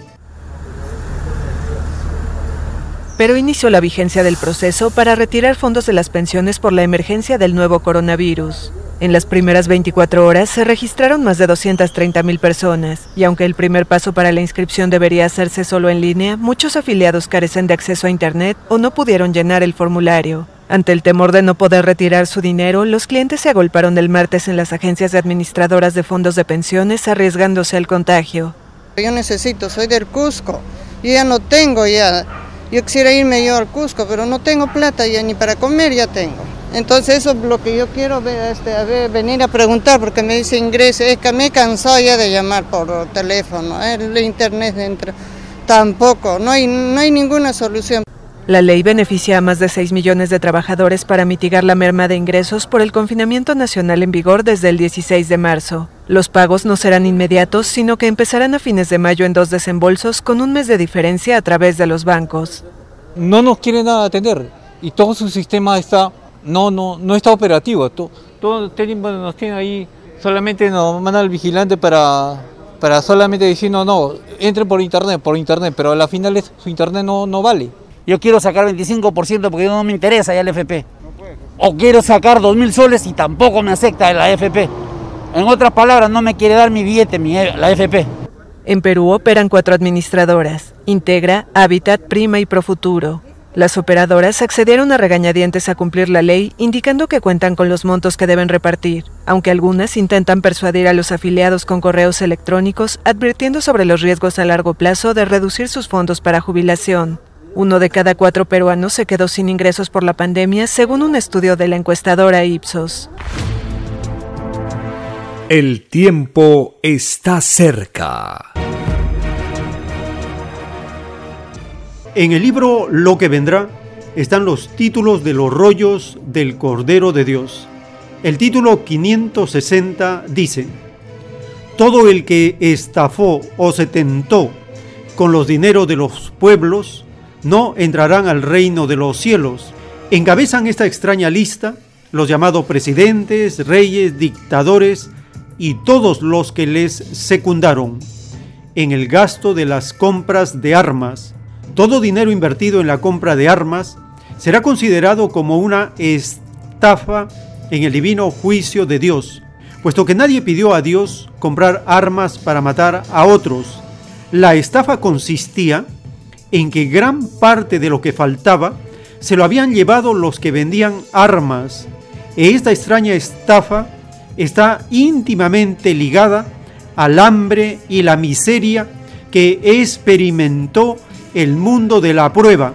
Pero inició la vigencia del proceso para retirar fondos de las pensiones por la emergencia del nuevo coronavirus. En las primeras 24 horas se registraron más de 230 mil personas, y aunque el primer paso para la inscripción debería hacerse solo en línea, muchos afiliados carecen de acceso a Internet o no pudieron llenar el formulario. Ante el temor de no poder retirar su dinero, los clientes se agolparon el martes en las agencias de administradoras de fondos de pensiones arriesgándose al contagio. Yo necesito, soy del Cusco, yo ya no tengo ya, yo quisiera irme yo al Cusco, pero no tengo plata ya ni para comer ya tengo. Entonces eso es lo que yo quiero ver, este, a ver, venir a preguntar porque me dice ingrese, es que me he cansado ya de llamar por teléfono, el internet dentro, tampoco, no hay, no hay ninguna solución. La ley beneficia a más de 6 millones de trabajadores para mitigar la merma de ingresos por el confinamiento nacional en vigor desde el 16 de marzo. Los pagos no serán inmediatos, sino que empezarán a fines de mayo en dos desembolsos con un mes de diferencia a través de los bancos. No nos quieren nada atender y todo su sistema está no no no está operativo. Todo, todo nos tiene ahí solamente nos manda el vigilante para para solamente decir no no entren por internet por internet, pero a la final su internet no no vale. Yo quiero sacar 25% porque no me interesa ya el FP. O quiero sacar 2.000 soles y tampoco me acepta la FP. En otras palabras, no me quiere dar mi billete, mi, la FP. En Perú operan cuatro administradoras, Integra, Habitat, Prima y Profuturo. Las operadoras accedieron a regañadientes a cumplir la ley, indicando que cuentan con los montos que deben repartir, aunque algunas intentan persuadir a los afiliados con correos electrónicos, advirtiendo sobre los riesgos a largo plazo de reducir sus fondos para jubilación. Uno de cada cuatro peruanos se quedó sin ingresos por la pandemia, según un estudio de la encuestadora Ipsos. El tiempo está cerca. En el libro Lo que vendrá están los títulos de los rollos del Cordero de Dios. El título 560 dice, Todo el que estafó o se tentó con los dineros de los pueblos, no entrarán al reino de los cielos. Encabezan esta extraña lista los llamados presidentes, reyes, dictadores y todos los que les secundaron en el gasto de las compras de armas. Todo dinero invertido en la compra de armas será considerado como una estafa en el divino juicio de Dios, puesto que nadie pidió a Dios comprar armas para matar a otros. La estafa consistía en que gran parte de lo que faltaba se lo habían llevado los que vendían armas. Esta extraña estafa está íntimamente ligada al hambre y la miseria que experimentó el mundo de la prueba.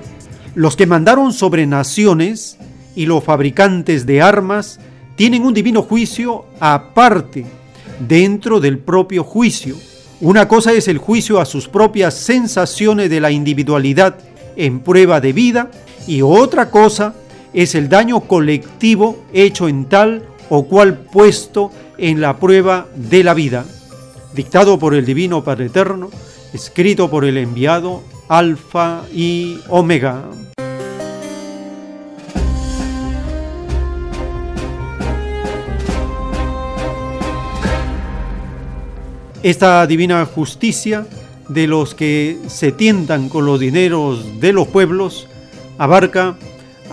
Los que mandaron sobre naciones y los fabricantes de armas tienen un divino juicio aparte dentro del propio juicio. Una cosa es el juicio a sus propias sensaciones de la individualidad en prueba de vida y otra cosa es el daño colectivo hecho en tal o cual puesto en la prueba de la vida, dictado por el Divino Padre Eterno, escrito por el enviado Alfa y Omega. Esta divina justicia de los que se tientan con los dineros de los pueblos abarca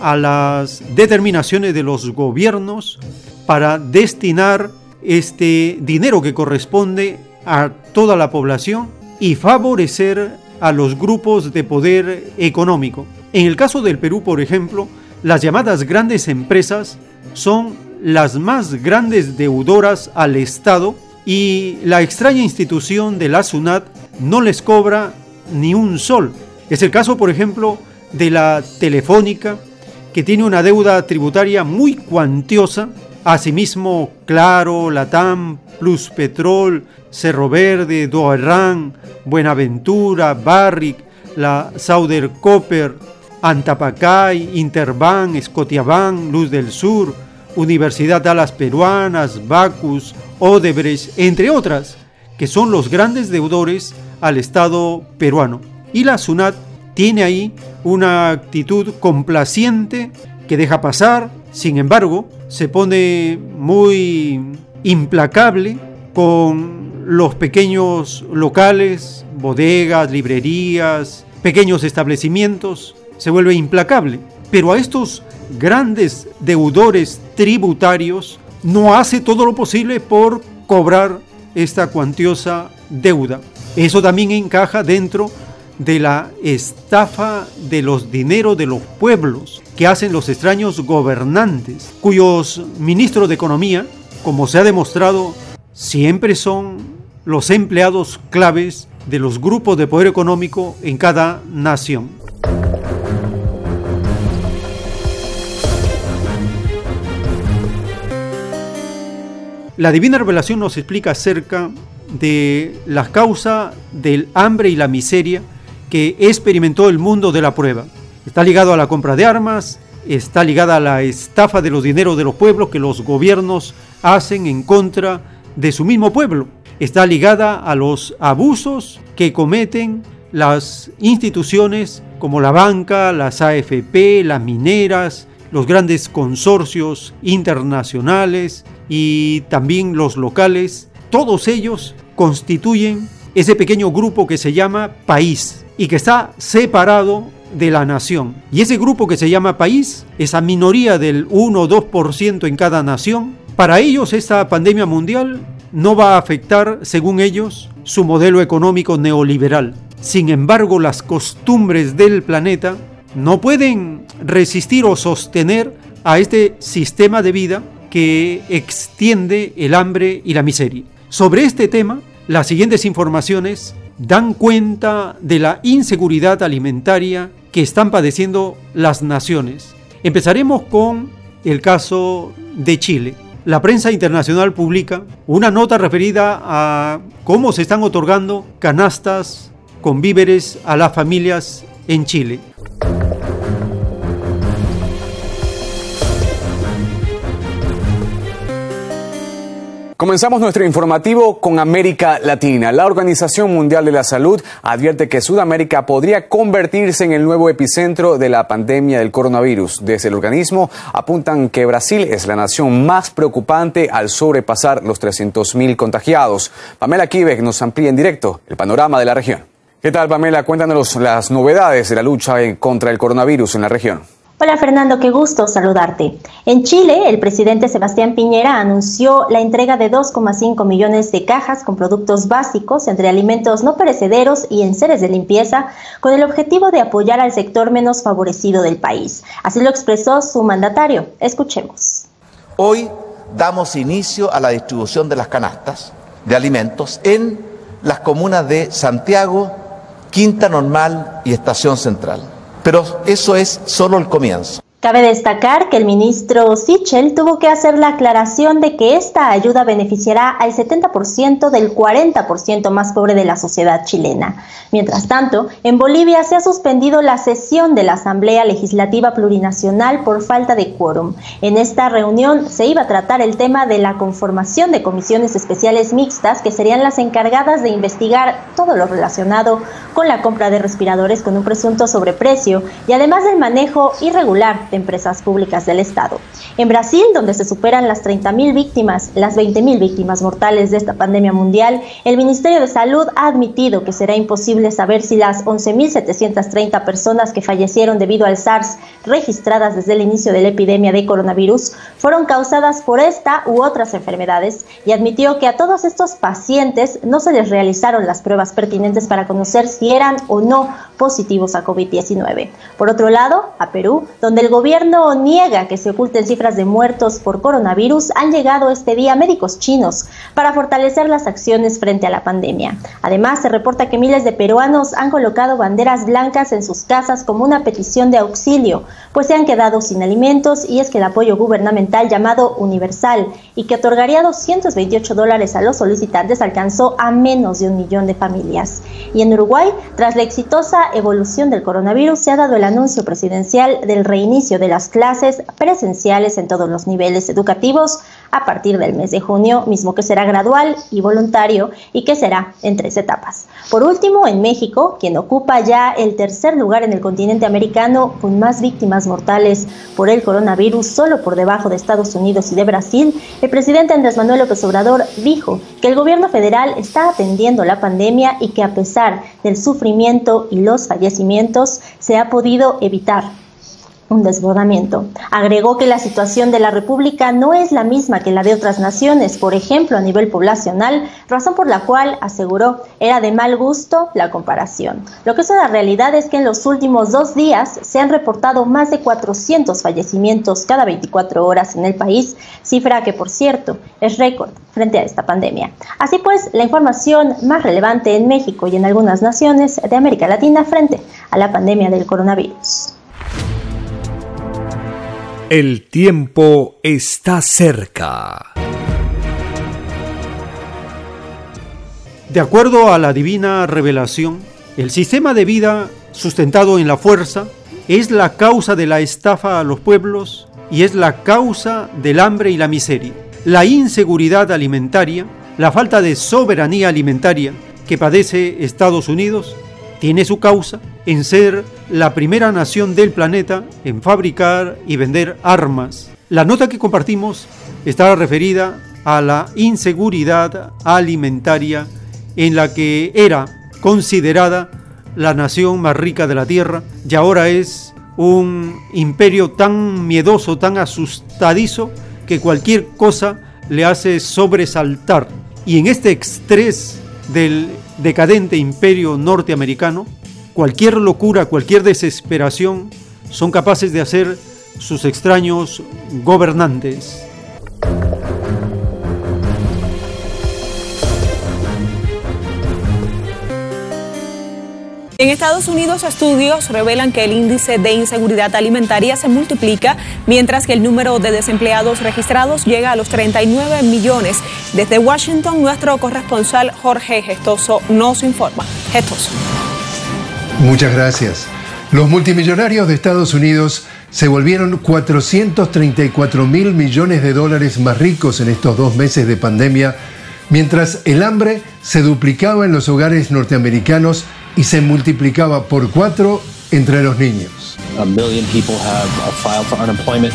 a las determinaciones de los gobiernos para destinar este dinero que corresponde a toda la población y favorecer a los grupos de poder económico. En el caso del Perú, por ejemplo, las llamadas grandes empresas son las más grandes deudoras al Estado y la extraña institución de la SUNAT no les cobra ni un sol. Es el caso, por ejemplo, de la Telefónica, que tiene una deuda tributaria muy cuantiosa. Asimismo, Claro, Latam, Plus Petrol, Cerro Verde, Doerran, Buenaventura, Barrick, la Sauder Copper, Antapacay, Interbank, Scotiabank, Luz del Sur, Universidad Dallas Peruanas, Bacus, Odebrecht, entre otras, que son los grandes deudores al Estado peruano. Y la SUNAT tiene ahí una actitud complaciente que deja pasar, sin embargo, se pone muy implacable con los pequeños locales, bodegas, librerías, pequeños establecimientos, se vuelve implacable. Pero a estos grandes deudores tributarios no hace todo lo posible por cobrar esta cuantiosa deuda. Eso también encaja dentro de la estafa de los dineros de los pueblos que hacen los extraños gobernantes, cuyos ministros de Economía, como se ha demostrado, siempre son los empleados claves de los grupos de poder económico en cada nación. La Divina Revelación nos explica acerca de la causa del hambre y la miseria que experimentó el mundo de la prueba. Está ligado a la compra de armas, está ligada a la estafa de los dineros de los pueblos que los gobiernos hacen en contra de su mismo pueblo. Está ligada a los abusos que cometen las instituciones como la banca, las AFP, las mineras, los grandes consorcios internacionales, y también los locales, todos ellos constituyen ese pequeño grupo que se llama país y que está separado de la nación. Y ese grupo que se llama país, esa minoría del 1 o 2% en cada nación, para ellos esta pandemia mundial no va a afectar, según ellos, su modelo económico neoliberal. Sin embargo, las costumbres del planeta no pueden resistir o sostener a este sistema de vida extiende el hambre y la miseria. Sobre este tema, las siguientes informaciones dan cuenta de la inseguridad alimentaria que están padeciendo las naciones. Empezaremos con el caso de Chile. La prensa internacional publica una nota referida a cómo se están otorgando canastas con víveres a las familias en Chile. Comenzamos nuestro informativo con América Latina. La Organización Mundial de la Salud advierte que Sudamérica podría convertirse en el nuevo epicentro de la pandemia del coronavirus. Desde el organismo apuntan que Brasil es la nación más preocupante al sobrepasar los 300.000 contagiados. Pamela Kivek nos amplía en directo el panorama de la región. ¿Qué tal, Pamela? Cuéntanos las novedades de la lucha contra el coronavirus en la región. Hola Fernando, qué gusto saludarte. En Chile, el presidente Sebastián Piñera anunció la entrega de 2,5 millones de cajas con productos básicos entre alimentos no perecederos y enseres de limpieza con el objetivo de apoyar al sector menos favorecido del país. Así lo expresó su mandatario. Escuchemos. Hoy damos inicio a la distribución de las canastas de alimentos en las comunas de Santiago, Quinta Normal y Estación Central. Pero eso es solo el comienzo. Cabe destacar que el ministro Sichel tuvo que hacer la aclaración de que esta ayuda beneficiará al 70% del 40% más pobre de la sociedad chilena. Mientras tanto, en Bolivia se ha suspendido la sesión de la Asamblea Legislativa Plurinacional por falta de quórum. En esta reunión se iba a tratar el tema de la conformación de comisiones especiales mixtas que serían las encargadas de investigar todo lo relacionado con la compra de respiradores con un presunto sobreprecio y además del manejo irregular de empresas públicas del Estado. En Brasil, donde se superan las 30.000 víctimas, las 20.000 víctimas mortales de esta pandemia mundial, el Ministerio de Salud ha admitido que será imposible saber si las 11.730 personas que fallecieron debido al SARS registradas desde el inicio de la epidemia de coronavirus fueron causadas por esta u otras enfermedades y admitió que a todos estos pacientes no se les realizaron las pruebas pertinentes para conocer si eran o no positivos a COVID-19. Por otro lado, a Perú, donde el niega que se oculten cifras de muertos por coronavirus, han llegado este día médicos chinos para fortalecer las acciones frente a la pandemia. Además, se reporta que miles de peruanos han colocado banderas blancas en sus casas como una petición de auxilio, pues se han quedado sin alimentos y es que el apoyo gubernamental llamado universal y que otorgaría 228 dólares a los solicitantes alcanzó a menos de un millón de familias. Y en Uruguay, tras la exitosa evolución del coronavirus, se ha dado el anuncio presidencial del reinicio de las clases presenciales en todos los niveles educativos a partir del mes de junio, mismo que será gradual y voluntario y que será en tres etapas. Por último, en México, quien ocupa ya el tercer lugar en el continente americano con más víctimas mortales por el coronavirus, solo por debajo de Estados Unidos y de Brasil, el presidente Andrés Manuel López Obrador dijo que el gobierno federal está atendiendo la pandemia y que a pesar del sufrimiento y los fallecimientos se ha podido evitar un desbordamiento. Agregó que la situación de la República no es la misma que la de otras naciones, por ejemplo, a nivel poblacional, razón por la cual, aseguró, era de mal gusto la comparación. Lo que es una realidad es que en los últimos dos días se han reportado más de 400 fallecimientos cada 24 horas en el país, cifra que, por cierto, es récord frente a esta pandemia. Así pues, la información más relevante en México y en algunas naciones de América Latina frente a la pandemia del coronavirus. El tiempo está cerca. De acuerdo a la divina revelación, el sistema de vida sustentado en la fuerza es la causa de la estafa a los pueblos y es la causa del hambre y la miseria. La inseguridad alimentaria, la falta de soberanía alimentaria que padece Estados Unidos, tiene su causa en ser la primera nación del planeta en fabricar y vender armas. La nota que compartimos está referida a la inseguridad alimentaria en la que era considerada la nación más rica de la Tierra y ahora es un imperio tan miedoso, tan asustadizo, que cualquier cosa le hace sobresaltar. Y en este estrés del decadente imperio norteamericano, cualquier locura, cualquier desesperación son capaces de hacer sus extraños gobernantes. En Estados Unidos, estudios revelan que el índice de inseguridad alimentaria se multiplica, mientras que el número de desempleados registrados llega a los 39 millones. Desde Washington, nuestro corresponsal Jorge Gestoso nos informa. Gestoso. Muchas gracias. Los multimillonarios de Estados Unidos se volvieron 434 mil millones de dólares más ricos en estos dos meses de pandemia, mientras el hambre se duplicaba en los hogares norteamericanos y se multiplicaba por cuatro entre los niños.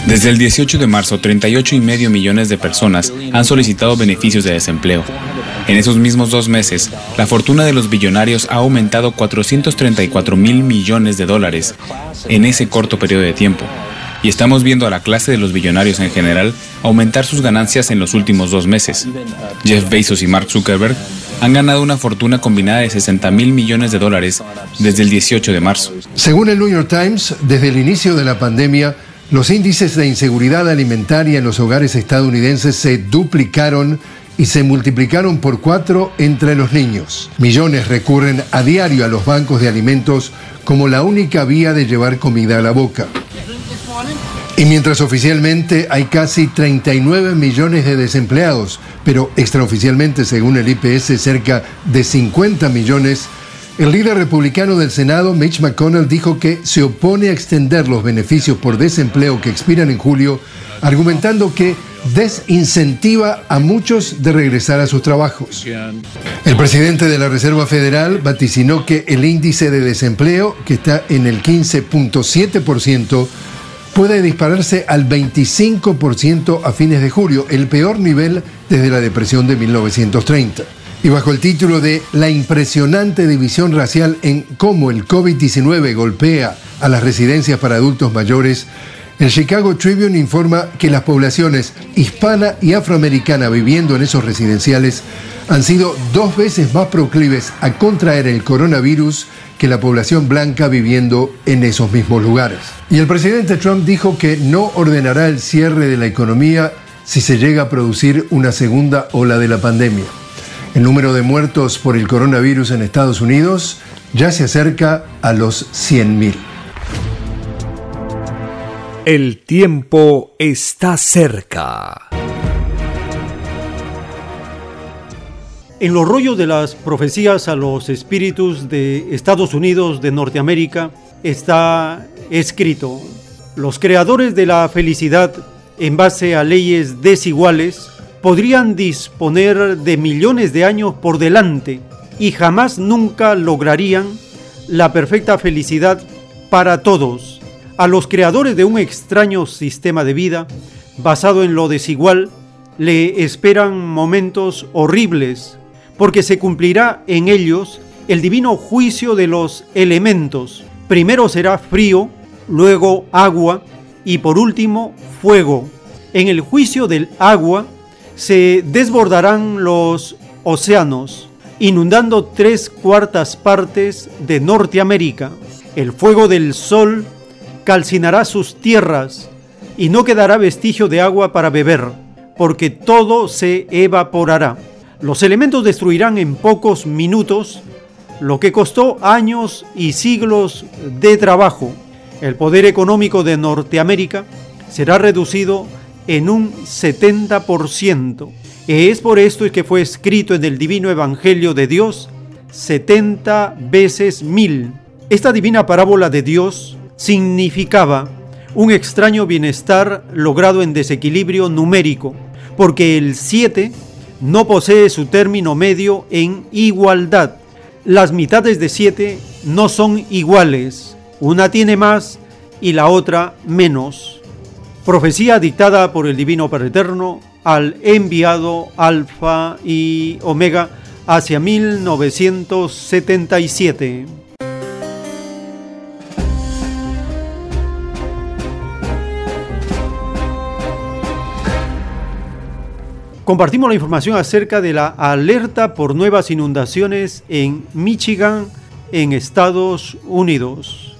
Desde el 18 de marzo, 38 y medio millones de personas han solicitado beneficios de desempleo. En esos mismos dos meses, la fortuna de los billonarios ha aumentado 434 mil millones de dólares en ese corto periodo de tiempo. Y estamos viendo a la clase de los billonarios en general aumentar sus ganancias en los últimos dos meses. Jeff Bezos y Mark Zuckerberg han ganado una fortuna combinada de 60 mil millones de dólares desde el 18 de marzo. Según el New York Times, desde el inicio de la pandemia, los índices de inseguridad alimentaria en los hogares estadounidenses se duplicaron y se multiplicaron por cuatro entre los niños. Millones recurren a diario a los bancos de alimentos como la única vía de llevar comida a la boca. Y mientras oficialmente hay casi 39 millones de desempleados, pero extraoficialmente, según el IPS, cerca de 50 millones, el líder republicano del Senado, Mitch McConnell, dijo que se opone a extender los beneficios por desempleo que expiran en julio, argumentando que desincentiva a muchos de regresar a sus trabajos. El presidente de la Reserva Federal vaticinó que el índice de desempleo, que está en el 15.7%, puede dispararse al 25% a fines de julio, el peor nivel desde la depresión de 1930. Y bajo el título de La impresionante división racial en cómo el COVID-19 golpea a las residencias para adultos mayores, El Chicago Tribune informa que las poblaciones hispana y afroamericana viviendo en esos residenciales han sido dos veces más proclives a contraer el coronavirus que la población blanca viviendo en esos mismos lugares. Y el presidente Trump dijo que no ordenará el cierre de la economía si se llega a producir una segunda ola de la pandemia. El número de muertos por el coronavirus en Estados Unidos ya se acerca a los 100.000. El tiempo está cerca. En los rollos de las profecías a los espíritus de Estados Unidos de Norteamérica está escrito, los creadores de la felicidad en base a leyes desiguales podrían disponer de millones de años por delante y jamás nunca lograrían la perfecta felicidad para todos. A los creadores de un extraño sistema de vida basado en lo desigual le esperan momentos horribles porque se cumplirá en ellos el divino juicio de los elementos. Primero será frío, luego agua y por último fuego. En el juicio del agua se desbordarán los océanos, inundando tres cuartas partes de Norteamérica. El fuego del sol calcinará sus tierras y no quedará vestigio de agua para beber, porque todo se evaporará. Los elementos destruirán en pocos minutos lo que costó años y siglos de trabajo. El poder económico de Norteamérica será reducido en un 70%. Es por esto que fue escrito en el divino Evangelio de Dios 70 veces mil. Esta divina parábola de Dios significaba un extraño bienestar logrado en desequilibrio numérico, porque el 7 no posee su término medio en igualdad. Las mitades de 7 no son iguales, una tiene más y la otra menos. Profecía dictada por el Divino Padre Eterno al enviado Alfa y Omega hacia 1977. Compartimos la información acerca de la alerta por nuevas inundaciones en Michigan, en Estados Unidos.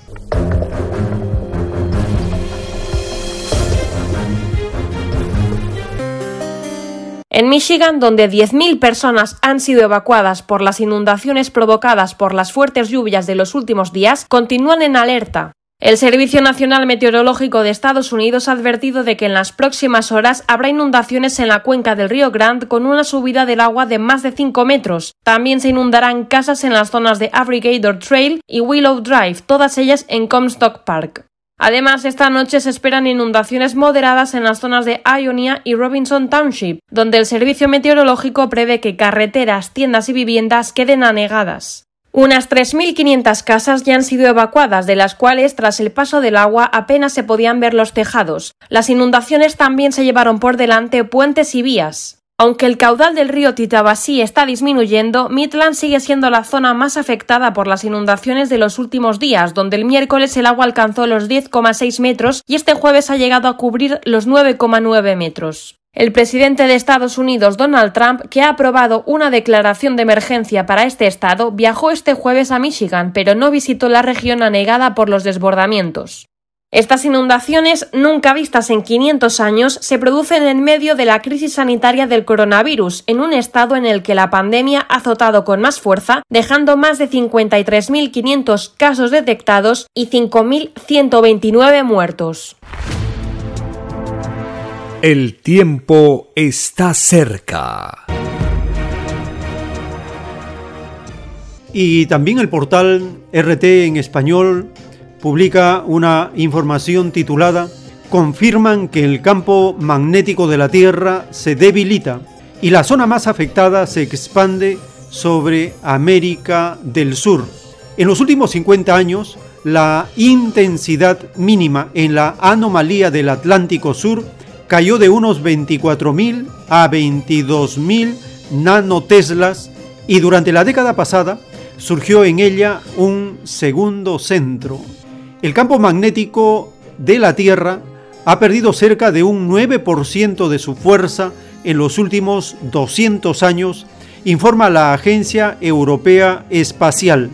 En Michigan, donde 10.000 personas han sido evacuadas por las inundaciones provocadas por las fuertes lluvias de los últimos días, continúan en alerta. El Servicio Nacional Meteorológico de Estados Unidos ha advertido de que en las próximas horas habrá inundaciones en la cuenca del río Grant con una subida del agua de más de 5 metros. También se inundarán casas en las zonas de Abrigator Trail y Willow Drive, todas ellas en Comstock Park. Además, esta noche se esperan inundaciones moderadas en las zonas de Ionia y Robinson Township, donde el servicio meteorológico prevé que carreteras, tiendas y viviendas queden anegadas. Unas 3.500 casas ya han sido evacuadas, de las cuales, tras el paso del agua, apenas se podían ver los tejados. Las inundaciones también se llevaron por delante puentes y vías. Aunque el caudal del río Titabasí está disminuyendo, Midland sigue siendo la zona más afectada por las inundaciones de los últimos días, donde el miércoles el agua alcanzó los 10,6 metros y este jueves ha llegado a cubrir los 9,9 metros. El presidente de Estados Unidos, Donald Trump, que ha aprobado una declaración de emergencia para este estado, viajó este jueves a Michigan, pero no visitó la región anegada por los desbordamientos. Estas inundaciones, nunca vistas en 500 años, se producen en medio de la crisis sanitaria del coronavirus, en un estado en el que la pandemia ha azotado con más fuerza, dejando más de 53.500 casos detectados y 5.129 muertos. El tiempo está cerca. Y también el portal RT en español publica una información titulada Confirman que el campo magnético de la Tierra se debilita y la zona más afectada se expande sobre América del Sur. En los últimos 50 años, la intensidad mínima en la anomalía del Atlántico Sur cayó de unos 24.000 a 22.000 nanoteslas y durante la década pasada surgió en ella un segundo centro. El campo magnético de la Tierra ha perdido cerca de un 9% de su fuerza en los últimos 200 años, informa la Agencia Europea Espacial.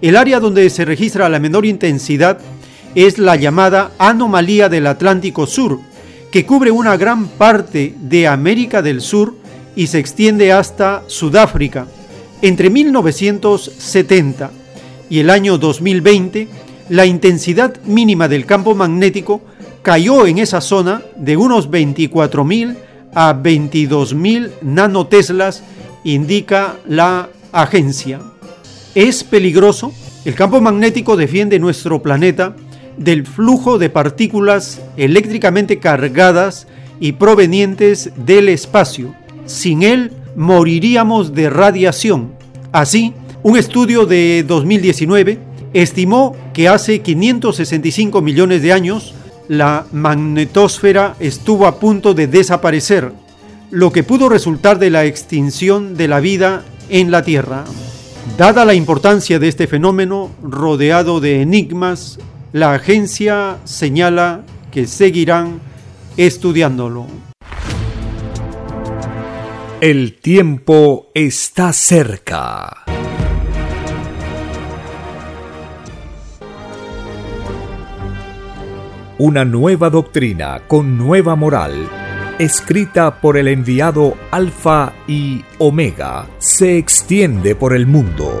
El área donde se registra la menor intensidad es la llamada anomalía del Atlántico Sur, que cubre una gran parte de América del Sur y se extiende hasta Sudáfrica. Entre 1970 y el año 2020, la intensidad mínima del campo magnético cayó en esa zona de unos 24.000 a 22.000 nanoteslas, indica la agencia. ¿Es peligroso? El campo magnético defiende nuestro planeta del flujo de partículas eléctricamente cargadas y provenientes del espacio. Sin él moriríamos de radiación. Así, un estudio de 2019 estimó que hace 565 millones de años la magnetosfera estuvo a punto de desaparecer, lo que pudo resultar de la extinción de la vida en la Tierra. Dada la importancia de este fenómeno rodeado de enigmas, la agencia señala que seguirán estudiándolo. El tiempo está cerca. Una nueva doctrina con nueva moral, escrita por el enviado Alfa y Omega, se extiende por el mundo.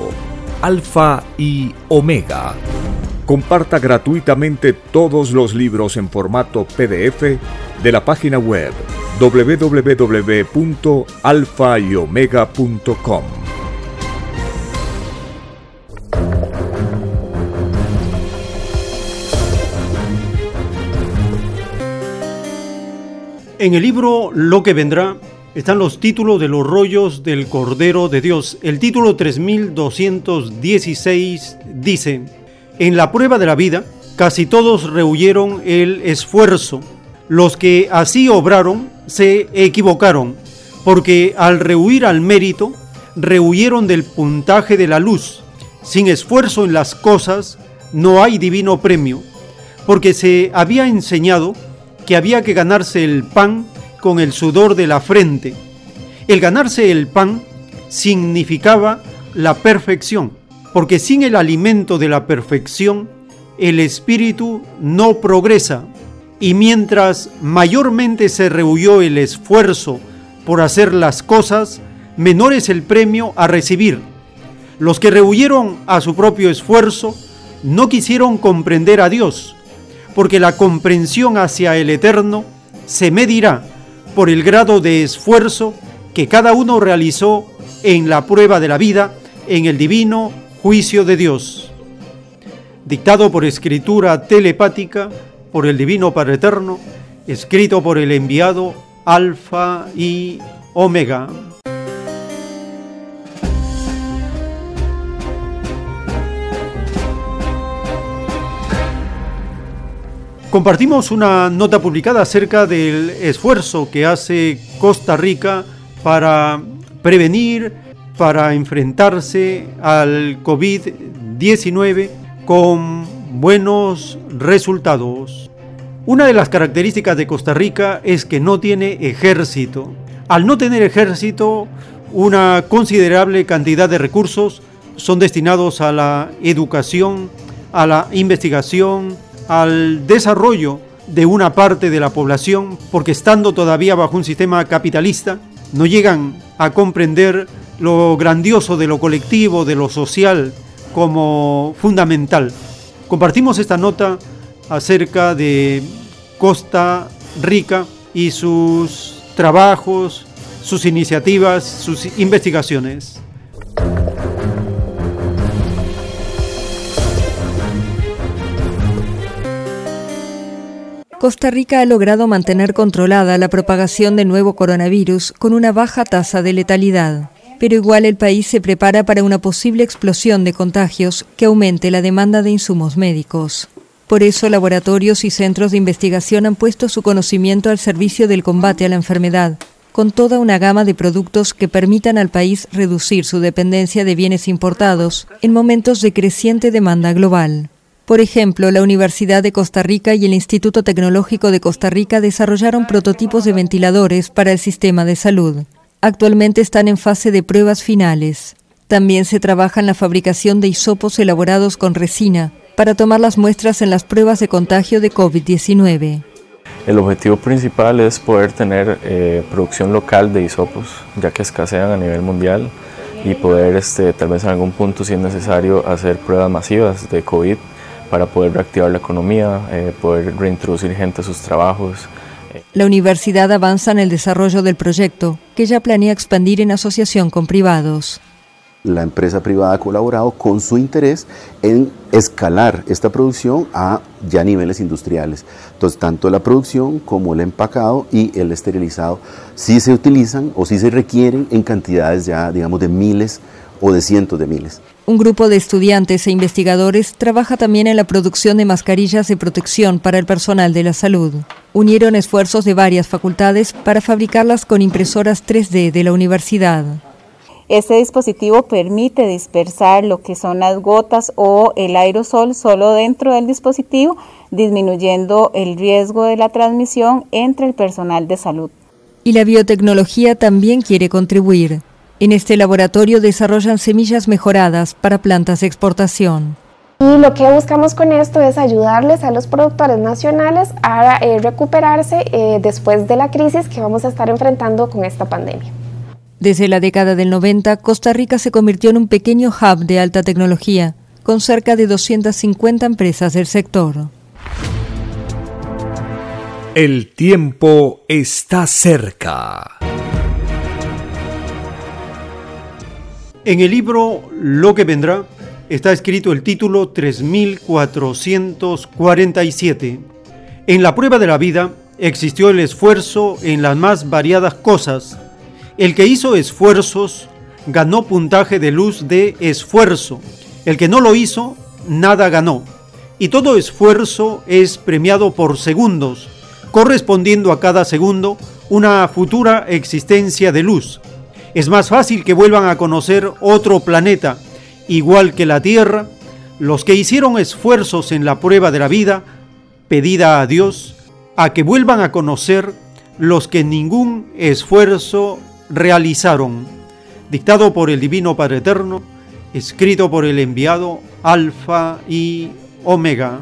Alfa y Omega. Comparta gratuitamente todos los libros en formato PDF de la página web www.alfayomega.com. En el libro Lo que vendrá están los títulos de los rollos del Cordero de Dios. El título 3216 dice, En la prueba de la vida, casi todos rehuyeron el esfuerzo. Los que así obraron se equivocaron, porque al rehuir al mérito, rehuyeron del puntaje de la luz. Sin esfuerzo en las cosas, no hay divino premio, porque se había enseñado que había que ganarse el pan con el sudor de la frente. El ganarse el pan significaba la perfección, porque sin el alimento de la perfección, el espíritu no progresa. Y mientras mayormente se rehuyó el esfuerzo por hacer las cosas, menor es el premio a recibir. Los que rehuyeron a su propio esfuerzo no quisieron comprender a Dios, porque la comprensión hacia el eterno se medirá por el grado de esfuerzo que cada uno realizó en la prueba de la vida en el divino juicio de Dios. Dictado por escritura telepática por el Divino Padre Eterno, escrito por el enviado Alfa y Omega. Compartimos una nota publicada acerca del esfuerzo que hace Costa Rica para prevenir, para enfrentarse al COVID-19 con buenos resultados. Una de las características de Costa Rica es que no tiene ejército. Al no tener ejército, una considerable cantidad de recursos son destinados a la educación, a la investigación, al desarrollo de una parte de la población, porque estando todavía bajo un sistema capitalista, no llegan a comprender lo grandioso de lo colectivo, de lo social, como fundamental. Compartimos esta nota acerca de Costa Rica y sus trabajos, sus iniciativas, sus investigaciones. Costa Rica ha logrado mantener controlada la propagación del nuevo coronavirus con una baja tasa de letalidad. Pero igual el país se prepara para una posible explosión de contagios que aumente la demanda de insumos médicos. Por eso, laboratorios y centros de investigación han puesto su conocimiento al servicio del combate a la enfermedad, con toda una gama de productos que permitan al país reducir su dependencia de bienes importados en momentos de creciente demanda global. Por ejemplo, la Universidad de Costa Rica y el Instituto Tecnológico de Costa Rica desarrollaron prototipos de ventiladores para el sistema de salud. Actualmente están en fase de pruebas finales. También se trabaja en la fabricación de hisopos elaborados con resina para tomar las muestras en las pruebas de contagio de COVID-19. El objetivo principal es poder tener eh, producción local de hisopos, ya que escasean a nivel mundial, y poder este, tal vez en algún punto, si es necesario, hacer pruebas masivas de COVID para poder reactivar la economía, eh, poder reintroducir gente a sus trabajos. La universidad avanza en el desarrollo del proyecto, que ya planea expandir en asociación con privados. La empresa privada ha colaborado con su interés en escalar esta producción a ya niveles industriales. Entonces, tanto la producción como el empacado y el esterilizado sí se utilizan o sí se requieren en cantidades ya, digamos, de miles o de cientos de miles. Un grupo de estudiantes e investigadores trabaja también en la producción de mascarillas de protección para el personal de la salud. Unieron esfuerzos de varias facultades para fabricarlas con impresoras 3D de la universidad. Este dispositivo permite dispersar lo que son las gotas o el aerosol solo dentro del dispositivo, disminuyendo el riesgo de la transmisión entre el personal de salud. Y la biotecnología también quiere contribuir. En este laboratorio desarrollan semillas mejoradas para plantas de exportación. Y lo que buscamos con esto es ayudarles a los productores nacionales a eh, recuperarse eh, después de la crisis que vamos a estar enfrentando con esta pandemia. Desde la década del 90, Costa Rica se convirtió en un pequeño hub de alta tecnología, con cerca de 250 empresas del sector. El tiempo está cerca. En el libro Lo que vendrá está escrito el título 3447. En la prueba de la vida existió el esfuerzo en las más variadas cosas. El que hizo esfuerzos ganó puntaje de luz de esfuerzo. El que no lo hizo, nada ganó. Y todo esfuerzo es premiado por segundos, correspondiendo a cada segundo una futura existencia de luz es más fácil que vuelvan a conocer otro planeta, igual que la Tierra, los que hicieron esfuerzos en la prueba de la vida, pedida a Dios, a que vuelvan a conocer los que ningún esfuerzo realizaron. Dictado por el Divino Padre Eterno, escrito por el enviado Alfa y Omega.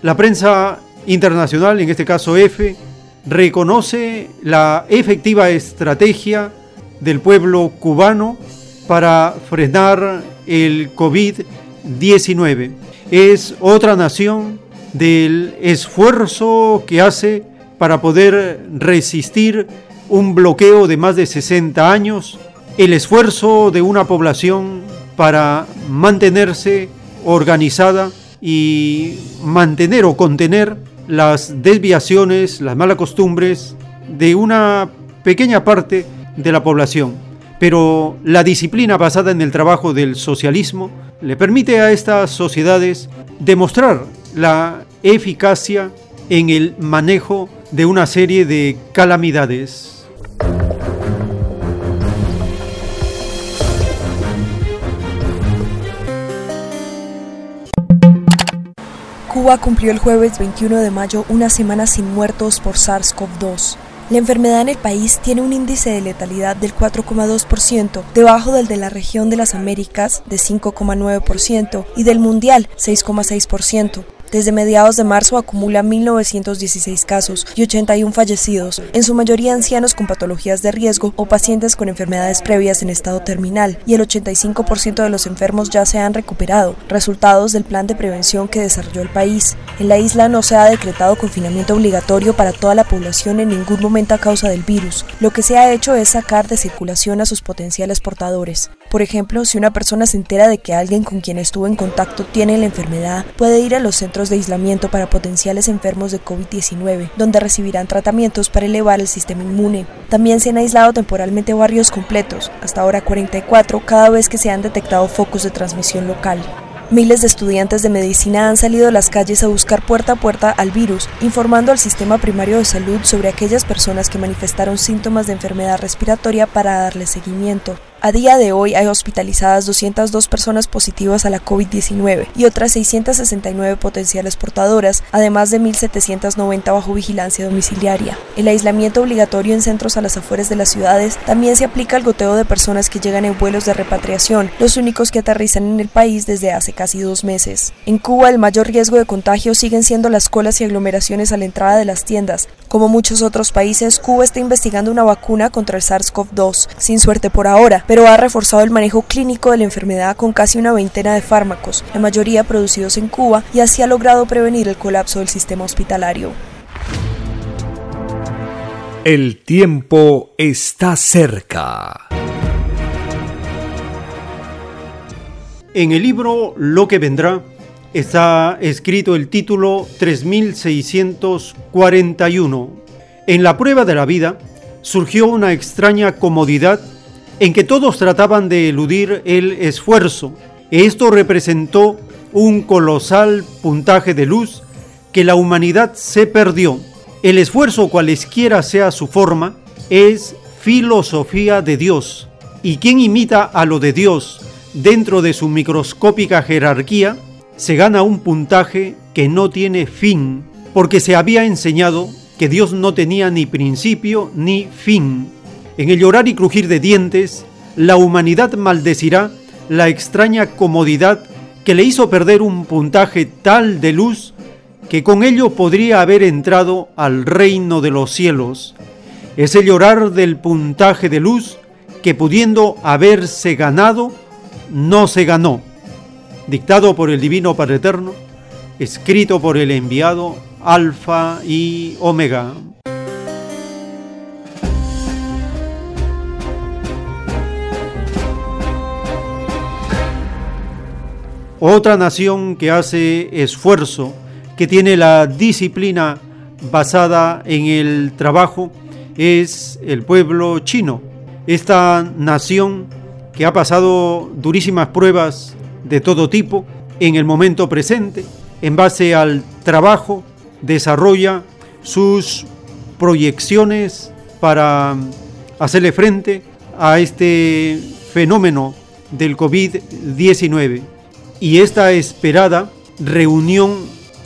La prensa internacional, en este caso EFE, reconoce la efectiva estrategia del pueblo cubano para frenar el COVID-19. Es otra nación del esfuerzo que hace para poder resistir un bloqueo de más de 60 años, el esfuerzo de una población para mantenerse organizada y mantener o contener las desviaciones, las malas costumbres de una pequeña parte de la población. Pero la disciplina basada en el trabajo del socialismo le permite a estas sociedades demostrar la eficacia en el manejo de una serie de calamidades. Cuba cumplió el jueves 21 de mayo una semana sin muertos por SARS-CoV-2. La enfermedad en el país tiene un índice de letalidad del 4,2%, debajo del de la región de las Américas de 5,9% y del mundial 6,6%. Desde mediados de marzo acumula 1.916 casos y 81 fallecidos, en su mayoría ancianos con patologías de riesgo o pacientes con enfermedades previas en estado terminal, y el 85% de los enfermos ya se han recuperado, resultados del plan de prevención que desarrolló el país. En la isla no se ha decretado confinamiento obligatorio para toda la población en ningún momento a causa del virus. Lo que se ha hecho es sacar de circulación a sus potenciales portadores. Por ejemplo, si una persona se entera de que alguien con quien estuvo en contacto tiene la enfermedad, puede ir a los centros de aislamiento para potenciales enfermos de COVID-19, donde recibirán tratamientos para elevar el sistema inmune. También se han aislado temporalmente barrios completos, hasta ahora 44, cada vez que se han detectado focos de transmisión local. Miles de estudiantes de medicina han salido a las calles a buscar puerta a puerta al virus, informando al sistema primario de salud sobre aquellas personas que manifestaron síntomas de enfermedad respiratoria para darle seguimiento. A día de hoy hay hospitalizadas 202 personas positivas a la COVID-19 y otras 669 potenciales portadoras, además de 1.790 bajo vigilancia domiciliaria. El aislamiento obligatorio en centros a las afueras de las ciudades también se aplica al goteo de personas que llegan en vuelos de repatriación, los únicos que aterrizan en el país desde hace casi dos meses. En Cuba el mayor riesgo de contagio siguen siendo las colas y aglomeraciones a la entrada de las tiendas. Como muchos otros países, Cuba está investigando una vacuna contra el SARS-CoV-2, sin suerte por ahora, pero ha reforzado el manejo clínico de la enfermedad con casi una veintena de fármacos, la mayoría producidos en Cuba, y así ha logrado prevenir el colapso del sistema hospitalario. El tiempo está cerca. En el libro Lo que vendrá está escrito el título 3641. En la prueba de la vida surgió una extraña comodidad en que todos trataban de eludir el esfuerzo. Esto representó un colosal puntaje de luz que la humanidad se perdió. El esfuerzo, cualesquiera sea su forma, es filosofía de Dios. Y quien imita a lo de Dios dentro de su microscópica jerarquía, se gana un puntaje que no tiene fin, porque se había enseñado que Dios no tenía ni principio ni fin. En el llorar y crujir de dientes, la humanidad maldecirá la extraña comodidad que le hizo perder un puntaje tal de luz que con ello podría haber entrado al reino de los cielos. Ese llorar del puntaje de luz que pudiendo haberse ganado, no se ganó. Dictado por el Divino Padre Eterno, escrito por el enviado Alfa y Omega. Otra nación que hace esfuerzo, que tiene la disciplina basada en el trabajo, es el pueblo chino. Esta nación que ha pasado durísimas pruebas de todo tipo en el momento presente, en base al trabajo, desarrolla sus proyecciones para hacerle frente a este fenómeno del COVID-19 y esta esperada reunión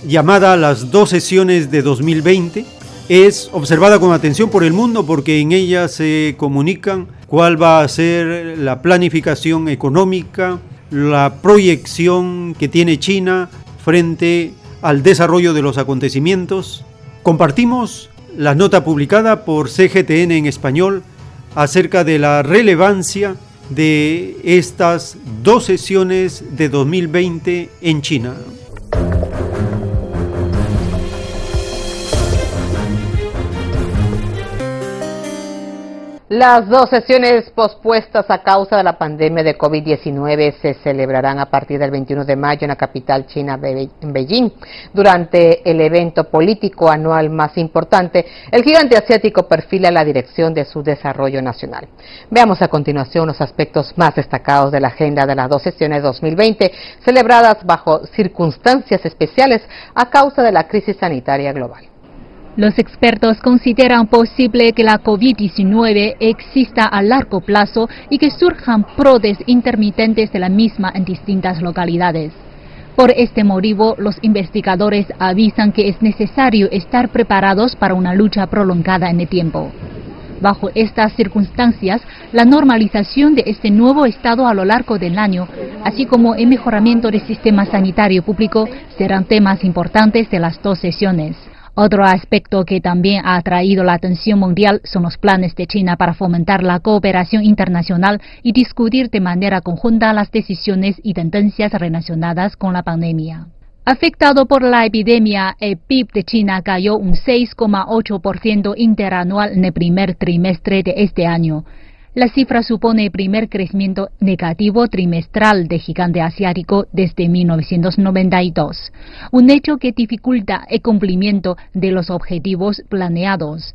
llamada las dos sesiones de 2020 es observada con atención por el mundo porque en ella se comunican cuál va a ser la planificación económica, la proyección que tiene China frente al desarrollo de los acontecimientos. Compartimos la nota publicada por CGTN en español acerca de la relevancia de estas dos sesiones de 2020 en China. Las dos sesiones pospuestas a causa de la pandemia de COVID-19 se celebrarán a partir del 21 de mayo en la capital china, en Beijing. Durante el evento político anual más importante, el gigante asiático perfila la dirección de su desarrollo nacional. Veamos a continuación los aspectos más destacados de la agenda de las dos sesiones 2020, celebradas bajo circunstancias especiales a causa de la crisis sanitaria global. Los expertos consideran posible que la COVID-19 exista a largo plazo y que surjan brotes intermitentes de la misma en distintas localidades. Por este motivo, los investigadores avisan que es necesario estar preparados para una lucha prolongada en el tiempo. Bajo estas circunstancias, la normalización de este nuevo estado a lo largo del año, así como el mejoramiento del sistema sanitario público, serán temas importantes de las dos sesiones. Otro aspecto que también ha atraído la atención mundial son los planes de China para fomentar la cooperación internacional y discutir de manera conjunta las decisiones y tendencias relacionadas con la pandemia. Afectado por la epidemia, el PIB de China cayó un 6,8% interanual en el primer trimestre de este año, la cifra supone el primer crecimiento negativo trimestral de gigante asiático desde 1992, un hecho que dificulta el cumplimiento de los objetivos planeados.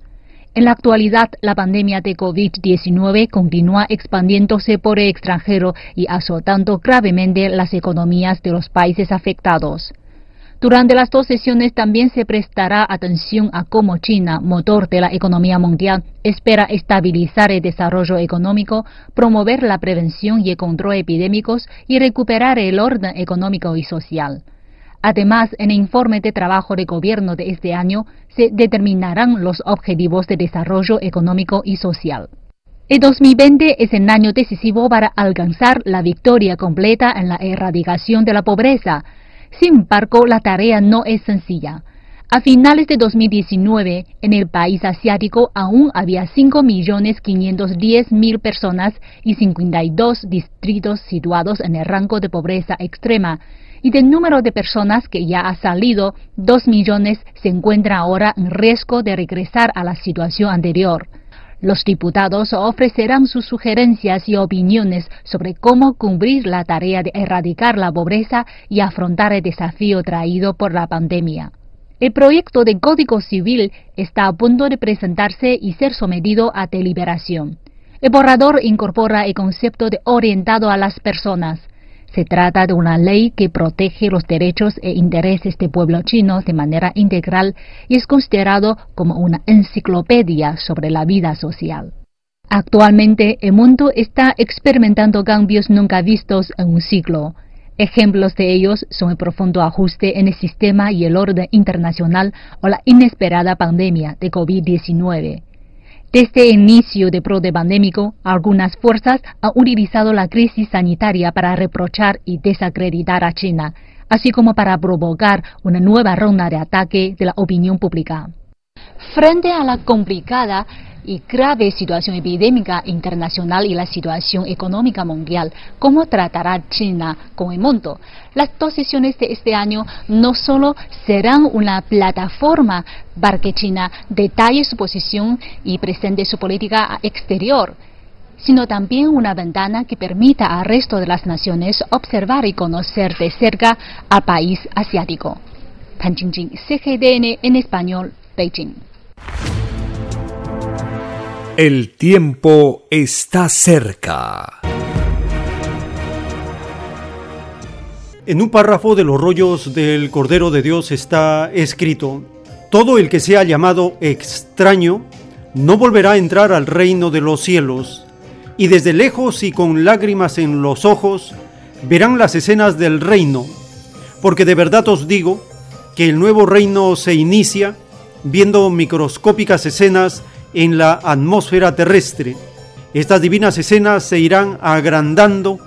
En la actualidad, la pandemia de COVID-19 continúa expandiéndose por el extranjero y azotando gravemente las economías de los países afectados. Durante las dos sesiones también se prestará atención a cómo China, motor de la economía mundial, espera estabilizar el desarrollo económico, promover la prevención y el control epidémicos y recuperar el orden económico y social. Además, en el informe de trabajo de gobierno de este año se determinarán los objetivos de desarrollo económico y social. El 2020 es el año decisivo para alcanzar la victoria completa en la erradicación de la pobreza, sin embargo, la tarea no es sencilla. A finales de 2019, en el país asiático aún había 5.510.000 personas y 52 distritos situados en el rango de pobreza extrema, y del número de personas que ya ha salido, 2 millones se encuentran ahora en riesgo de regresar a la situación anterior. Los diputados ofrecerán sus sugerencias y opiniones sobre cómo cumplir la tarea de erradicar la pobreza y afrontar el desafío traído por la pandemia. El proyecto de Código Civil está a punto de presentarse y ser sometido a deliberación. El borrador incorpora el concepto de orientado a las personas, se trata de una ley que protege los derechos e intereses del pueblo chino de manera integral y es considerado como una enciclopedia sobre la vida social. Actualmente el mundo está experimentando cambios nunca vistos en un siglo. Ejemplos de ellos son el profundo ajuste en el sistema y el orden internacional o la inesperada pandemia de COVID-19. Desde el inicio del brote pandémico, algunas fuerzas han utilizado la crisis sanitaria para reprochar y desacreditar a China, así como para provocar una nueva ronda de ataque de la opinión pública. Frente a la complicada y grave situación epidémica internacional y la situación económica mundial, ¿cómo tratará China con el mundo? Las dos sesiones de este año no solo serán una plataforma para que China detalle su posición y presente su política exterior, sino también una ventana que permita al resto de las naciones observar y conocer de cerca al país asiático. Pan CGDN en español, Beijing. El tiempo está cerca. En un párrafo de los rollos del Cordero de Dios está escrito, Todo el que sea llamado extraño no volverá a entrar al reino de los cielos, y desde lejos y con lágrimas en los ojos verán las escenas del reino, porque de verdad os digo que el nuevo reino se inicia viendo microscópicas escenas en la atmósfera terrestre. Estas divinas escenas se irán agrandando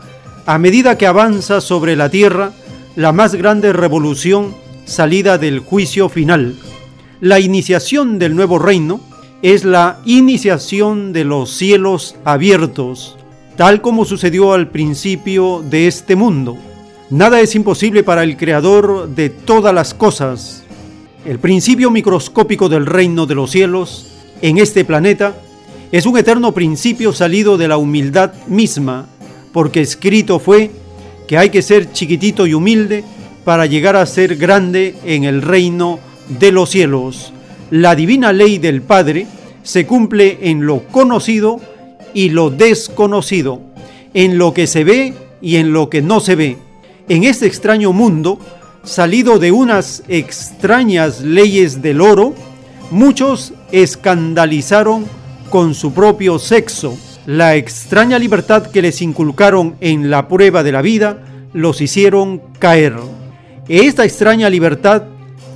a medida que avanza sobre la tierra la más grande revolución salida del juicio final. La iniciación del nuevo reino es la iniciación de los cielos abiertos, tal como sucedió al principio de este mundo. Nada es imposible para el Creador de todas las cosas. El principio microscópico del reino de los cielos en este planeta es un eterno principio salido de la humildad misma, porque escrito fue que hay que ser chiquitito y humilde para llegar a ser grande en el reino de los cielos. La divina ley del Padre se cumple en lo conocido y lo desconocido, en lo que se ve y en lo que no se ve. En este extraño mundo, salido de unas extrañas leyes del oro, muchos escandalizaron con su propio sexo. La extraña libertad que les inculcaron en la prueba de la vida los hicieron caer. Esta extraña libertad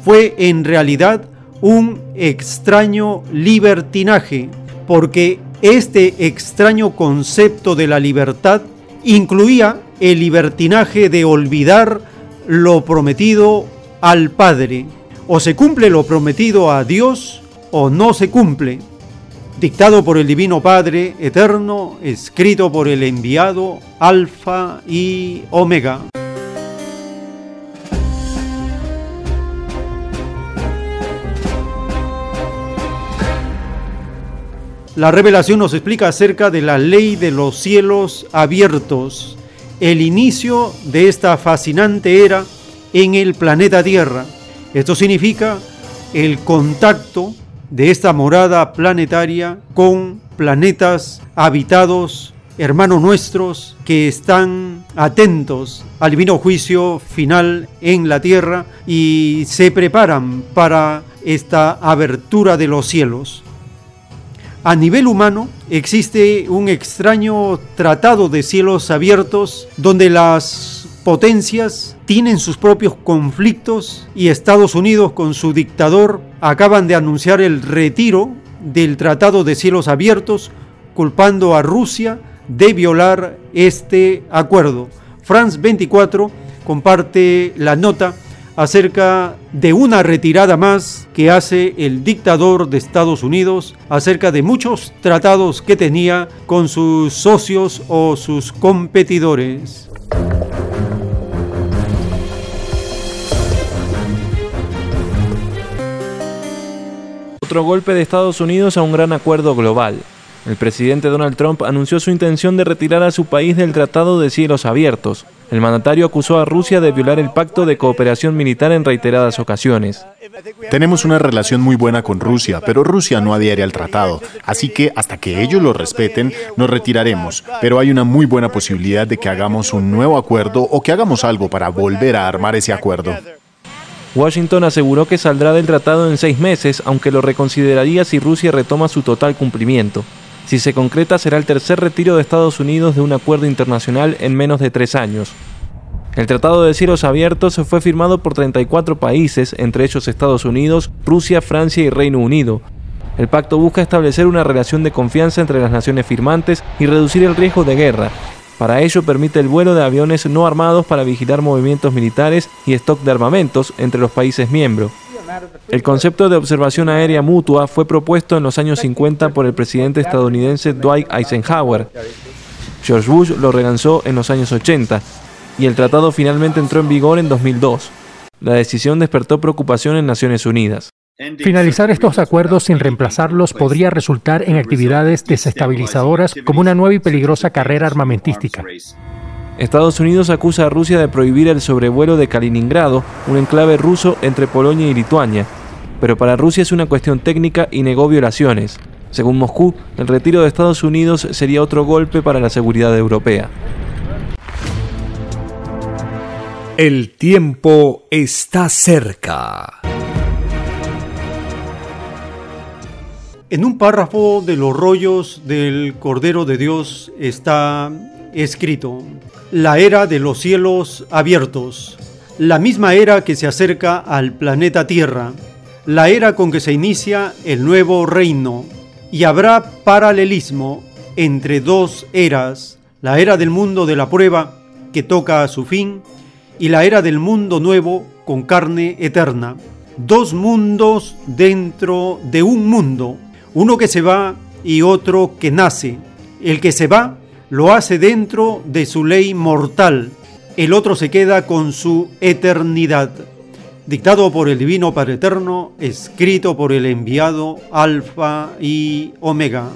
fue en realidad un extraño libertinaje, porque este extraño concepto de la libertad incluía el libertinaje de olvidar lo prometido al Padre. O se cumple lo prometido a Dios o no se cumple. Dictado por el Divino Padre Eterno, escrito por el enviado Alfa y Omega. La revelación nos explica acerca de la ley de los cielos abiertos, el inicio de esta fascinante era en el planeta Tierra. Esto significa el contacto de esta morada planetaria con planetas habitados, hermanos nuestros, que están atentos al divino juicio final en la Tierra y se preparan para esta abertura de los cielos. A nivel humano existe un extraño tratado de cielos abiertos donde las potencias tienen sus propios conflictos y Estados Unidos con su dictador acaban de anunciar el retiro del Tratado de Cielos Abiertos culpando a Rusia de violar este acuerdo. France 24 comparte la nota acerca de una retirada más que hace el dictador de Estados Unidos acerca de muchos tratados que tenía con sus socios o sus competidores. Golpe de Estados Unidos a un gran acuerdo global. El presidente Donald Trump anunció su intención de retirar a su país del Tratado de Cielos Abiertos. El mandatario acusó a Rusia de violar el pacto de cooperación militar en reiteradas ocasiones. Tenemos una relación muy buena con Rusia, pero Rusia no adhiere al tratado, así que hasta que ellos lo respeten, nos retiraremos. Pero hay una muy buena posibilidad de que hagamos un nuevo acuerdo o que hagamos algo para volver a armar ese acuerdo. Washington aseguró que saldrá del tratado en seis meses, aunque lo reconsideraría si Rusia retoma su total cumplimiento. Si se concreta, será el tercer retiro de Estados Unidos de un acuerdo internacional en menos de tres años. El Tratado de Cielos Abiertos fue firmado por 34 países, entre ellos Estados Unidos, Rusia, Francia y Reino Unido. El pacto busca establecer una relación de confianza entre las naciones firmantes y reducir el riesgo de guerra. Para ello permite el vuelo de aviones no armados para vigilar movimientos militares y stock de armamentos entre los países miembros. El concepto de observación aérea mutua fue propuesto en los años 50 por el presidente estadounidense Dwight Eisenhower. George Bush lo relanzó en los años 80 y el tratado finalmente entró en vigor en 2002. La decisión despertó preocupación en Naciones Unidas. Finalizar estos acuerdos sin reemplazarlos podría resultar en actividades desestabilizadoras como una nueva y peligrosa carrera armamentística. Estados Unidos acusa a Rusia de prohibir el sobrevuelo de Kaliningrado, un enclave ruso entre Polonia y Lituania, pero para Rusia es una cuestión técnica y negó violaciones. Según Moscú, el retiro de Estados Unidos sería otro golpe para la seguridad europea. El tiempo está cerca. En un párrafo de los rollos del Cordero de Dios está escrito, la era de los cielos abiertos, la misma era que se acerca al planeta Tierra, la era con que se inicia el nuevo reino, y habrá paralelismo entre dos eras, la era del mundo de la prueba, que toca a su fin, y la era del mundo nuevo con carne eterna. Dos mundos dentro de un mundo, uno que se va y otro que nace. El que se va lo hace dentro de su ley mortal, el otro se queda con su eternidad. Dictado por el Divino Padre Eterno, escrito por el enviado Alfa y Omega.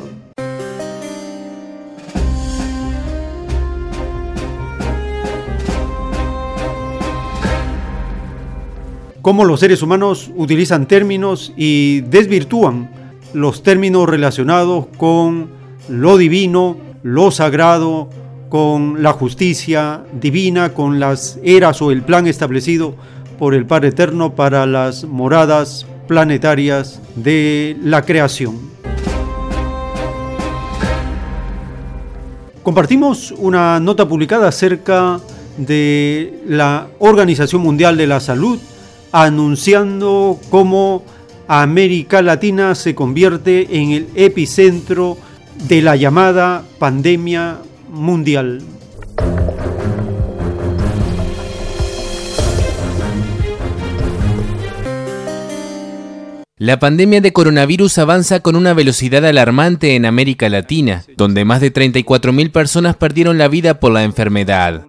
Cómo los seres humanos utilizan términos y desvirtúan los términos relacionados con lo divino, lo sagrado, con la justicia divina, con las eras o el plan establecido por el Padre Eterno para las moradas planetarias de la creación. Compartimos una nota publicada acerca de la Organización Mundial de la Salud anunciando cómo América Latina se convierte en el epicentro de la llamada pandemia mundial. La pandemia de coronavirus avanza con una velocidad alarmante en América Latina, donde más de 34.000 personas perdieron la vida por la enfermedad.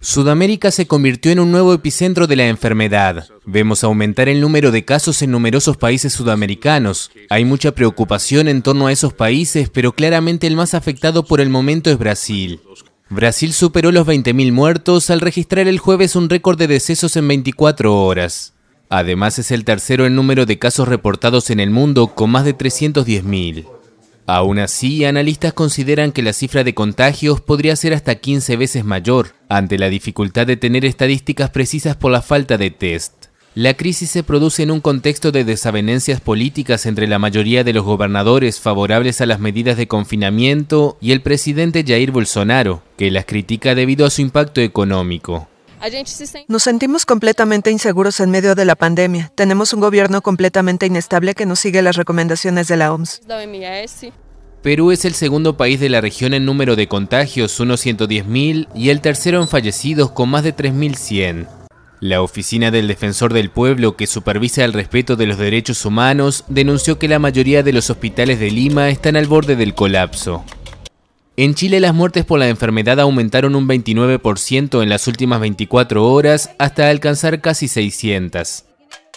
Sudamérica se convirtió en un nuevo epicentro de la enfermedad. Vemos aumentar el número de casos en numerosos países sudamericanos. Hay mucha preocupación en torno a esos países, pero claramente el más afectado por el momento es Brasil. Brasil superó los 20.000 muertos al registrar el jueves un récord de decesos en 24 horas. Además es el tercero en número de casos reportados en el mundo con más de 310.000. Aún así, analistas consideran que la cifra de contagios podría ser hasta 15 veces mayor, ante la dificultad de tener estadísticas precisas por la falta de test. La crisis se produce en un contexto de desavenencias políticas entre la mayoría de los gobernadores favorables a las medidas de confinamiento y el presidente Jair Bolsonaro, que las critica debido a su impacto económico. Nos sentimos completamente inseguros en medio de la pandemia. Tenemos un gobierno completamente inestable que no sigue las recomendaciones de la OMS. Perú es el segundo país de la región en número de contagios, unos 110.000, y el tercero en fallecidos, con más de 3.100. La Oficina del Defensor del Pueblo, que supervisa el respeto de los derechos humanos, denunció que la mayoría de los hospitales de Lima están al borde del colapso. En Chile las muertes por la enfermedad aumentaron un 29% en las últimas 24 horas hasta alcanzar casi 600.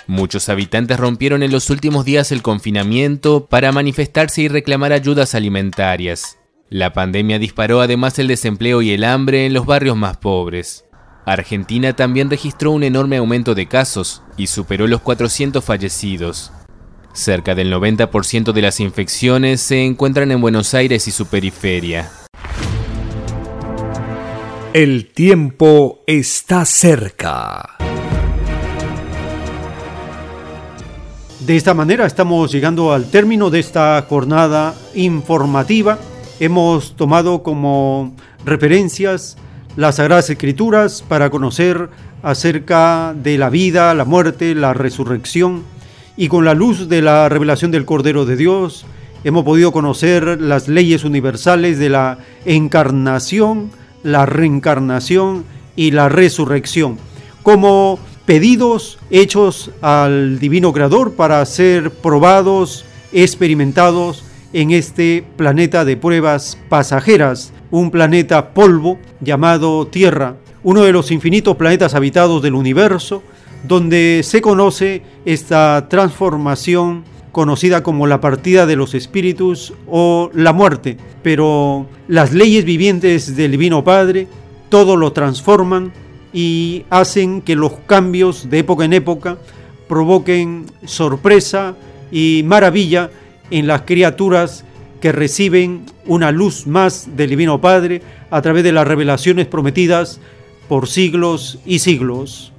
Muchos habitantes rompieron en los últimos días el confinamiento para manifestarse y reclamar ayudas alimentarias. La pandemia disparó además el desempleo y el hambre en los barrios más pobres. Argentina también registró un enorme aumento de casos y superó los 400 fallecidos. Cerca del 90% de las infecciones se encuentran en Buenos Aires y su periferia. El tiempo está cerca. De esta manera estamos llegando al término de esta jornada informativa. Hemos tomado como referencias las Sagradas Escrituras para conocer acerca de la vida, la muerte, la resurrección y con la luz de la revelación del Cordero de Dios hemos podido conocer las leyes universales de la encarnación, la reencarnación y la resurrección, como pedidos hechos al Divino Creador para ser probados, experimentados en este planeta de pruebas pasajeras, un planeta polvo llamado Tierra, uno de los infinitos planetas habitados del universo, donde se conoce esta transformación conocida como la partida de los espíritus o la muerte, pero las leyes vivientes del Divino Padre todo lo transforman y hacen que los cambios de época en época provoquen sorpresa y maravilla en las criaturas que reciben una luz más del Divino Padre a través de las revelaciones prometidas por siglos y siglos.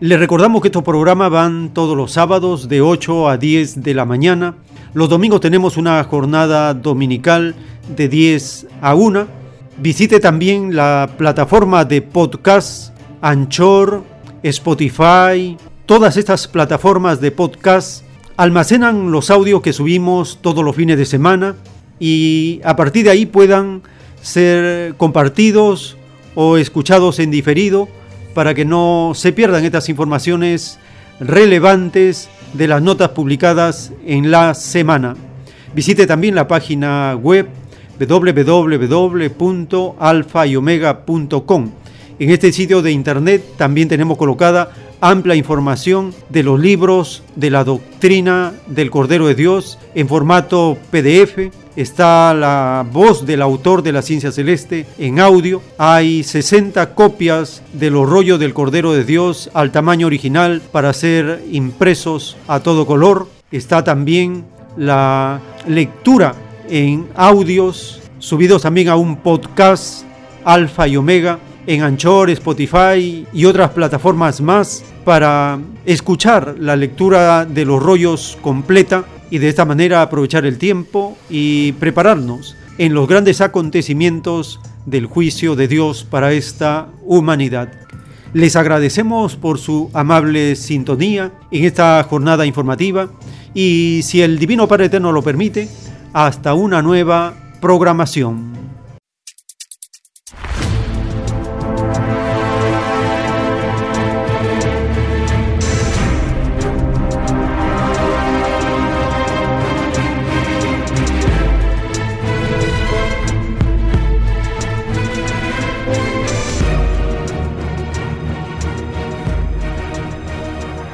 Les recordamos que estos programas van todos los sábados de 8 a 10 de la mañana. Los domingos tenemos una jornada dominical de 10 a 1. Visite también la plataforma de podcast Anchor, Spotify. Todas estas plataformas de podcast almacenan los audios que subimos todos los fines de semana y a partir de ahí puedan ser compartidos o escuchados en diferido para que no se pierdan estas informaciones relevantes de las notas publicadas en la semana. Visite también la página web www.alfayomega.com. En este sitio de internet también tenemos colocada amplia información de los libros de la doctrina del Cordero de Dios en formato PDF. Está la voz del autor de la ciencia celeste en audio. Hay 60 copias de los rollos del Cordero de Dios al tamaño original para ser impresos a todo color. Está también la lectura en audios subidos también a un podcast alfa y omega en Anchor, Spotify y otras plataformas más para escuchar la lectura de los rollos completa y de esta manera aprovechar el tiempo y prepararnos en los grandes acontecimientos del juicio de Dios para esta humanidad. Les agradecemos por su amable sintonía en esta jornada informativa y si el Divino Padre Eterno lo permite, hasta una nueva programación.